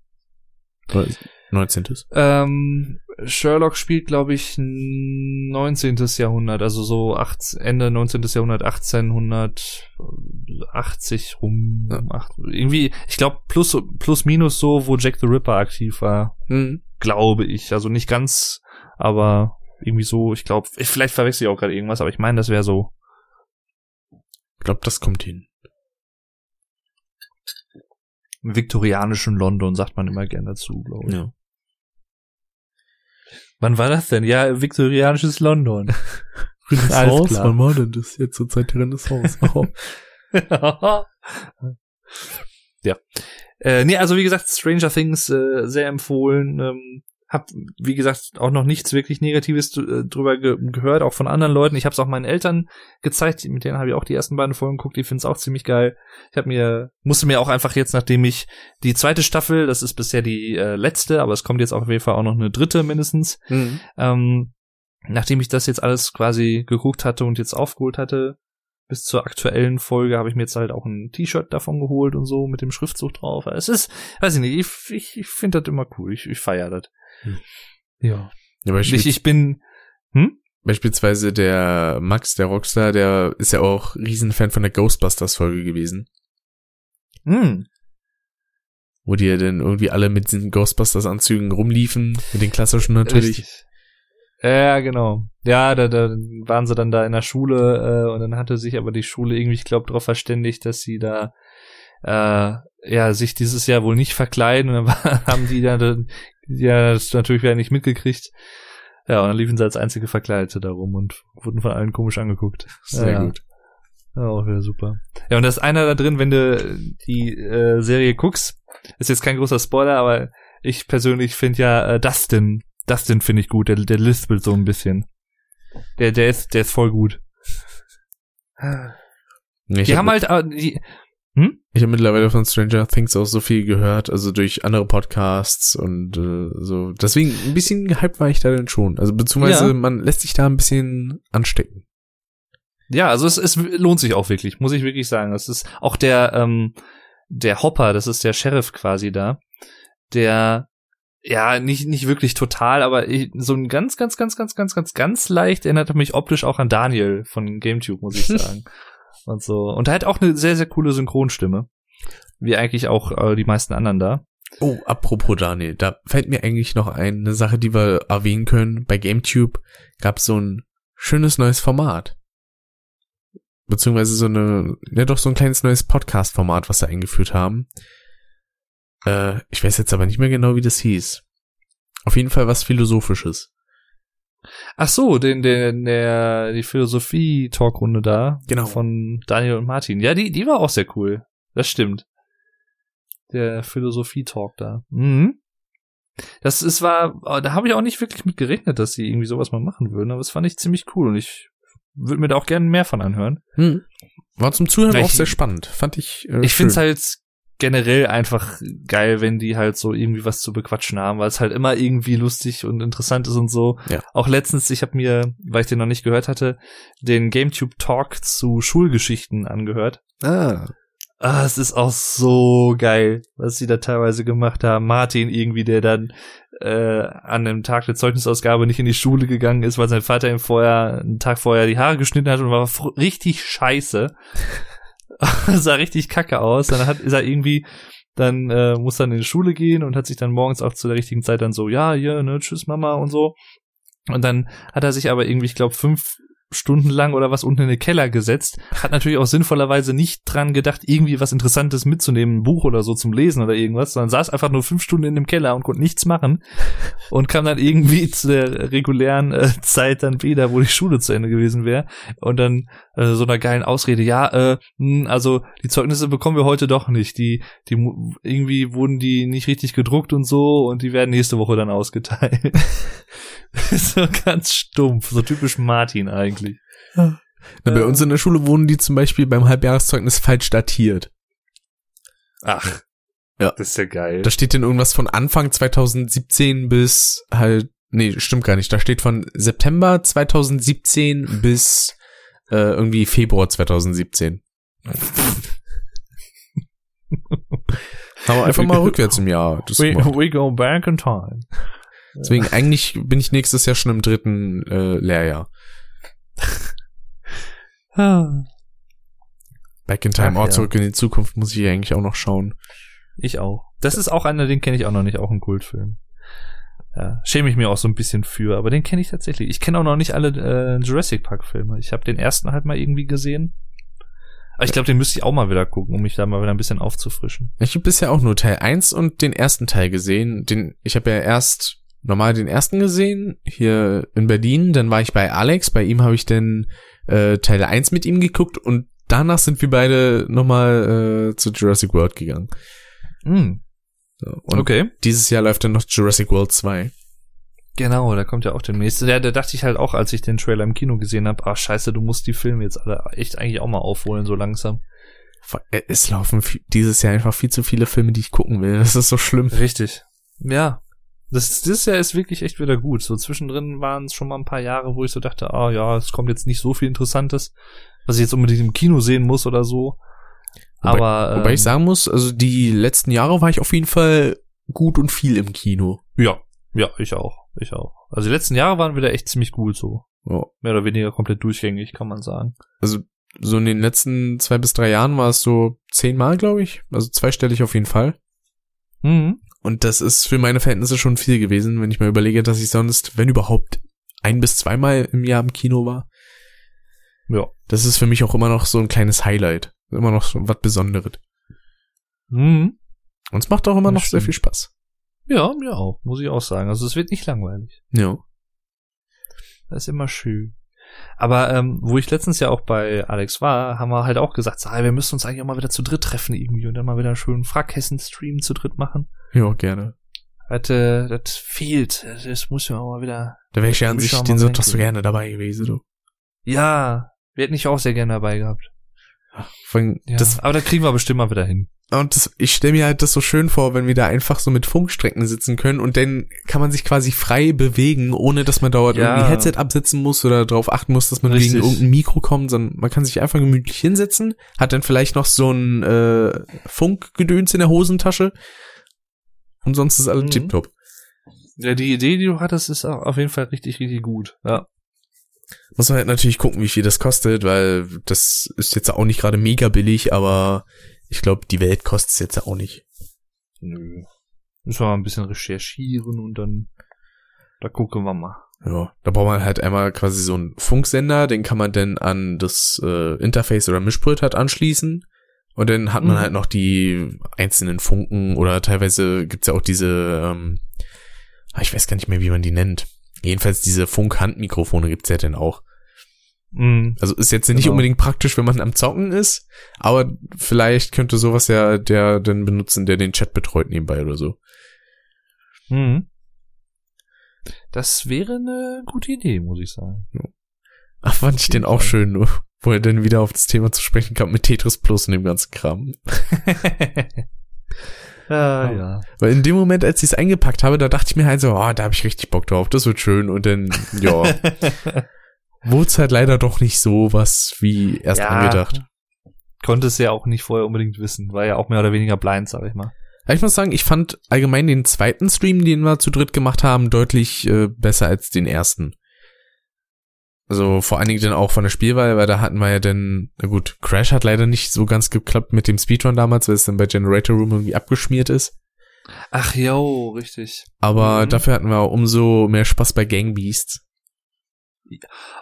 Oder 19. Ähm, Sherlock spielt, glaube ich, 19. Jahrhundert, also so 18, Ende 19. Jahrhundert, 1880 rum. Ja. Ach, irgendwie, ich glaube, plus, plus minus so, wo Jack the Ripper aktiv war, Mhm. glaube ich. Also nicht ganz, aber irgendwie so, ich glaube, vielleicht verwechsel ich auch gerade irgendwas, aber ich meine, das wäre so. Ich glaube, das kommt hin. Im viktorianischen London sagt man immer gern dazu, glaube ich. Ja. Wann war das denn? Ja, viktorianisches London. Renaissance? Wann war denn das jetzt zur Zeit der Renaissance? Oh. ja. Äh, nee, also wie gesagt, Stranger Things äh, sehr empfohlen. Ähm, hab, wie gesagt, auch noch nichts wirklich Negatives äh, drüber ge gehört, auch von anderen Leuten. Ich habe es auch meinen Eltern gezeigt, mit denen habe ich auch die ersten beiden Folgen geguckt, die finden es auch ziemlich geil. Ich habe mir, musste mir auch einfach jetzt, nachdem ich die zweite Staffel, das ist bisher die äh, letzte, aber es kommt jetzt auf jeden Fall auch noch eine dritte mindestens, Mhm. ähm, nachdem ich das jetzt alles quasi geguckt hatte und jetzt aufgeholt hatte, bis zur aktuellen Folge habe ich mir jetzt halt auch ein T-Shirt davon geholt und so mit dem Schriftzug drauf. Es ist, weiß ich nicht, ich, ich, ich finde das immer cool. Ich, ich feiere das. Hm. Ja. Ja, Ich, ich bin, beispielsweise der Max, der Rockstar, der ist ja auch Riesenfan von der Ghostbusters-Folge gewesen. hm, Wo die ja dann irgendwie alle mit diesen Ghostbusters-Anzügen rumliefen, mit den klassischen natürlich. Richtig. Ja, genau. Ja, da, da waren sie dann da in der Schule äh, und dann hatte sich aber die Schule irgendwie, ich glaube, darauf verständigt, dass sie da äh, ja sich dieses Jahr wohl nicht verkleiden und dann war- haben die dann ja das natürlich wieder nicht mitgekriegt. Ja, und dann liefen sie als einzige Verkleidete da rum und wurden von allen komisch angeguckt. Sehr ja. gut. Ja, auch wieder super. Ja, und da ist einer da drin, wenn du die äh, Serie guckst, ist jetzt kein großer Spoiler, aber ich persönlich finde ja äh, Dustin, Dustin finde ich gut, der, der lispelt so ein bisschen. Der, der ist, der ist voll gut. Ich die hab- haben halt, äh, die, Ich habe mittlerweile von Stranger Things auch so viel gehört, also durch andere Podcasts und äh, so. Deswegen ein bisschen gehypt war ich da dann schon. Also beziehungsweise Ja. man lässt sich da ein bisschen anstecken. ja, also es, es lohnt sich auch wirklich, muss ich wirklich sagen. Das ist auch der, ähm, der Hopper, das ist der Sheriff quasi da, der ja, nicht, nicht wirklich total, aber ich, so ein ganz, ganz, ganz, ganz, ganz, ganz, ganz leicht erinnerte mich optisch auch an Daniel von GameTube, muss ich sagen. Und so. Und er hat auch eine sehr, sehr coole Synchronstimme. Wie eigentlich auch äh, die meisten anderen da. Oh, apropos Daniel, da fällt mir eigentlich noch ein, eine Sache, die wir erwähnen können. Bei GameTube gab es so ein schönes neues Format. Beziehungsweise so eine, ja doch so ein kleines neues Podcast-Format, was sie eingeführt haben. Äh, ich weiß jetzt aber nicht mehr genau, wie das hieß. Auf jeden Fall was Philosophisches. Ach so, den, den, der, die Philosophie-Talkrunde da. Genau. Von Daniel und Martin. Ja, die, die war auch sehr cool. Das stimmt. Der Philosophie-Talk da. Mhm. Das ist war, oh, da habe ich auch nicht wirklich mit gerechnet, dass sie irgendwie sowas mal machen würden, aber das fand ich ziemlich cool und ich würde mir da auch gerne mehr von anhören. Hm. War zum Zuhören Ja, auch ich- sehr spannend. Fand ich. Äh, Ich finde es halt generell einfach geil, wenn die halt so irgendwie was zu bequatschen haben, weil es halt immer irgendwie lustig und interessant ist und so. Ja. Auch letztens, ich habe mir, weil ich den noch nicht gehört hatte, den GameTube Talk zu Schulgeschichten angehört. Ah. Ah, es ist auch so geil, was sie da teilweise gemacht haben. Martin irgendwie, der dann äh, an dem Tag der Zeugnisausgabe nicht in die Schule gegangen ist, weil sein Vater ihm vorher, einen Tag vorher die Haare geschnitten hat und war richtig scheiße. sah richtig kacke aus. Dann hat, ist er irgendwie, dann äh, muss dann in die Schule gehen und hat sich dann morgens auch zu der richtigen Zeit dann so, ja, hier, ne, tschüss Mama und so. Und dann hat er sich aber irgendwie, ich glaube, fünf stundenlang oder was unten in den Keller gesetzt, hat natürlich auch sinnvollerweise nicht dran gedacht, irgendwie was Interessantes mitzunehmen, ein Buch oder so zum Lesen oder irgendwas, sondern saß einfach nur fünf Stunden in dem Keller und konnte nichts machen und kam dann irgendwie zu der regulären äh, Zeit dann wieder, wo die Schule zu Ende gewesen wäre und dann äh, so einer geilen Ausrede, ja, äh, mh, also die Zeugnisse bekommen wir heute doch nicht, die, die irgendwie wurden die nicht richtig gedruckt und so und die werden nächste Woche dann ausgeteilt. so ganz stumpf, so typisch Martin eigentlich. Na, bei uns in der Schule wurden die zum Beispiel beim Halbjahreszeugnis falsch datiert. Ach. Ja. Das ist ja geil. Da steht denn irgendwas von Anfang 2017 bis halt, nee, stimmt gar nicht. Da steht von September 2017 bis äh, irgendwie Februar 2017. Aber einfach mal rückwärts im Jahr. We, we go back in time. Deswegen eigentlich bin ich nächstes Jahr schon im dritten äh, Lehrjahr. Back in Time, Ach, oh, ja. zurück in die Zukunft muss ich eigentlich auch noch schauen. Ich auch. Das ist auch einer, den kenne ich auch noch nicht, auch ein Kultfilm. Ja, schäme ich mir auch so ein bisschen für, aber den kenne ich tatsächlich. Ich kenne auch noch nicht alle äh, Jurassic Park Filme. Ich habe den ersten halt mal irgendwie gesehen. Aber ich glaube, den müsste ich auch mal wieder gucken, um mich da mal wieder ein bisschen aufzufrischen. Ich habe bisher auch nur Teil 1 und den ersten Teil gesehen. Den, ich habe ja erst normal den ersten gesehen, hier in Berlin. Dann war ich bei Alex, bei ihm habe ich dann äh, Teil 1 mit ihm geguckt und danach sind wir beide nochmal äh, zu Jurassic World gegangen. Hm, So, und okay. dieses Jahr läuft dann noch Jurassic World 2. Genau, da kommt ja auch demnächst. Ja, da dachte ich halt auch, als ich den Trailer im Kino gesehen habe, ach scheiße, du musst die Filme jetzt alle echt eigentlich auch mal aufholen, so langsam. Äh, Es laufen dieses Jahr einfach viel zu viele Filme, die ich gucken will. Das ist so schlimm. Richtig. Ja. Das, dieses Jahr ist wirklich echt wieder gut. So zwischendrin waren es schon mal ein paar Jahre, wo ich so dachte, ah ja, es kommt jetzt nicht so viel Interessantes, was ich jetzt unbedingt im Kino sehen muss oder so. Wobei- Aber Wobei ähm, ich sagen muss, also die letzten Jahre war ich auf jeden Fall gut und viel im Kino. ja, ja, ich auch, ich auch. Also die letzten Jahre waren wieder echt ziemlich gut so. Ja. Mehr oder weniger komplett durchgängig, kann man sagen. Also so in den letzten zwei bis drei Jahren war es so zehnmal, glaube ich. Also zweistellig auf jeden Fall. Mhm. Und das ist für meine Verhältnisse schon viel gewesen, wenn ich mal überlege, dass ich sonst, wenn überhaupt, ein bis zweimal im Jahr im Kino war. Ja. Das ist für mich auch immer noch so ein kleines Highlight. Immer noch so was Besonderes. Mhm. Und es macht auch immer Das noch sehr stimmt. viel Spaß. Ja, mir auch, muss ich auch sagen. Also es wird nicht langweilig. Ja. Das ist immer schön. Aber ähm, wo ich letztens ja auch bei Alex war, haben wir halt auch gesagt, ah, wir müssen uns eigentlich auch mal wieder zu dritt treffen irgendwie und dann mal wieder einen schönen Frackhessen-Stream zu dritt machen. Ja, gerne. Das, äh, das fehlt. Das muss ja auch mal wieder. Da wäre ich ja an sich den Sonntag so gerne dabei gewesen, du. Ja, wir hätten ich auch sehr gerne dabei gehabt. Allem, Ja. das, Aber da kriegen wir bestimmt mal wieder hin. und das, ich stelle mir halt das so schön vor, wenn wir da einfach so mit Funkstrecken sitzen können und dann kann man sich quasi frei bewegen, ohne dass man dauernd Ja. irgendwie Headset absetzen muss oder darauf achten muss, dass man Richtig. gegen irgendein Mikro kommt, sondern man kann sich einfach gemütlich hinsetzen, hat dann vielleicht noch so ein äh, Funkgedöns in der Hosentasche und sonst ist alles Mhm. tipptopp. Ja, die Idee, die du hattest, ist auch auf jeden Fall richtig, richtig gut. Ja. Muss man halt natürlich gucken, wie viel das kostet, weil das ist jetzt auch nicht gerade mega billig, aber ich glaube, die Welt kostet es jetzt auch nicht. Nö. Müssen wir mal ein bisschen recherchieren und dann, da gucken wir mal. Ja, da braucht man halt einmal quasi so einen Funksender, den kann man dann an das äh, Interface oder Mischpult halt anschließen. Und dann hat man Mhm. halt noch die einzelnen Funken oder teilweise gibt's ja auch diese, ähm, ah, ich weiß gar nicht mehr, wie man die nennt. Jedenfalls diese Funk-Handmikrofone gibt's ja dann auch. Mhm. Also ist jetzt nicht Genau. unbedingt praktisch, wenn man am Zocken ist, aber vielleicht könnte sowas ja der dann benutzen, der den Chat betreut nebenbei oder so. Mhm. Das wäre eine gute Idee, muss ich sagen. Ach, fand ich den auch schön, wo er dann wieder auf das Thema zu sprechen kam mit Tetris Plus und dem ganzen Kram. ah, ja. Weil in dem Moment, als ich es eingepackt habe, da dachte ich mir halt so, oh, da habe ich richtig Bock drauf, das wird schön. Und dann, ja, wurde es halt leider doch nicht so was wie erst Ja. angedacht. Konnte es ja auch nicht vorher unbedingt wissen. War ja auch mehr oder weniger blind, sag ich mal. Aber ich muss sagen, ich fand allgemein den zweiten Stream, den wir zu dritt gemacht haben, deutlich äh, besser als den ersten. Also vor allen Dingen dann auch von der Spielwahl, weil da hatten wir ja dann, na gut, Crash hat leider nicht so ganz geklappt mit dem Speedrun damals, weil es dann bei Generator Room irgendwie abgeschmiert ist. Ach jo, richtig. Aber Mhm. dafür hatten wir auch umso mehr Spaß bei Gang Beasts.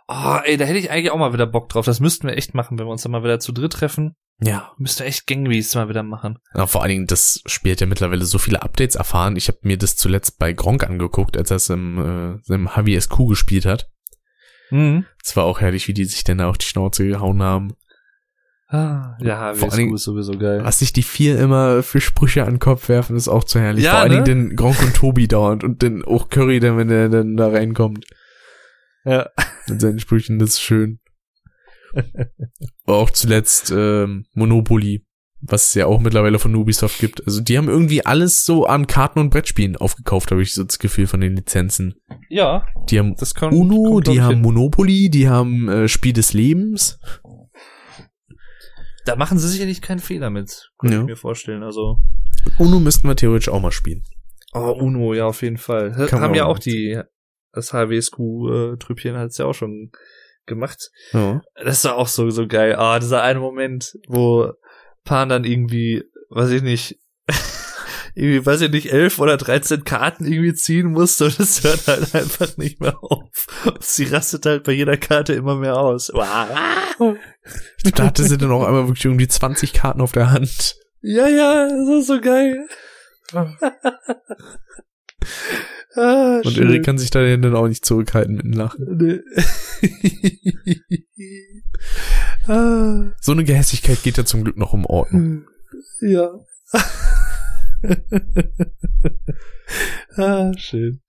Oh, ey, da hätte ich eigentlich auch mal wieder Bock drauf. Das müssten wir echt machen, wenn wir uns dann mal wieder zu dritt treffen. Ja. Müssten wir echt Gangbeasts mal wieder machen. ja. Vor allen Dingen, das Spiel hat ja mittlerweile so viele Updates erfahren. Ich habe mir das zuletzt bei Gronk angeguckt, als er es im, äh, im HBSQ gespielt hat. Mhm. Es war auch herrlich, wie die sich denn da auf die Schnauze gehauen haben. Ah, ja, Vor allen Dingen- ist sowieso geil. Was sich die vier immer für Sprüche an den Kopf werfen, ist auch zu herrlich. Ja, Vor allen ne? Dingen den Gronk und Tobi dauernd und den auch Curry, dann, wenn der dann da reinkommt Ja. mit seinen Sprüchen, das ist schön. auch zuletzt ähm, Monopoly, was es ja auch mittlerweile von Ubisoft gibt. Also die haben irgendwie alles so an Karten und Brettspielen aufgekauft, habe ich so das Gefühl von den Lizenzen. Ja, Die haben das kann, Uno, die haben hin. Monopoly, die haben äh, Spiel des Lebens. Da machen sie sicherlich keinen Fehler mit, könnte Ja. ich mir vorstellen. Also, Uno müssten wir theoretisch auch mal spielen. oh, Uno, ja, auf jeden Fall. Kann haben ja auch auch die, das HWSQ-Trüppchen hat es ja auch schon gemacht. Ja. Das ist doch auch so, so geil. Ah, dieser eine Moment, wo Pan dann irgendwie, weiß ich nicht, irgendwie, weiß ich nicht, elf oder dreizehn Karten irgendwie ziehen musste und es hört halt einfach nicht mehr auf. Und sie rastet halt bei jeder Karte immer mehr aus. Da hatte sie dann auch einmal wirklich um die 20 Karten auf der Hand. Ja, ja, das ist so geil. ah, Und. Erik kann sich da dann auch nicht zurückhalten mit dem Lachen. Nee. ah, So eine Gehässigkeit geht ja zum Glück noch um Ordnung. ja. ah, schön.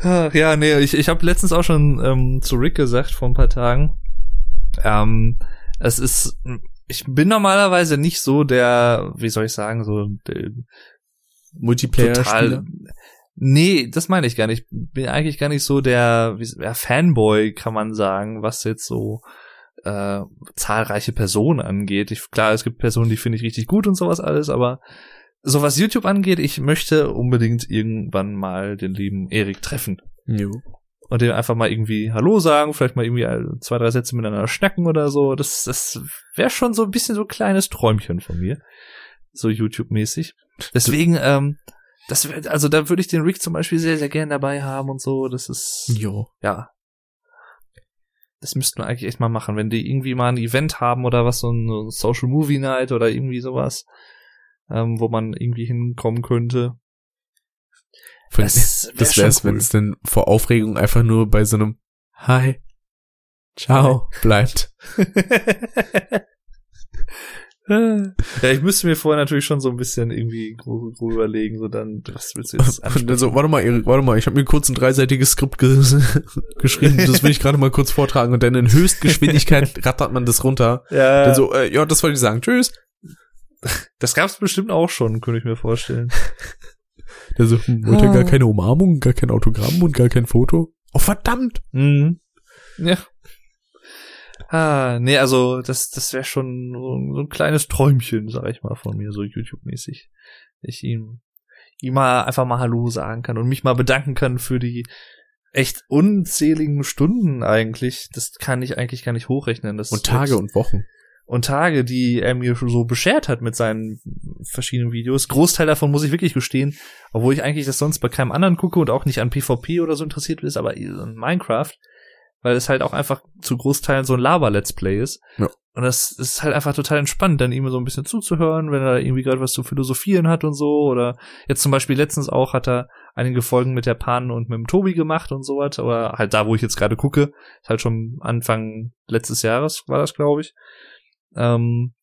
Ach, ja, nee, ich, ich habe letztens auch schon ähm, zu Rick gesagt vor ein paar Tagen. Ähm, es ist, ich bin normalerweise nicht so der, wie soll ich sagen, so der, Multiplayer-Spieler. total. Nee, das meine ich gar nicht. Ich bin eigentlich gar nicht so der, wie, ja, Fanboy, kann man sagen, was jetzt so äh, zahlreiche Personen angeht. Ich, klar, es gibt Personen, die finde ich richtig gut und sowas alles, aber so was YouTube angeht, ich möchte unbedingt irgendwann mal den lieben Erik treffen. Jo. Und dem einfach mal irgendwie Hallo sagen, vielleicht mal irgendwie zwei, drei Sätze miteinander schnacken oder so. Das, das wäre schon so ein bisschen so ein kleines Träumchen von mir. So YouTube-mäßig. Deswegen, ähm, das wär, also da würde ich den Rick zum Beispiel sehr, sehr gern dabei haben und so. Das ist, Jo. ja. Das müssten wir eigentlich echt mal machen, wenn die irgendwie mal ein Event haben oder was, so ein so ein Social Movie Night oder irgendwie sowas, ähm, wo man irgendwie hinkommen könnte. Das, das wär wär's, schon wenn es denn vor Aufregung einfach nur bei so einem Hi, Ciao bleibt. ja, ich müsste mir vorher natürlich schon so ein bisschen irgendwie grob, grob überlegen, so dann, was willst du jetzt Und dann so, warte mal, Erik, warte mal, ich habe mir kurz ein dreiseitiges Skript ge geschrieben, das will ich gerade mal kurz vortragen und dann in Höchstgeschwindigkeit rattert man das runter. Ja, Dann so, äh, ja, das wollte ich sagen, tschüss. das gab's bestimmt auch schon, könnte ich mir vorstellen. Der so, hm, wollte Ah. gar keine Umarmung, gar kein Autogramm und gar kein Foto. Oh, verdammt. Mhm. Ja. Ah, nee, also das, das wäre schon so, ein kleines Träumchen, sag ich mal, von mir, so YouTube-mäßig. Ich ihm, ihm mal einfach mal Hallo sagen kann und mich mal bedanken kann für die echt unzähligen Stunden eigentlich. Das kann ich eigentlich gar nicht hochrechnen. Das Und Tage und Wochen. und Tage, die er mir schon so beschert hat mit seinen verschiedenen Videos. Großteil davon muss ich wirklich gestehen, obwohl ich eigentlich das sonst bei keinem anderen gucke und auch nicht an PvP oder so interessiert ist, aber in Minecraft, weil es halt auch einfach zu Großteilen so ein Laber-Let's Play ist. Ja. Und das ist halt einfach total entspannt, dann ihm so ein bisschen zuzuhören, wenn er irgendwie gerade was zu philosophieren hat und so. Oder jetzt zum Beispiel letztens auch hat er einige Folgen mit der Pan und mit dem Tobi gemacht und sowas. Oder halt da, wo ich jetzt gerade gucke. Ist halt schon Anfang letztes Jahres war das, glaube ich. Ähm,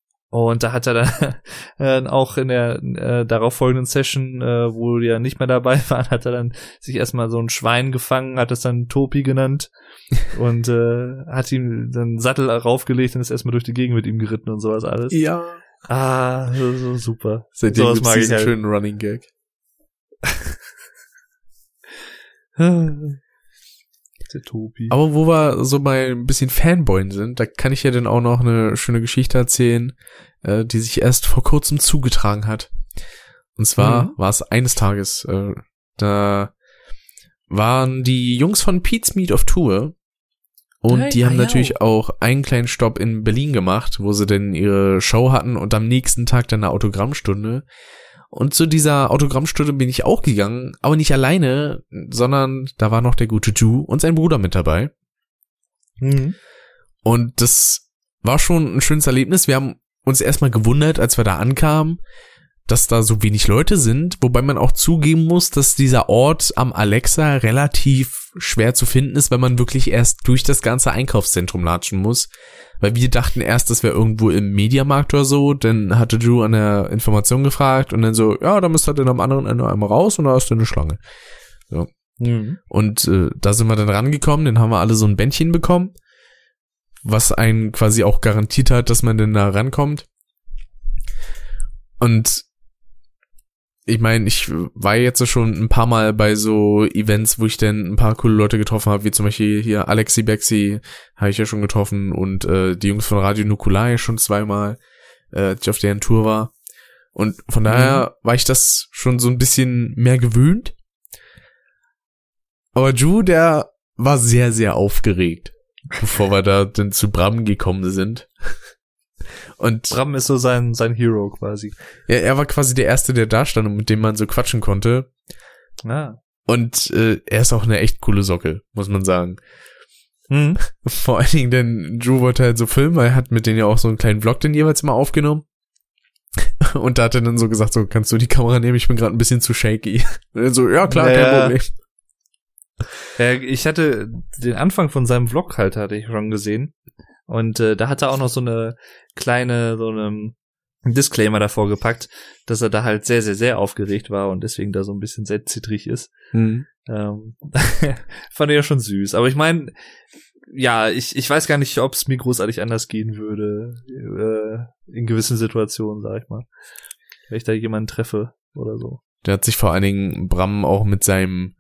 und da hat er dann äh, auch in der äh, darauf folgenden Session, äh, wo ja nicht mehr dabei waren, hat er dann sich erstmal so ein Schwein gefangen, hat es dann Topi genannt und äh, hat ihm dann Sattel raufgelegt und ist erstmal durch die Gegend mit ihm geritten und sowas alles. Ja. Ah, so, so super. Seitdem Sowas gibt's diesen halt. schönen Running Gag. Der Topi. Aber wo wir so bei ein bisschen Fanboyen sind, da kann ich ja dann auch noch eine schöne Geschichte erzählen, äh, die sich erst vor kurzem zugetragen hat. Und zwar Mhm. war es eines Tages, äh, da waren die Jungs von Pete's Meat auf Tour und Hey, die haben ah, ja. natürlich auch einen kleinen Stopp in Berlin gemacht, wo sie denn ihre Show hatten und am nächsten Tag dann eine Autogrammstunde. Und zu dieser Autogrammstunde bin ich auch gegangen, aber nicht alleine, sondern da war noch der gute Ju und sein Bruder mit dabei. Mhm. Und das war schon ein schönes Erlebnis. Wir haben uns erstmal gewundert, als wir da ankamen, dass da so wenig Leute sind, wobei man auch zugeben muss, dass dieser Ort am Alexa relativ schwer zu finden ist, wenn man wirklich erst durch das ganze Einkaufszentrum latschen muss. Weil wir dachten erst, das wäre irgendwo im Mediamarkt oder so, dann hatte Drew an der Information gefragt und dann so, ja, da müsst ihr dann am anderen Ende einmal raus und da ist dann eine Schlange. So. Mhm. Und äh, da sind wir dann rangekommen, dann haben wir alle so ein Bändchen bekommen, was einen quasi auch garantiert hat, dass man denn da rankommt. Und ich meine, ich war jetzt schon ein paar Mal bei so Events, wo ich dann ein paar coole Leute getroffen habe, wie zum Beispiel hier Alexi Bexi habe ich ja schon getroffen und äh, die Jungs von Radio Nukulai schon zweimal, äh, als ich auf deren Tour war. Und von daher war ich das schon so ein bisschen mehr gewöhnt. Aber Ju, der war sehr, sehr aufgeregt, bevor wir da dann zu Bram gekommen sind. Und Bram ist so sein, sein Hero quasi. ja, er war quasi der Erste, der da stand und mit dem man so quatschen konnte. Ah. Und äh, er ist auch eine echt coole Socke, muss man sagen. Mhm. Vor allen Dingen, denn Drew wollte halt so filmen, weil er hat mit denen ja auch so einen kleinen Vlog den jeweils mal aufgenommen. Und da hat er dann so gesagt, so, kannst du die Kamera nehmen? Ich bin gerade ein bisschen zu shaky. Und er so, ja klar, Ja. kein Problem. Ja, ich hatte den Anfang von seinem Vlog halt, hatte ich schon gesehen. Und äh, da hat er auch noch so eine kleine, so eine Disclaimer davor gepackt, dass er da halt sehr, sehr, sehr aufgeregt war und deswegen da so ein bisschen sehr zittrig ist. Hm. Ähm, fand ich ja schon süß. Aber ich meine, ja, ich, ich weiß gar nicht, ob es mir großartig anders gehen würde, äh, in gewissen Situationen, sag ich mal. Wenn ich da jemanden treffe oder so. Der hat sich vor allen Dingen Bram auch mit seinem,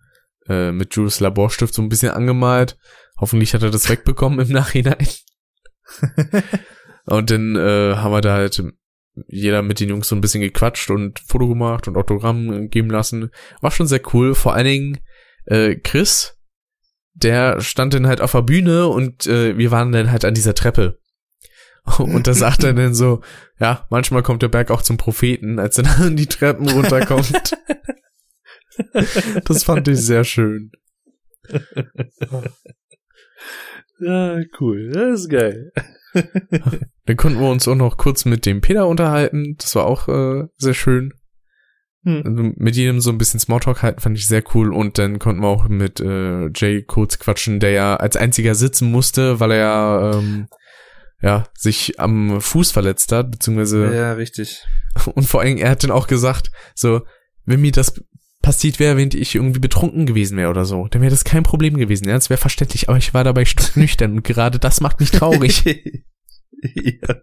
äh, mit Jules Laborstift so ein bisschen angemalt. Hoffentlich hat er das wegbekommen im Nachhinein. Und dann äh, haben wir da halt jeder mit den Jungs so ein bisschen gequatscht und Foto gemacht und Autogramm geben lassen. War schon sehr cool. Vor allen Dingen äh, Chris, der stand dann halt auf der Bühne und äh, wir waren dann halt an dieser Treppe. Und da sagt er dann so, ja, manchmal kommt der Berg auch zum Propheten, als er dann die Treppen runterkommt. Das fand ich sehr schön. Ja, cool. Das ist geil. Dann konnten wir uns auch noch kurz mit dem Peter unterhalten. Das war auch äh, sehr schön. Hm. Also mit jedem so ein bisschen Smalltalk halten, fand ich sehr cool. Und dann konnten wir auch mit äh, Jay kurz quatschen, der ja als einziger sitzen musste, weil er ja, ähm, ja sich am Fuß verletzt hat, beziehungsweise Ja, richtig. und vor allem er hat dann auch gesagt, so wenn mir das passiert wäre, wenn ich irgendwie betrunken gewesen wäre oder so, dann wäre das kein Problem gewesen. Ja, das wäre verständlich. Aber ich war dabei nüchtern und gerade das macht mich traurig. ja.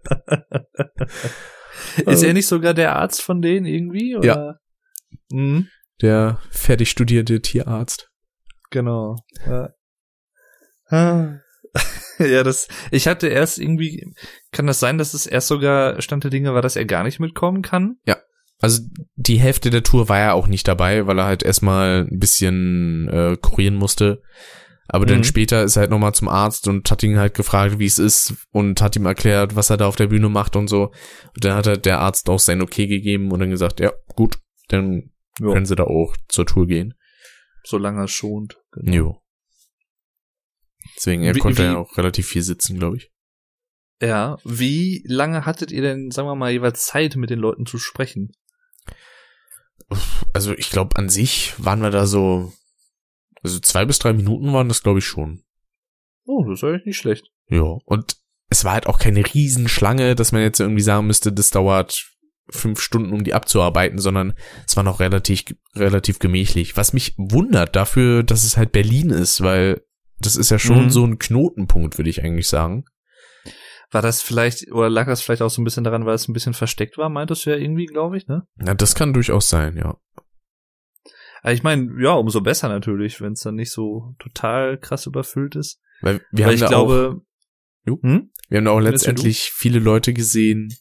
Ist er nicht sogar der Arzt von denen irgendwie? Oder? Ja. Mhm. der fertig studierte Tierarzt. Genau. Ja. Ah. ja, das, ich hatte erst irgendwie, kann das sein, dass es erst sogar Stand der Dinge war, dass er gar nicht mitkommen kann? Also die Hälfte der Tour war er auch nicht dabei, weil er halt erstmal ein bisschen äh, kurieren musste. Aber dann Mhm. später ist er halt nochmal zum Arzt und hat ihn halt gefragt, wie es ist und hat ihm erklärt, was er da auf der Bühne macht und so. Und dann hat er der Arzt auch sein Okay gegeben und dann gesagt, ja, gut, dann Ja. können sie da auch zur Tour gehen. Solange es schont. Genau. Jo. Deswegen, er Wie- konnte wie- ja auch relativ viel sitzen, glaube ich. Ja. Wie lange hattet ihr denn, sagen wir mal, jeweils Zeit, mit den Leuten zu sprechen? Also ich glaube, an sich waren wir da so, also zwei bis drei Minuten waren das, glaube ich, schon. Oh, das ist eigentlich nicht schlecht. Ja, und es war halt auch keine Riesenschlange, dass man jetzt irgendwie sagen müsste, das dauert fünf Stunden, um die abzuarbeiten, sondern es war noch relativ, relativ gemächlich. Was mich wundert dafür, dass es halt Berlin ist, weil das ist ja schon Mhm. so ein Knotenpunkt, würde ich eigentlich sagen. War das vielleicht, oder lag das vielleicht auch so ein bisschen daran, weil es ein bisschen versteckt war, meintest du ja irgendwie, glaube ich, ne? Ja, das kann durchaus sein, ja. Aber ich meine, ja, umso besser natürlich, wenn es dann nicht so total krass überfüllt ist. Weil wir Weil haben ich da auch, glaube, Jo. hm? wir haben da auch letztendlich viele Leute gesehen,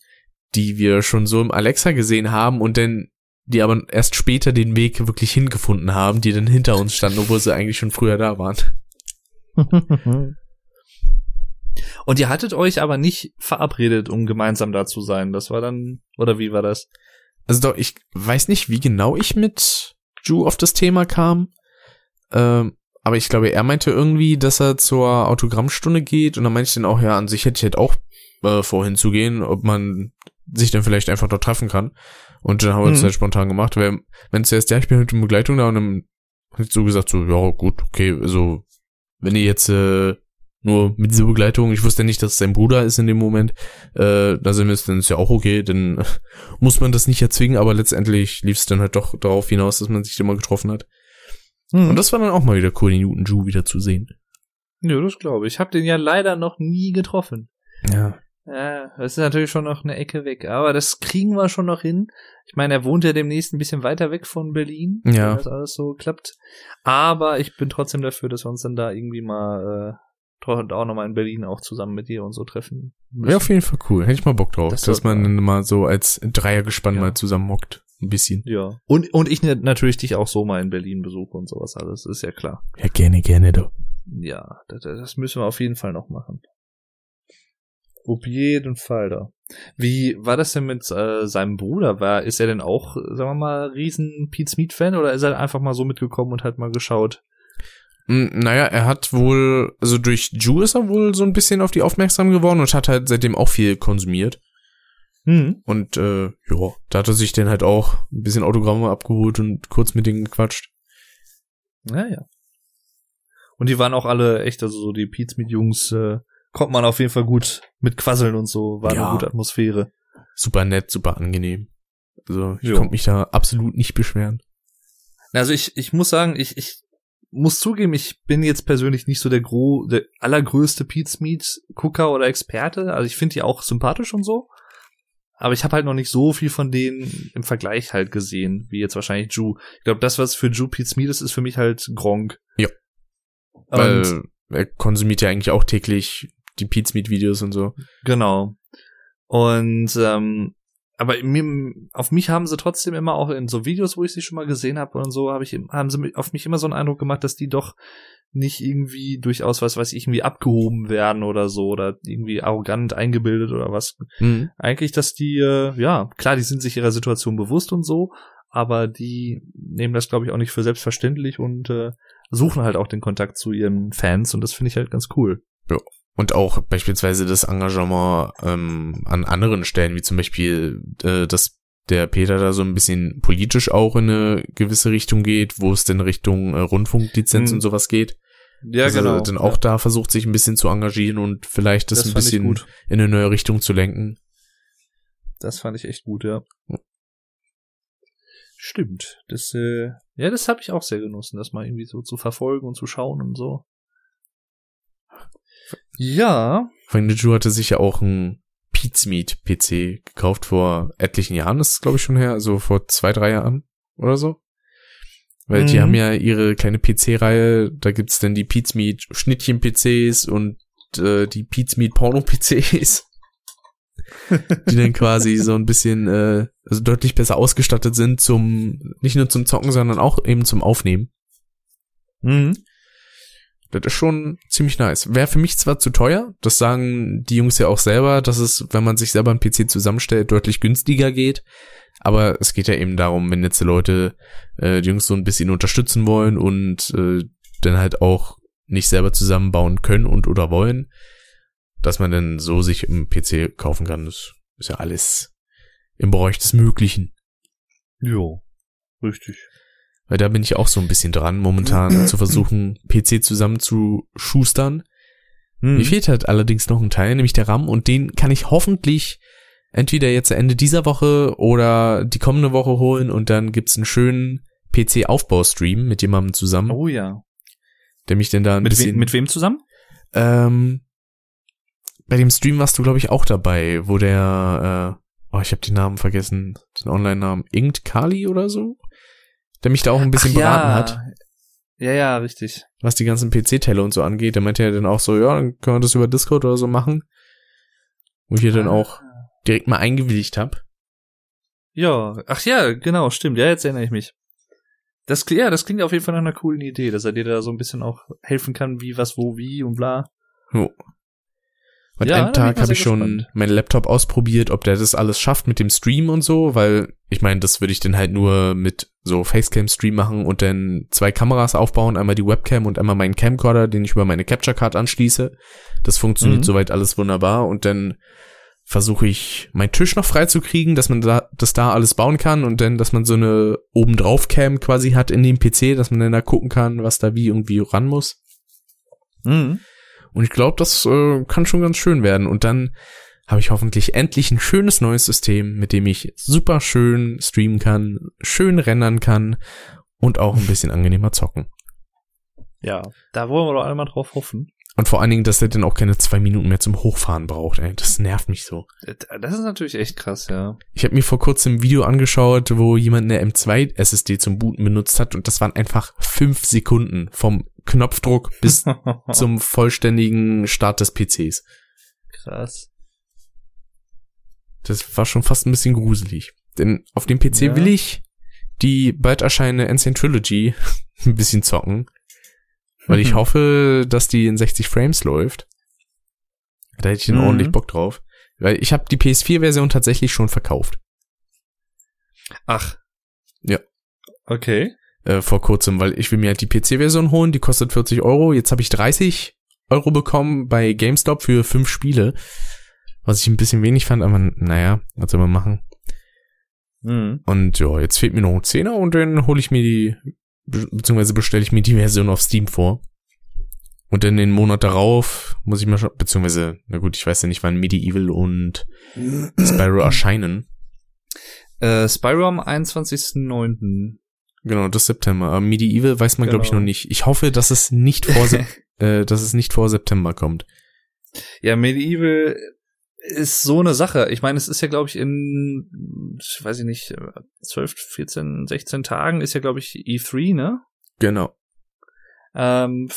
die wir schon so im Alexa gesehen haben und dann die aber erst später den Weg wirklich hingefunden haben, die dann hinter uns standen, obwohl sie eigentlich schon früher da waren. Und ihr hattet euch aber nicht verabredet, um gemeinsam da zu sein. Das war dann, oder wie war das? Also doch, ich weiß nicht, wie genau ich mit Ju auf das Thema kam. Ähm, aber ich glaube, er meinte irgendwie, dass er zur Autogrammstunde geht und dann meinte ich dann auch, ja, an sich hätte ich halt auch äh, vorhin zu gehen, ob man sich dann vielleicht einfach dort treffen kann. Und dann haben wir Mhm. halt spontan gemacht, weil wenn zuerst ja, ich bin mit in Begleitung da und dann ich so gesagt, so, ja, gut, okay, also, wenn ihr jetzt äh, nur mit dieser Begleitung, ich wusste nicht, dass es sein Bruder ist in dem Moment, äh, da sind wir es, dann ist ja auch okay, dann muss man das nicht erzwingen, aber letztendlich lief es dann halt doch darauf hinaus, dass man sich immer getroffen hat. Mhm. Und das war dann auch mal wieder cool, den Newton Ju wieder zu sehen. ja, das glaube ich. Ich habe den ja leider noch nie getroffen. Ja. Ja, das ist natürlich schon noch eine Ecke weg, aber das kriegen wir schon noch hin. Ich meine, er wohnt ja demnächst ein bisschen weiter weg von Berlin, Ja. wenn das alles so klappt. Aber ich bin trotzdem dafür, dass wir uns dann da irgendwie mal äh, auch nochmal in Berlin auch zusammen mit dir und so treffen. Wäre auf jeden Fall cool. Hätte ich mal Bock drauf, Das dass man man. mal so als Dreiergespann Ja. mal zusammenmockt. Ein bisschen. Ja. Und, und ich natürlich dich auch so mal in Berlin besuche und sowas alles, ist ja klar. Ja, gerne, gerne doch. Ja, das, das müssen wir auf jeden Fall noch machen. Auf jeden Fall da. Wie war das denn mit äh, seinem Bruder? War, ist er denn auch, sagen wir mal, riesen Pete Smith-Fan oder ist er einfach mal so mitgekommen und hat mal geschaut? Mm, Naja, er hat wohl, also durch Ju ist er wohl so ein bisschen auf die aufmerksam geworden und hat halt seitdem auch viel konsumiert. Hm. Und äh, ja, da hat er sich dann halt auch ein bisschen Autogramme abgeholt und kurz mit denen gequatscht. Naja. Und die waren auch alle echt, also so die Pete Smith-Jungs, äh, konnte man auf jeden Fall gut mit quasseln und so, war Ja. eine gute Atmosphäre. Super nett, super angenehm. Also ich Jo. konnte mich da absolut nicht beschweren. Also ich, ich muss sagen, ich, ich muss zugeben, ich bin jetzt persönlich nicht so der gro der allergrößte Pete Smith Gucker oder Experte. Also ich finde die auch sympathisch und so. Aber ich habe halt noch nicht so viel von denen im Vergleich halt gesehen, wie jetzt wahrscheinlich Ju. Ich glaube, das, was für Ju Pete Smith ist, ist für mich halt Gronk. Ja. Und, Weil er konsumiert ja eigentlich auch täglich die Pete Smith Videos und so. genau. Und ähm, aber mir, auf mich haben sie trotzdem immer auch in so Videos, wo ich sie schon mal gesehen habe und so, habe ich haben sie auf mich immer so einen Eindruck gemacht, dass die doch nicht irgendwie durchaus was weiß ich irgendwie abgehoben werden oder so oder irgendwie arrogant eingebildet oder was. Mhm. Eigentlich, dass die äh, ja klar, die sind sich ihrer Situation bewusst und so, aber die nehmen das glaube ich auch nicht für selbstverständlich und äh, suchen halt auch den Kontakt zu ihren Fans und das finde ich halt ganz cool. Und auch beispielsweise das Engagement ähm, an anderen Stellen, wie zum Beispiel, äh, dass der Peter da so ein bisschen politisch auch in eine gewisse Richtung geht, wo es denn Richtung äh, Rundfunklizenz Mhm. und sowas geht. Ja, also Dann auch da versucht sich ein bisschen zu engagieren und vielleicht das, ein fand ich bisschen gut. in eine neue Richtung zu lenken. Das fand ich echt gut, ja. Stimmt. Das, äh, ja, das habe ich auch sehr genossen, das mal irgendwie so zu verfolgen und zu schauen und so. Ja. Von Ju hatte sich ja auch ein Pizmeet PC gekauft vor etlichen Jahren, das ist glaube ich schon her, also vor zwei, drei Jahren oder so. Weil die Mhm. haben ja ihre kleine PC-Reihe, da gibt's dann die Pizmeet Schnittchen-PCs und äh, die Pizmeet Porno-PCs, die dann quasi so ein bisschen, äh, also deutlich besser ausgestattet sind zum, nicht nur zum Zocken, sondern auch eben zum Aufnehmen. Mhm. Das ist schon ziemlich nice. Wäre für mich zwar zu teuer, das sagen die Jungs ja auch selber, dass es, wenn man sich selber einen PC zusammenstellt, deutlich günstiger geht. Aber es geht ja eben darum, wenn jetzt die Leute äh, die Jungs so ein bisschen unterstützen wollen und äh, dann halt auch nicht selber zusammenbauen können und oder wollen, dass man dann so sich im PC kaufen kann. Das ist ja alles im Bereich des Möglichen. Jo. Richtig. Weil da bin ich auch so ein bisschen dran, momentan zu versuchen, PC zusammen zu schustern. Mhm. Mir fehlt halt allerdings noch ein Teil, nämlich der RAM, und den kann ich hoffentlich entweder jetzt Ende dieser Woche oder die kommende Woche holen und dann gibt's einen schönen PC-Aufbaustream mit jemandem zusammen, Oh ja. der mich denn da ein Mit, we bisschen. mit wem zusammen? ähm, bei dem Stream warst du, glaube ich, auch dabei, wo der, äh, oh, ich habe den Namen vergessen, den Online-Namen, Inkt Kali oder so, der mich da auch ein bisschen Ach beraten ja. hat. Ja, ja, richtig. was die ganzen PC-Teile und so angeht. Der meinte ja dann auch so, ja, dann können wir das über Discord oder so machen. Wo ich hier dann auch direkt mal eingewilligt habe. Ja, ach ja, genau, stimmt. Ja, jetzt erinnere ich mich. Das, ja, das klingt auf jeden Fall nach einer coolen Idee, dass er dir da so ein bisschen auch helfen kann, wie, was, wo, wie und bla. Jo. Und Ja, einen Tag habe ich schon gespannt. meinen Laptop ausprobiert, ob der das alles schafft mit dem Stream und so, weil ich meine, das würde ich dann halt nur mit so Facecam-Stream machen und dann zwei Kameras aufbauen, einmal die Webcam und einmal meinen Camcorder, den ich über meine Capture Card anschließe. Das funktioniert Mhm. soweit alles wunderbar und dann versuche ich meinen Tisch noch frei zu kriegen, dass man da das da alles bauen kann und dann, dass man so eine obendrauf Cam quasi hat in dem PC, dass man dann da gucken kann, was da wie irgendwie ran muss. Mhm. Und ich glaube, das äh, kann schon ganz schön werden. Und dann habe ich hoffentlich endlich ein schönes neues System, mit dem ich super schön streamen kann, schön rendern kann und auch ein bisschen angenehmer zocken. Ja, da wollen wir doch alle mal drauf hoffen. Und vor allen Dingen, dass er dann auch keine zwei Minuten mehr zum Hochfahren braucht. Ey. Das nervt mich so. Das ist natürlich echt krass, ja. Ich habe mir vor kurzem ein Video angeschaut, wo jemand eine M2 SSD zum Booten benutzt hat und das waren einfach fünf Sekunden vom Knopfdruck bis zum vollständigen Start des PCs. krass. Das war schon fast ein bisschen gruselig. Denn auf dem PC Ja. will ich die bald erscheinende Ancient Trilogy ein bisschen zocken. Weil ich Mhm. hoffe, dass die in 60 Frames läuft. Da hätte ich dann Mhm. ordentlich Bock drauf. Weil ich habe die PS4-Version tatsächlich schon verkauft. Ach. Ja. Okay. Äh, vor kurzem, weil ich will mir halt die PC-Version holen, die kostet 40 Euro. Jetzt habe ich 30 Euro bekommen bei GameStop für fünf Spiele. Was ich ein bisschen wenig fand, aber naja, was soll man machen? Mhm. Und ja, jetzt fehlt mir noch ein Zehner und dann hole ich mir die, be beziehungsweise bestelle ich mir die Version auf Steam vor. Und dann den Monat darauf muss ich mal schon, beziehungsweise, na gut, ich weiß ja nicht, wann Medieval und Spyro erscheinen. Äh, Spyro am 21.09. Genau, das September. Aber Medieval weiß man, glaube ich, Genau. noch nicht. Ich hoffe, dass es nicht vor, äh, dass es nicht vor September kommt. Ja, Medieval ist so eine Sache. Ich meine, es ist ja, glaube ich, in, ich weiß ich nicht, 12, 14, 16 Tagen ist ja, glaube ich, E3, ne? Genau. Ähm,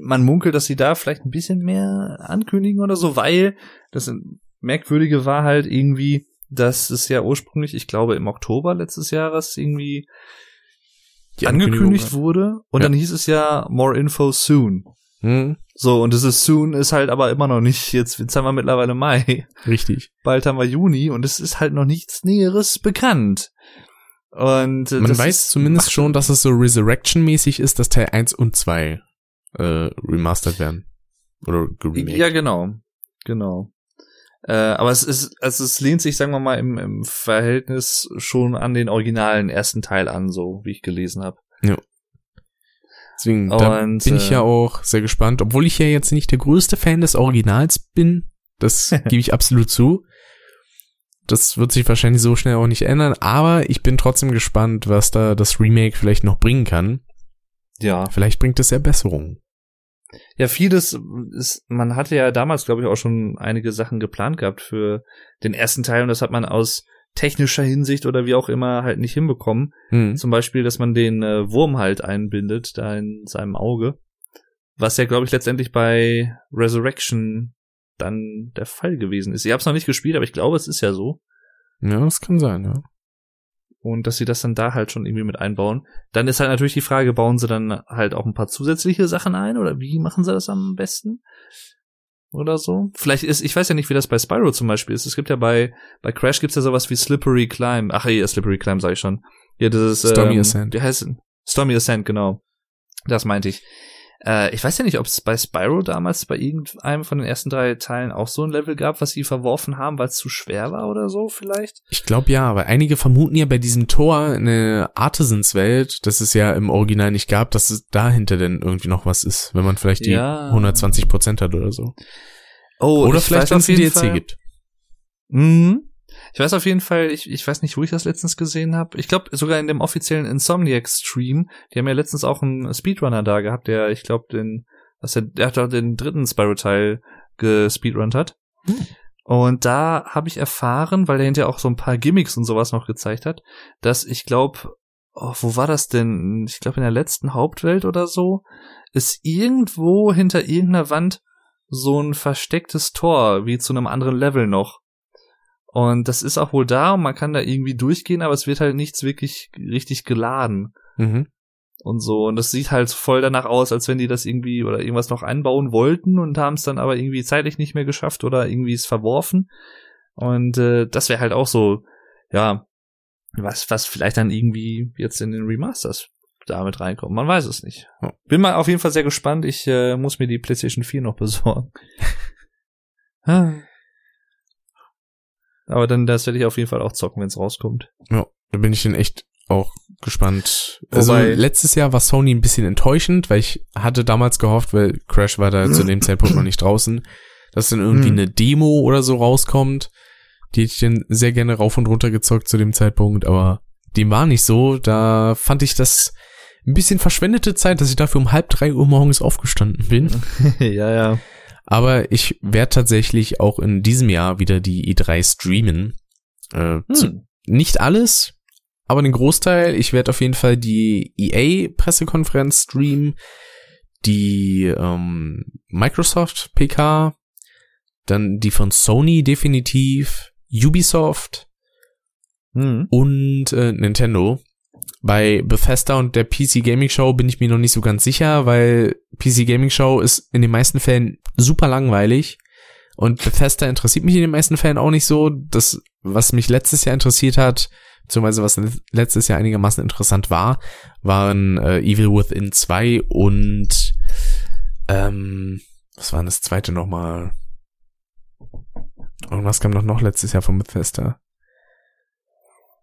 man munkelt, dass sie da vielleicht ein bisschen mehr ankündigen oder so, weil das Merkwürdige war halt irgendwie, dass es ja ursprünglich, ich glaube, im Oktober letztes Jahres irgendwie Die angekündigt Ankündigung- wurde und Ja. dann hieß es ja more info soon. Hm, So, und dieses soon ist halt aber immer noch nicht, jetzt, jetzt haben wir mittlerweile Mai, richtig. bald haben wir Juni und es ist halt noch nichts Näheres bekannt. Und äh, Man weiß ist- zumindest schon, dass es so Resurrection-mäßig ist, dass Teil 1 und 2 äh, remastered werden. Oder geremaked. Ja, genau. Genau. Äh, aber es ist, also es lehnt sich, sagen wir mal, im, im Verhältnis schon an den originalen ersten Teil an, so wie ich gelesen habe. Deswegen da Und, bin ich äh, ja auch sehr gespannt, obwohl ich ja jetzt nicht der größte Fan des Originals bin. Das gebe ich absolut zu. Das wird sich wahrscheinlich so schnell auch nicht ändern, aber ich bin trotzdem gespannt, was da das Remake vielleicht noch bringen kann. Ja. Vielleicht bringt es ja Besserungen. Ja, vieles ist, man hatte ja damals, glaube ich, auch schon einige Sachen geplant gehabt für den ersten Teil und das hat man aus technischer Hinsicht oder wie auch immer halt nicht hinbekommen. Hm. Zum Beispiel, dass man den äh, Wurm halt einbindet, da in seinem Auge. Was ja, glaube ich, letztendlich bei Resurrection dann der Fall gewesen ist. Ich habe es noch nicht gespielt, aber ich glaube, es ist ja so. Ja, das kann sein, ja. Und dass sie das dann da halt schon irgendwie mit einbauen. Dann ist halt natürlich die Frage, bauen sie dann halt auch ein paar zusätzliche Sachen ein oder wie machen sie das am besten? Oder so. Vielleicht ist, ich weiß ja nicht, wie das bei Spyro zum Beispiel ist. Es gibt ja bei, bei Crash gibt's ja sowas wie Slippery Climb. Ach ja, Slippery Climb sag ich schon. Ja, das ist, Stormy ähm, Ascent. Wie heißt? Stormy Ascent, genau. Das meinte ich. Äh, ich weiß ja nicht, ob es bei Spyro damals bei irgendeinem von den ersten drei Teilen auch so ein Level gab, was sie verworfen haben, weil es zu schwer war oder so vielleicht. Ich glaube ja, aber einige vermuten ja bei diesem Tor eine Artisans-Welt, das es ja im Original nicht gab, dass es dahinter denn irgendwie noch was ist, wenn man vielleicht die Ja. 120 Prozent hat oder so. Oh, oder ich vielleicht, wenn es ein DLC Fall- gibt. Mhm. Ich weiß auf jeden Fall, ich, ich weiß nicht, wo ich das letztens gesehen habe. Ich glaube sogar in dem offiziellen Insomniac-Stream. Die haben ja letztens auch einen Speedrunner da gehabt, der, ich glaube, den, was der, der hat doch den dritten Spyro-Teil gespeedrunnt hat. Hm. Und da habe ich erfahren, weil der hinterher auch so ein paar Gimmicks und sowas noch gezeigt hat, dass ich glaube, oh, wo war das denn? Ich glaube in der letzten Hauptwelt oder so, ist irgendwo hinter irgendeiner Wand so ein verstecktes Tor, wie zu einem anderen Level noch. Und das ist auch wohl da und man kann da irgendwie durchgehen, aber es wird halt nichts wirklich richtig geladen. Mhm. und so. Und das sieht halt voll danach aus, als wenn die das irgendwie oder irgendwas noch einbauen wollten und haben es dann aber irgendwie zeitlich nicht mehr geschafft oder irgendwie es verworfen. Und äh, das wäre halt auch so, ja, was, was vielleicht dann irgendwie jetzt in den Remasters damit reinkommt. Man weiß es nicht. Bin mal auf jeden Fall sehr gespannt. Ich äh, muss mir die PlayStation 4 noch besorgen. Aber dann das werde ich auf jeden Fall auch zocken, wenn es rauskommt. Ja, da bin ich dann echt auch gespannt. Also Wobei- letztes Jahr war Sony ein bisschen enttäuschend, weil ich hatte damals gehofft, weil Crash war da zu dem Zeitpunkt noch nicht draußen, dass dann irgendwie Hm. eine Demo oder so rauskommt. Die hätte ich dann sehr gerne rauf und runter gezockt zu dem Zeitpunkt, aber dem war nicht so. Da fand ich das ein bisschen verschwendete Zeit, dass ich dafür um halb drei Uhr morgens aufgestanden bin. ja, ja. Aber ich werde tatsächlich auch in diesem Jahr wieder die E3 streamen. Äh, zu, Hm. nicht alles, aber den Großteil. Ich werde auf jeden Fall die EA-Pressekonferenz streamen, die ähm, Microsoft PK, dann die von Sony definitiv, Ubisoft Hm. und äh, Nintendo. Bei Bethesda und der PC Gaming Show bin ich mir noch nicht so ganz sicher, weil PC Gaming Show ist in den meisten Fällen super langweilig und Bethesda interessiert mich in den meisten Fällen auch nicht so. Das, was mich letztes Jahr interessiert hat, beziehungsweise was letztes Jahr einigermaßen interessant war, waren äh, Evil Within 2 und ähm, was war denn das zweite nochmal? Irgendwas kam doch noch letztes Jahr von Bethesda.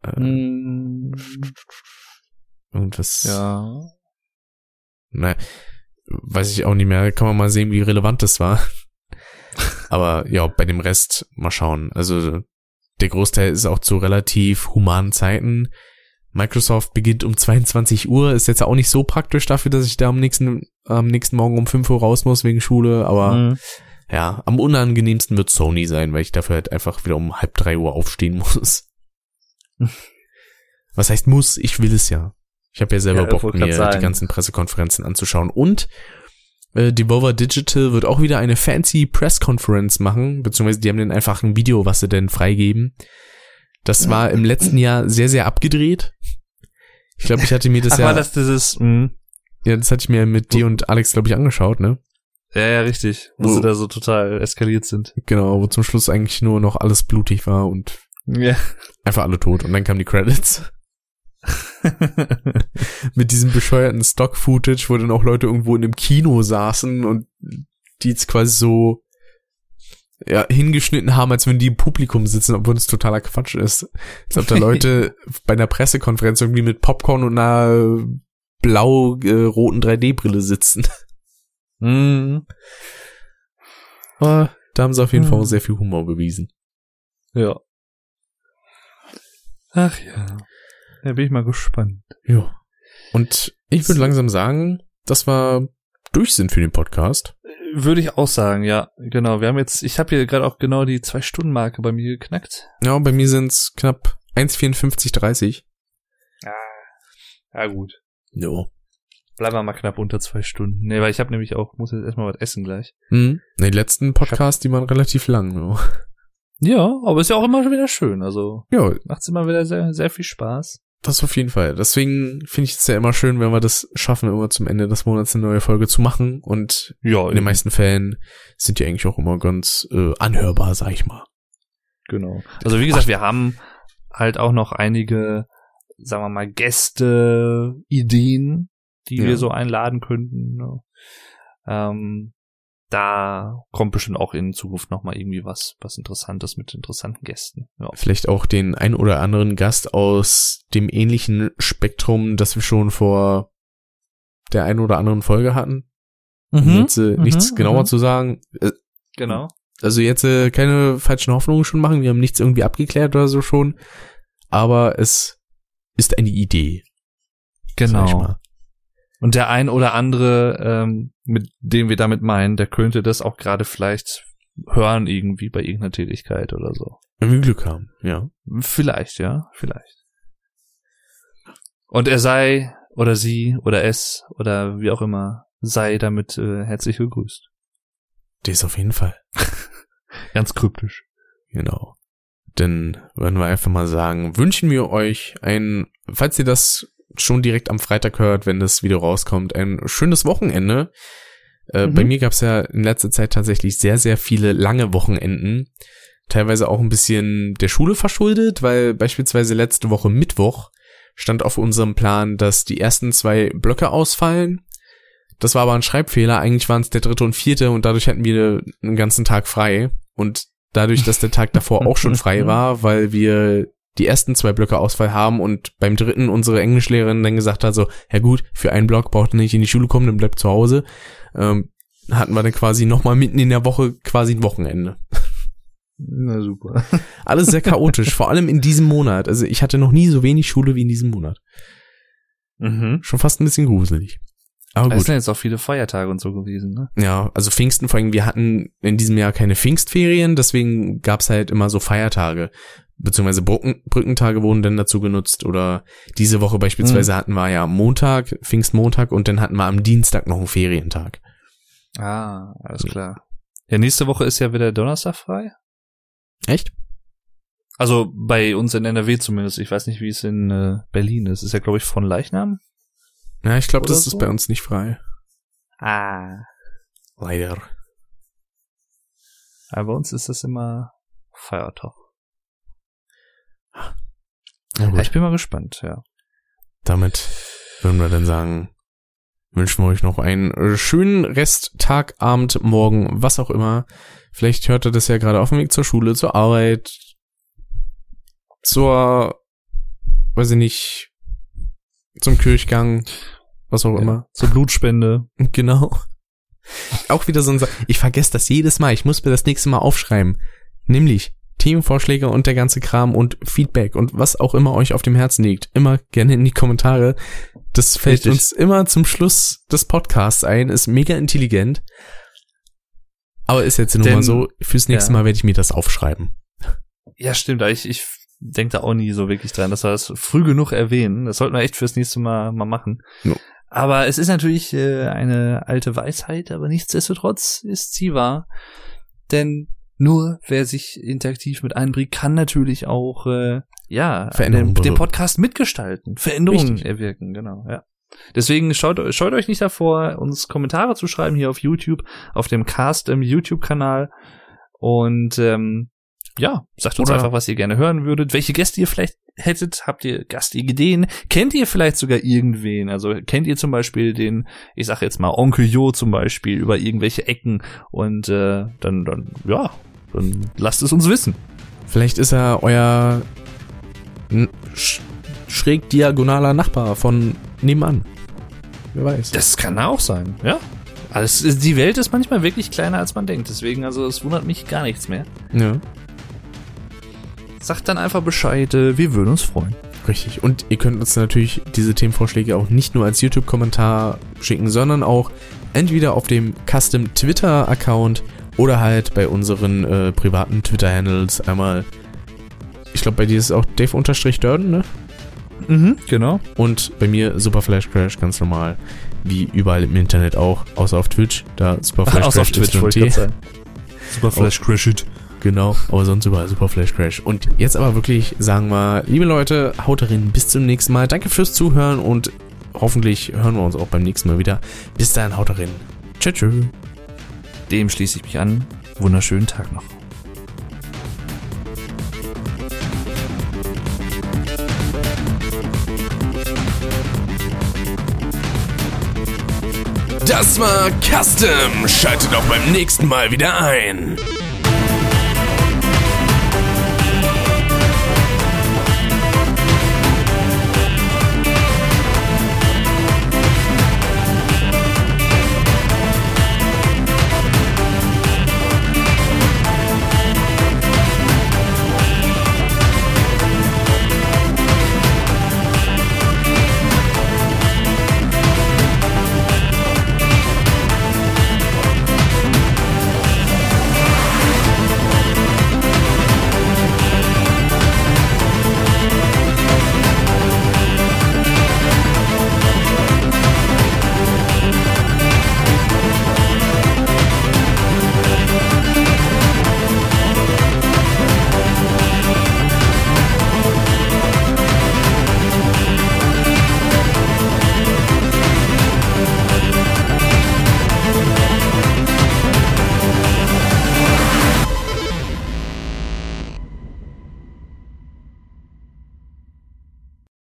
Äh, Hm. Irgendwas. Ja. Ne, weiß ich auch nicht mehr. Kann man mal sehen, wie relevant das war. Aber ja, bei dem Rest mal schauen. Also der Großteil ist auch zu relativ humanen Zeiten. Microsoft beginnt um 22 Uhr, ist jetzt auch nicht so praktisch dafür, dass ich da am nächsten, am nächsten Morgen um 5 Uhr raus muss wegen Schule, aber Hm. ja, am unangenehmsten wird Sony sein, weil ich dafür halt einfach wieder um halb drei Uhr aufstehen muss. Was heißt muss? Ich will es ja. Ich habe ja selber Ja, Bock, mir sagen. die ganzen Pressekonferenzen anzuschauen. Und äh, Devolver Digital wird auch wieder eine fancy Pressconference machen, beziehungsweise die haben dann einfach ein Video, was sie denn freigeben. Das war im letzten Jahr sehr, sehr abgedreht. Ich glaube, ich hatte mir das Ach, ja, war das dieses, hm. ja, das hatte ich mir mit dir und Alex, glaube ich, angeschaut, ne? Ja, ja, richtig. Wo Wo- sie da so total eskaliert sind. Genau, wo zum Schluss eigentlich nur noch alles blutig war und Ja. einfach alle tot. Und dann kamen die Credits. mit diesem bescheuerten Stock-Footage, wo dann auch Leute irgendwo in einem Kino saßen und die jetzt quasi so ja, hingeschnitten haben, als wenn die im Publikum sitzen, obwohl das totaler Quatsch ist. Als ob da Leute bei einer Pressekonferenz irgendwie mit Popcorn und einer blau-roten 3D-Brille sitzen. hm. Aber da haben sie auf jeden Fall Hm. auch sehr viel Humor bewiesen. Ja. Ach ja. Da bin ich mal gespannt. Ja. Und ich würde langsam sagen, dass wir durch sind für den Podcast. Würde ich auch sagen, ja. Genau. Wir haben jetzt, ich habe hier gerade auch genau die Zwei-Stunden-Marke bei mir geknackt. Ja, bei mir sind es knapp 1,54,30. Ja, gut. Jo. Bleiben wir mal knapp unter zwei Stunden. Nee, weil ich habe nämlich auch, muss jetzt erstmal was essen gleich. Hm. Die letzten Podcasts, die waren relativ lang. Jo. Ja, aber ist ja auch immer wieder schön. Also Ja, macht's immer wieder sehr, sehr viel Spaß. Das auf jeden Fall. Deswegen finde ich es ja immer schön, wenn wir das schaffen, immer zum Ende des Monats eine neue Folge zu machen. Und Ja, in den meisten Fällen sind die eigentlich auch immer ganz äh, anhörbar, sag ich mal. Genau. Also wie gesagt, wir haben halt auch noch einige, sagen wir mal, Gäste, Ideen, die Ja. wir so einladen könnten. Ne? Ähm, da kommt bestimmt auch in Zukunft noch mal irgendwie was, was Interessantes mit interessanten Gästen. Ja. Vielleicht auch den ein oder anderen Gast aus dem ähnlichen Spektrum, das wir schon vor der ein oder anderen Folge hatten. Um jetzt äh, mhm, nichts genauer mhm. zu sagen. Äh, Genau. Also jetzt äh, keine falschen Hoffnungen schon machen. Wir haben nichts irgendwie abgeklärt oder so schon. Aber es ist eine Idee. sag ich Genau. Und der ein oder andere, ähm, mit dem wir damit meinen, der könnte das auch gerade vielleicht hören irgendwie bei irgendeiner Tätigkeit oder so. Wenn wir Glück haben, ja. Vielleicht, ja, vielleicht. Und er sei oder sie oder es oder wie auch immer sei damit äh, herzlich gegrüßt. Das auf jeden Fall. Ganz kryptisch. Genau. Dann würden wir einfach mal sagen, wünschen wir euch ein, falls ihr das schon direkt am Freitag hört, wenn das Video rauskommt, ein schönes Wochenende. Äh, Mhm. Bei mir gab es ja in letzter Zeit tatsächlich sehr, sehr viele lange Wochenenden. Teilweise auch ein bisschen der Schule verschuldet, weil beispielsweise letzte Woche Mittwoch stand auf unserem Plan, dass die ersten zwei Blöcke ausfallen. Das war aber ein Schreibfehler. Eigentlich waren es der dritte und vierte und dadurch hatten wir einen ganzen Tag frei. Und dadurch, dass der Tag davor auch schon frei war, weil wir die ersten zwei Blöcke Ausfall haben und beim dritten unsere Englischlehrerin dann gesagt hat, so, ja gut, für einen Block braucht ihr nicht in die Schule kommen, dann bleibt zu Hause, ähm, hatten wir dann quasi nochmal mitten in der Woche quasi ein Wochenende. Na super. Alles sehr chaotisch, vor allem in diesem Monat. Also ich hatte noch nie so wenig Schule wie in diesem Monat. Mhm. Schon fast ein bisschen gruselig. Aber Es gut. sind jetzt auch viele Feiertage und so gewesen, ne? Ja, also Pfingsten, vor allem, wir hatten in diesem Jahr keine Pfingstferien, deswegen gab's halt immer so Feiertage. Beziehungsweise Brücken, Brückentage wurden dann dazu genutzt. Oder diese Woche beispielsweise hatten wir ja Montag, Pfingstmontag und dann hatten wir am Dienstag noch einen Ferientag. Ah, alles klar. Ja, nächste Woche ist ja wieder Donnerstag frei. Echt? Also bei uns in NRW zumindest. Ich weiß nicht, wie es in äh, Berlin ist. Ist ja, glaube ich, von Leichnam. Ja, ich glaube, das ist so? bei uns nicht frei. Ah. Leider. Aber bei uns ist das immer Feiertag. Ja, ich bin mal gespannt, ja. damit würden wir dann sagen, wünschen wir euch noch einen äh, schönen Rest, Tag, Abend, Morgen, was auch immer. Vielleicht hört ihr das ja gerade auf dem Weg zur Schule, zur Arbeit, zur, weiß ich nicht, zum Kirchgang, was auch ja. immer. Zur Blutspende. Genau. Auch wieder so ein, Sa ich vergesse das jedes Mal, ich muss mir das nächste Mal aufschreiben. Nämlich Themenvorschläge und der ganze Kram und Feedback und was auch immer euch auf dem Herzen liegt. Immer gerne in die Kommentare. Das fällt Richtig. uns immer zum Schluss des Podcasts ein, ist mega intelligent. Aber ist jetzt nur mal Denn- so, fürs nächste ja. Mal werde ich mir das aufschreiben. Ja, stimmt. Ich, ich denke da auch nie so wirklich dran, dass wir das früh genug erwähnen. Das sollten wir echt fürs nächste Mal mal machen. Jo. Aber es ist natürlich äh, eine alte Weisheit, aber nichtsdestotrotz ist sie wahr. Denn nur wer sich interaktiv mit einbringt, kann natürlich auch äh, ja den, den bewirken. Podcast mitgestalten, Veränderungen Richtig. erwirken, genau, ja. Deswegen schaut, scheut euch nicht davor, uns Kommentare zu schreiben hier auf YouTube, auf dem Cast im YouTube-Kanal. Und ähm, ja, sagt uns Oder- einfach, was ihr gerne hören würdet, welche Gäste ihr vielleicht hättet, habt ihr Gastideen, kennt ihr vielleicht sogar irgendwen, also kennt ihr zum Beispiel den, ich sag jetzt mal Onkel Jo zum Beispiel über irgendwelche Ecken und äh, dann, dann, ja, dann lasst es uns wissen. Vielleicht ist er euer sch schräg diagonaler Nachbar von nebenan. Wer weiß. Das kann auch sein, ja. Alles, die Welt ist manchmal wirklich kleiner als man denkt, deswegen, also es wundert mich gar nichts mehr. Ja. Sagt dann einfach Bescheid, äh, wir würden uns freuen. Richtig. Und ihr könnt uns natürlich diese Themenvorschläge auch nicht nur als YouTube-Kommentar schicken, sondern auch entweder auf dem Custom Twitter-Account oder halt bei unseren äh, privaten Twitter-Handles einmal. Ich glaube, bei dir ist es auch Dave-Durden, ne? Mhm, genau. Und bei mir Superflash Crash ganz normal. Wie überall im Internet auch. Außer auf Twitch. Da Superflash Außer auf Crash Twitch, wollte ich sagen. Super Flash Crash It. Genau, aber sonst überall super Flash Crash. Und jetzt aber wirklich sagen wir, liebe Leute, haut rein, bis zum nächsten Mal. Danke fürs Zuhören und hoffentlich hören wir uns auch beim nächsten Mal wieder. Bis dahin, haut rein. Tschö, tschö. Dem schließe ich mich an. Wunderschönen Tag noch. Das war Custom. Schaltet auch beim nächsten Mal wieder ein.